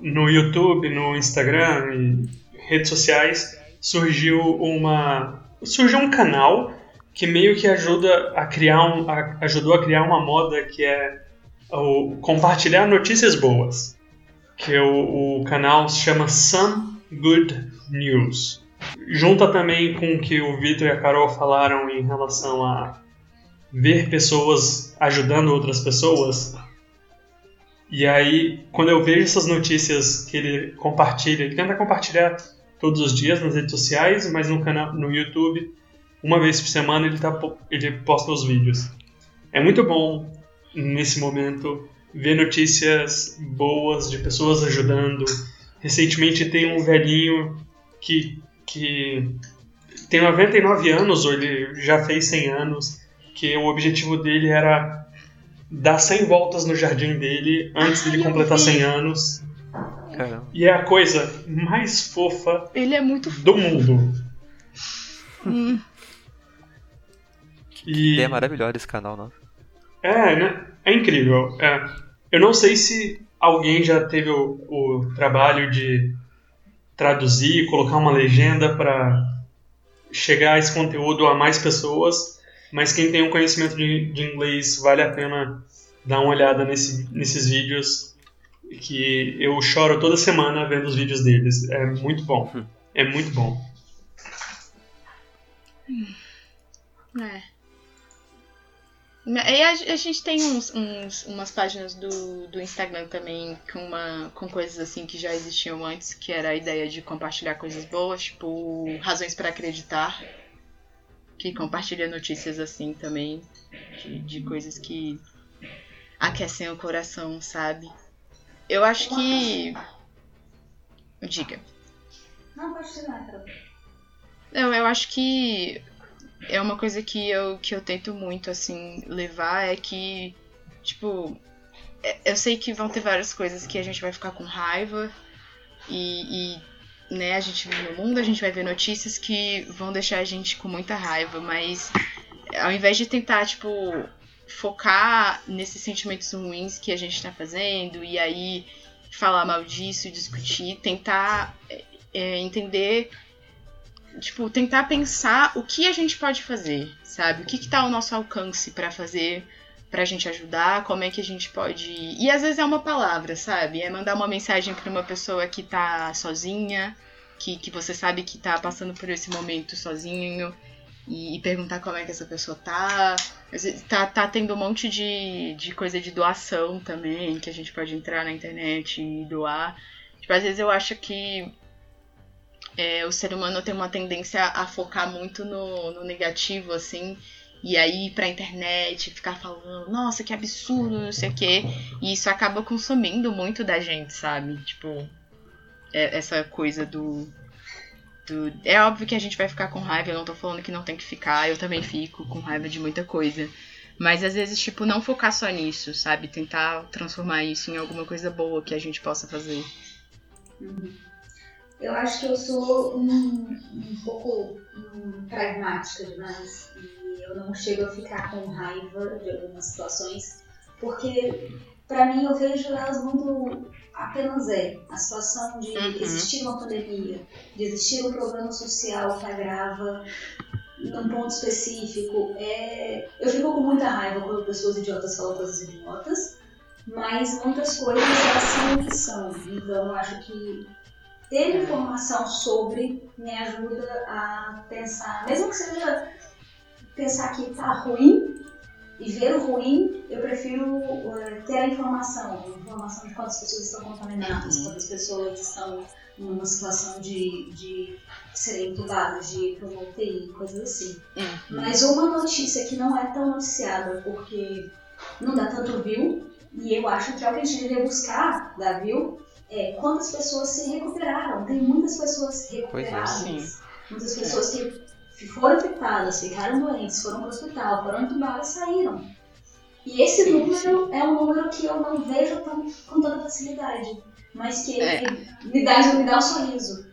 no YouTube, no Instagram e redes sociais surgiu uma surgiu um canal que meio que ajuda a criar um, a, ajudou a criar uma moda que é o compartilhar notícias boas. Que o, o canal se chama Some Good News. Junta também com o que o Vitor e a Carol falaram em relação a ver pessoas ajudando outras pessoas. E aí, quando eu vejo essas notícias que ele compartilha, ele tenta compartilhar todos os dias nas redes sociais, mas no canal, no YouTube, uma vez por semana ele, tá, ele posta os vídeos. É muito bom nesse momento ver notícias boas de pessoas ajudando. Recentemente tem um velhinho que, que tem 99 anos, ou ele já fez 100 anos, que o objetivo dele era dar 100 voltas no jardim dele antes dele completar 100 anos. Caramba. E é a coisa mais fofa Ele é muito do mundo. Hum, E Ideia maravilhosa esse canal, não? é, né? É incrível. É. Eu não sei se alguém já teve o, o trabalho de traduzir, colocar uma legenda para chegar esse conteúdo a mais pessoas, mas quem tem um conhecimento de, de inglês vale a pena dar uma olhada nesse, nesses vídeos que eu choro toda semana vendo os vídeos deles. É muito bom. É muito bom. é. E a, a gente tem uns, uns- umas páginas do, do Instagram também com, uma, com coisas assim que já existiam antes, que era a ideia de compartilhar coisas boas, tipo Razões para Acreditar, que compartilha notícias assim também, de, de coisas que aquecem o coração, sabe? Eu acho que. Diga. Não, pode Carol. Não, eu acho que é uma coisa que eu, que eu tento muito, assim, levar é que, tipo, é- eu sei que vão ter várias coisas que a gente vai ficar com raiva e, e, né, a gente vive no mundo, a gente vai ver notícias que vão deixar a gente com muita raiva, mas ao invés de tentar, tipo, focar nesses sentimentos ruins que a gente tá fazendo e aí falar mal disso, discutir, tentar é, entender tipo, tentar pensar o que a gente pode fazer, sabe? O que, que tá ao nosso alcance pra fazer, pra gente ajudar, como é que a gente pode. E às vezes é uma palavra, sabe? É mandar uma mensagem pra uma pessoa que tá sozinha, que, que você sabe que tá passando por esse momento sozinho, e, e perguntar como é que essa pessoa tá. Tá, tá tendo um monte de, de coisa de doação também, que a gente pode entrar na internet e doar. Tipo, às vezes eu acho que é, o ser humano tem uma tendência a focar muito no, no negativo, assim, e aí pra internet, ficar falando, nossa, que absurdo, não sei o quê. E isso acaba consumindo muito da gente, sabe? Tipo, é- essa coisa do, do. É óbvio que a gente vai ficar com raiva, eu não tô falando que não tem que ficar, eu também fico com raiva de muita coisa. Mas às vezes, tipo, não focar só nisso, sabe? Tentar transformar isso em alguma coisa boa que a gente possa fazer. Eu acho que eu sou um, um pouco hum, pragmática demais eu não chego a ficar com raiva de algumas situações, porque pra mim eu vejo elas muito apenas é a situação de Uhum. existir uma pandemia, de existir um problema social que agrava num ponto específico. É... Eu fico com muita raiva quando pessoas idiotas falam coisas idiotas, mas muitas coisas elas são o que são. Então eu acho que ter informação sobre me ajuda a pensar, mesmo que seja pensar que tá ruim e ver o ruim, eu prefiro eh, ter a informação, a informação de quantas pessoas estão contaminadas, Uhum. quantas pessoas estão numa situação de, de serem entubadas, de ir para uma UTI, coisas assim. Mas uma notícia que não é tão noticiada porque não dá tanto view, e eu acho que é o que a gente deveria buscar dar view, é quantas pessoas se recuperaram. Tem muitas pessoas recuperadas. sim. Muitas pessoas que foram afetadas, ficaram doentes, foram para o hospital, foram entubadas e saíram. E esse Sim, número é um número que eu não vejo tão, com tanta facilidade, mas que É. me, dá, me dá um sorriso.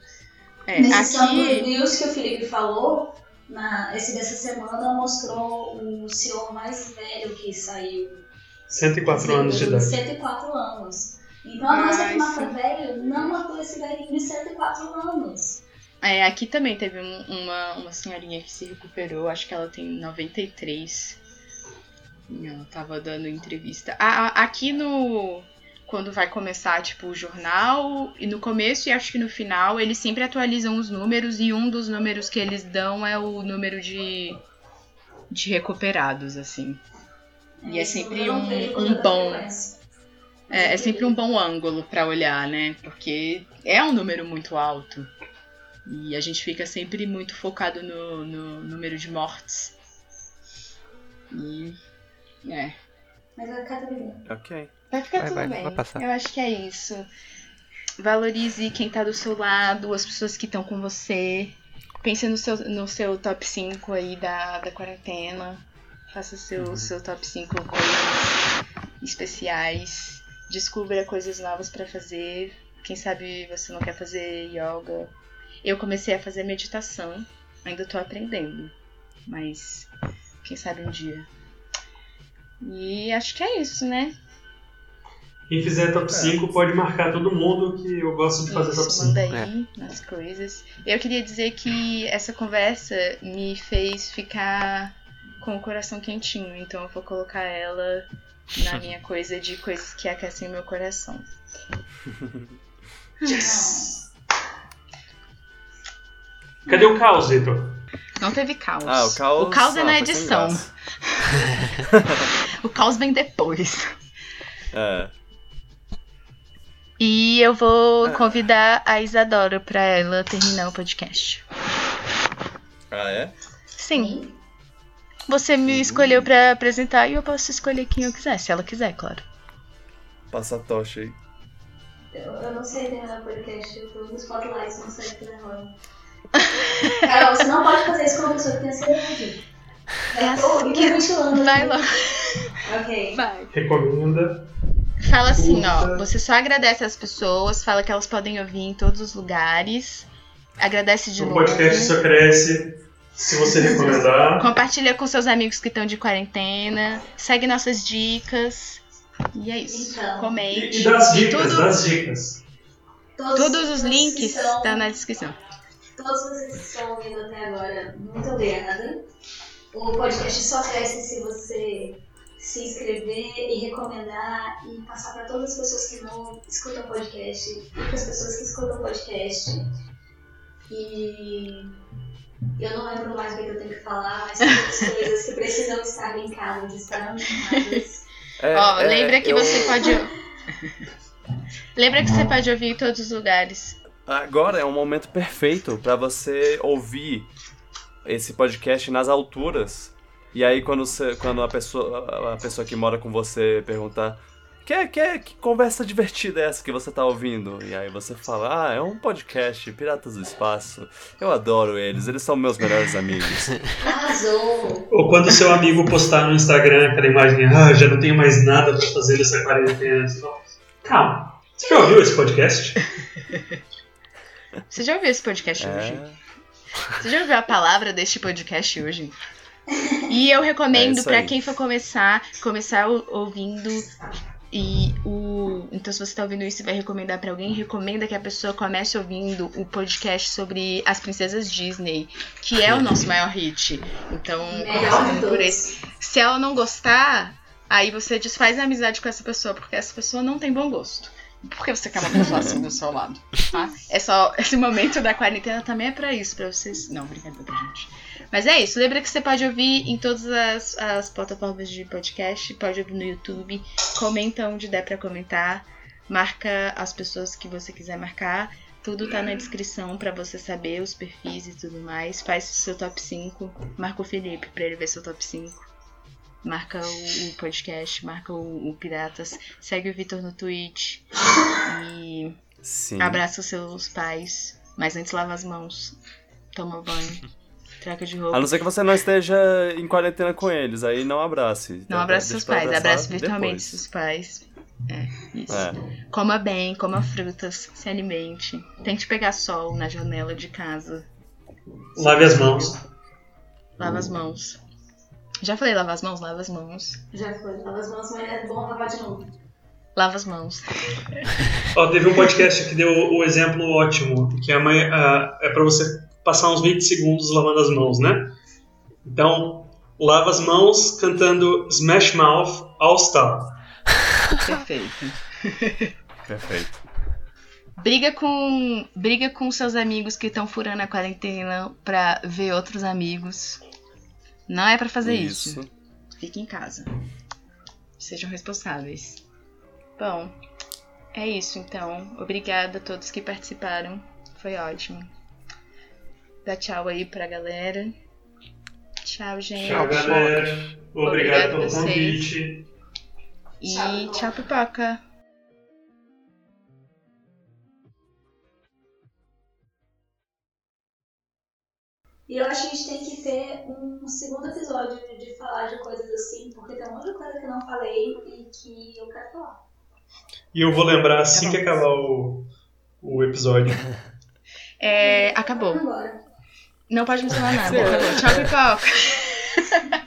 É, Nesse aqui. News que o Felipe falou, na, esse dessa semana mostrou o senhor mais velho que saiu. 104 anos de idade. 104 anos. Então a doença que mata sim. velho não matou esse velhinho de 104 anos. É, aqui também teve um- uma, uma senhorinha que se recuperou, acho que ela tem 93. E ela tava dando entrevista. A- a- aqui no. Quando vai começar, tipo, o jornal, e no começo e acho que no final, eles sempre atualizam os números, e um dos números que eles dão é o número de. de recuperados, assim. E é sempre um- um bom-. É, é sempre um bom ângulo pra olhar, né? Porque é um número muito alto. E a gente fica sempre muito focado no, no número de mortes. E. É. Mas a Catarina. Ok. Vai ficar Vai, tudo vai, bem. vai passar. Eu acho que é isso. Valorize quem tá do seu lado, as pessoas que estão com você. Pense no seu, no seu top 5 aí da, da quarentena. Faça seu, seu top 5 coisas especiais. Descubra coisas novas pra fazer. Quem sabe você não quer fazer yoga. Eu comecei a fazer meditação. Ainda tô aprendendo. Mas quem sabe um dia. E acho que é isso, né? Quem fizer top 5 pode marcar todo mundo que eu gosto de fazer top Isso, 5. manda aí nas coisas. Eu queria dizer que essa conversa me fez ficar com o coração quentinho, então eu vou colocar ela na minha coisa de coisas que aquecem meu coração. Cadê o caos, Vitor? Não teve caos. Ah, o caos. O caos é ah, na foi sem edição. O caos vem depois. É. E eu vou É. convidar a Isadora pra ela terminar o podcast. Ah, é? Sim. Você me escolheu pra apresentar e eu posso escolher quem eu quiser, se ela quiser, claro. Passa a tocha aí. Eu, eu não sei terminar o podcast, eu tô no spotlight, não sei o que agora. Carol, você não pode fazer isso com uma pessoa que tem ansiedade. É tô assim que-. Vai lá. Ok. Vai. Recomenda. Fala assim, ó. Você só agradece as pessoas, fala que elas podem ouvir em todos os lugares. Agradece de O novo. podcast só cresce se você recomendar. Compartilha com seus amigos que estão de quarentena. Segue nossas dicas. E é isso. Então. Comente. E, e das dicas, Tudo- das dicas. Todos, Todos os links estão- estão na descrição. Todos vocês que estão ouvindo até agora, muito obrigada. O podcast só cresce se você se inscrever e recomendar e passar para todas as pessoas que não escutam podcast e para as pessoas que escutam podcast. E eu não lembro mais o que eu tenho que falar, mas as coisas que precisam estar linkadas estarão linkadas. É, Ó, é, lembra que eu- você pode. lembra que você pode ouvir em todos os lugares. Agora é um momento perfeito pra você ouvir esse podcast nas alturas. E aí quando, você, quando a, pessoa, a pessoa que mora com você perguntar que, que, que conversa divertida é essa que você tá ouvindo? E aí você fala, ah, é um podcast, Piratas do Espaço. Eu adoro eles, eles são meus melhores amigos. Arrasou! Ou quando seu amigo postar no Instagram aquela imagem, ah, já não tenho mais nada pra fazer nessa quarentena. Calma, você já ouviu esse podcast? Você já ouviu esse podcast hoje? É, Você já ouviu a palavra deste podcast hoje? E eu É recomendo pra aí. quem for começar, começar ouvindo e o então se você tá ouvindo isso e vai recomendar pra alguém, recomenda que a pessoa comece ouvindo o podcast sobre as princesas Disney, que é o nosso maior hit. Então, começando por esse. Se ela não gostar, aí você desfaz a amizade com essa pessoa, porque essa pessoa não tem bom gosto. Por que você quer uma pessoa assim do seu lado? Tá? É só. Esse momento da quarentena também é pra isso, pra vocês. Não, brincadeira, gente. Mas é isso. Lembra que você pode ouvir em todas as, as plataformas de podcast, pode ouvir no YouTube. Comenta onde der pra comentar. Marca as pessoas que você quiser marcar. Tudo tá na descrição pra você saber os perfis e tudo mais. Faz seu top 5. Marca o Felipe pra ele ver seu top 5. Marca o, o podcast, marca o, o Piratas. Segue o Vitor no Twitch. E sim. abraça os seus pais. Mas antes lava as mãos. Toma banho. Troca de roupa. A não ser que você não esteja em quarentena com eles, aí não abrace. Não abraça Deixa seus pais, abraça virtualmente depois. seus pais. É, isso. É. Coma bem, coma frutas, se alimente. Tente pegar sol na janela de casa. Lave as mãos. Lava as mãos. Já falei lavar as mãos, lava as mãos. Já foi, lava as mãos, mas é bom lavar de novo. Lava as mãos. Ó, teve um podcast que deu o exemplo ótimo, que é, para você passar uns 20 segundos lavando as mãos, né? Então, lava as mãos cantando Smash Mouth All Star. Perfeito. Perfeito. Briga com, briga com seus amigos que estão furando a quarentena pra ver outros amigos. Não é pra fazer isso. Fique em casa. Sejam responsáveis. Bom, é isso então. Obrigada a todos que participaram. Foi ótimo. Dá tchau aí pra galera. Tchau, gente. Tchau, galera. Obrigado Obrigado pelo vocês. convite. E tchau, pipoca. E eu acho que a gente tem que ter um segundo episódio de, de falar de coisas assim, porque tem muita coisa que eu não falei e que eu quero falar. E eu vou lembrar assim que acabar o, o episódio. É, acabou. Não pode mencionar nada. Acabou. Tchau, pipoca.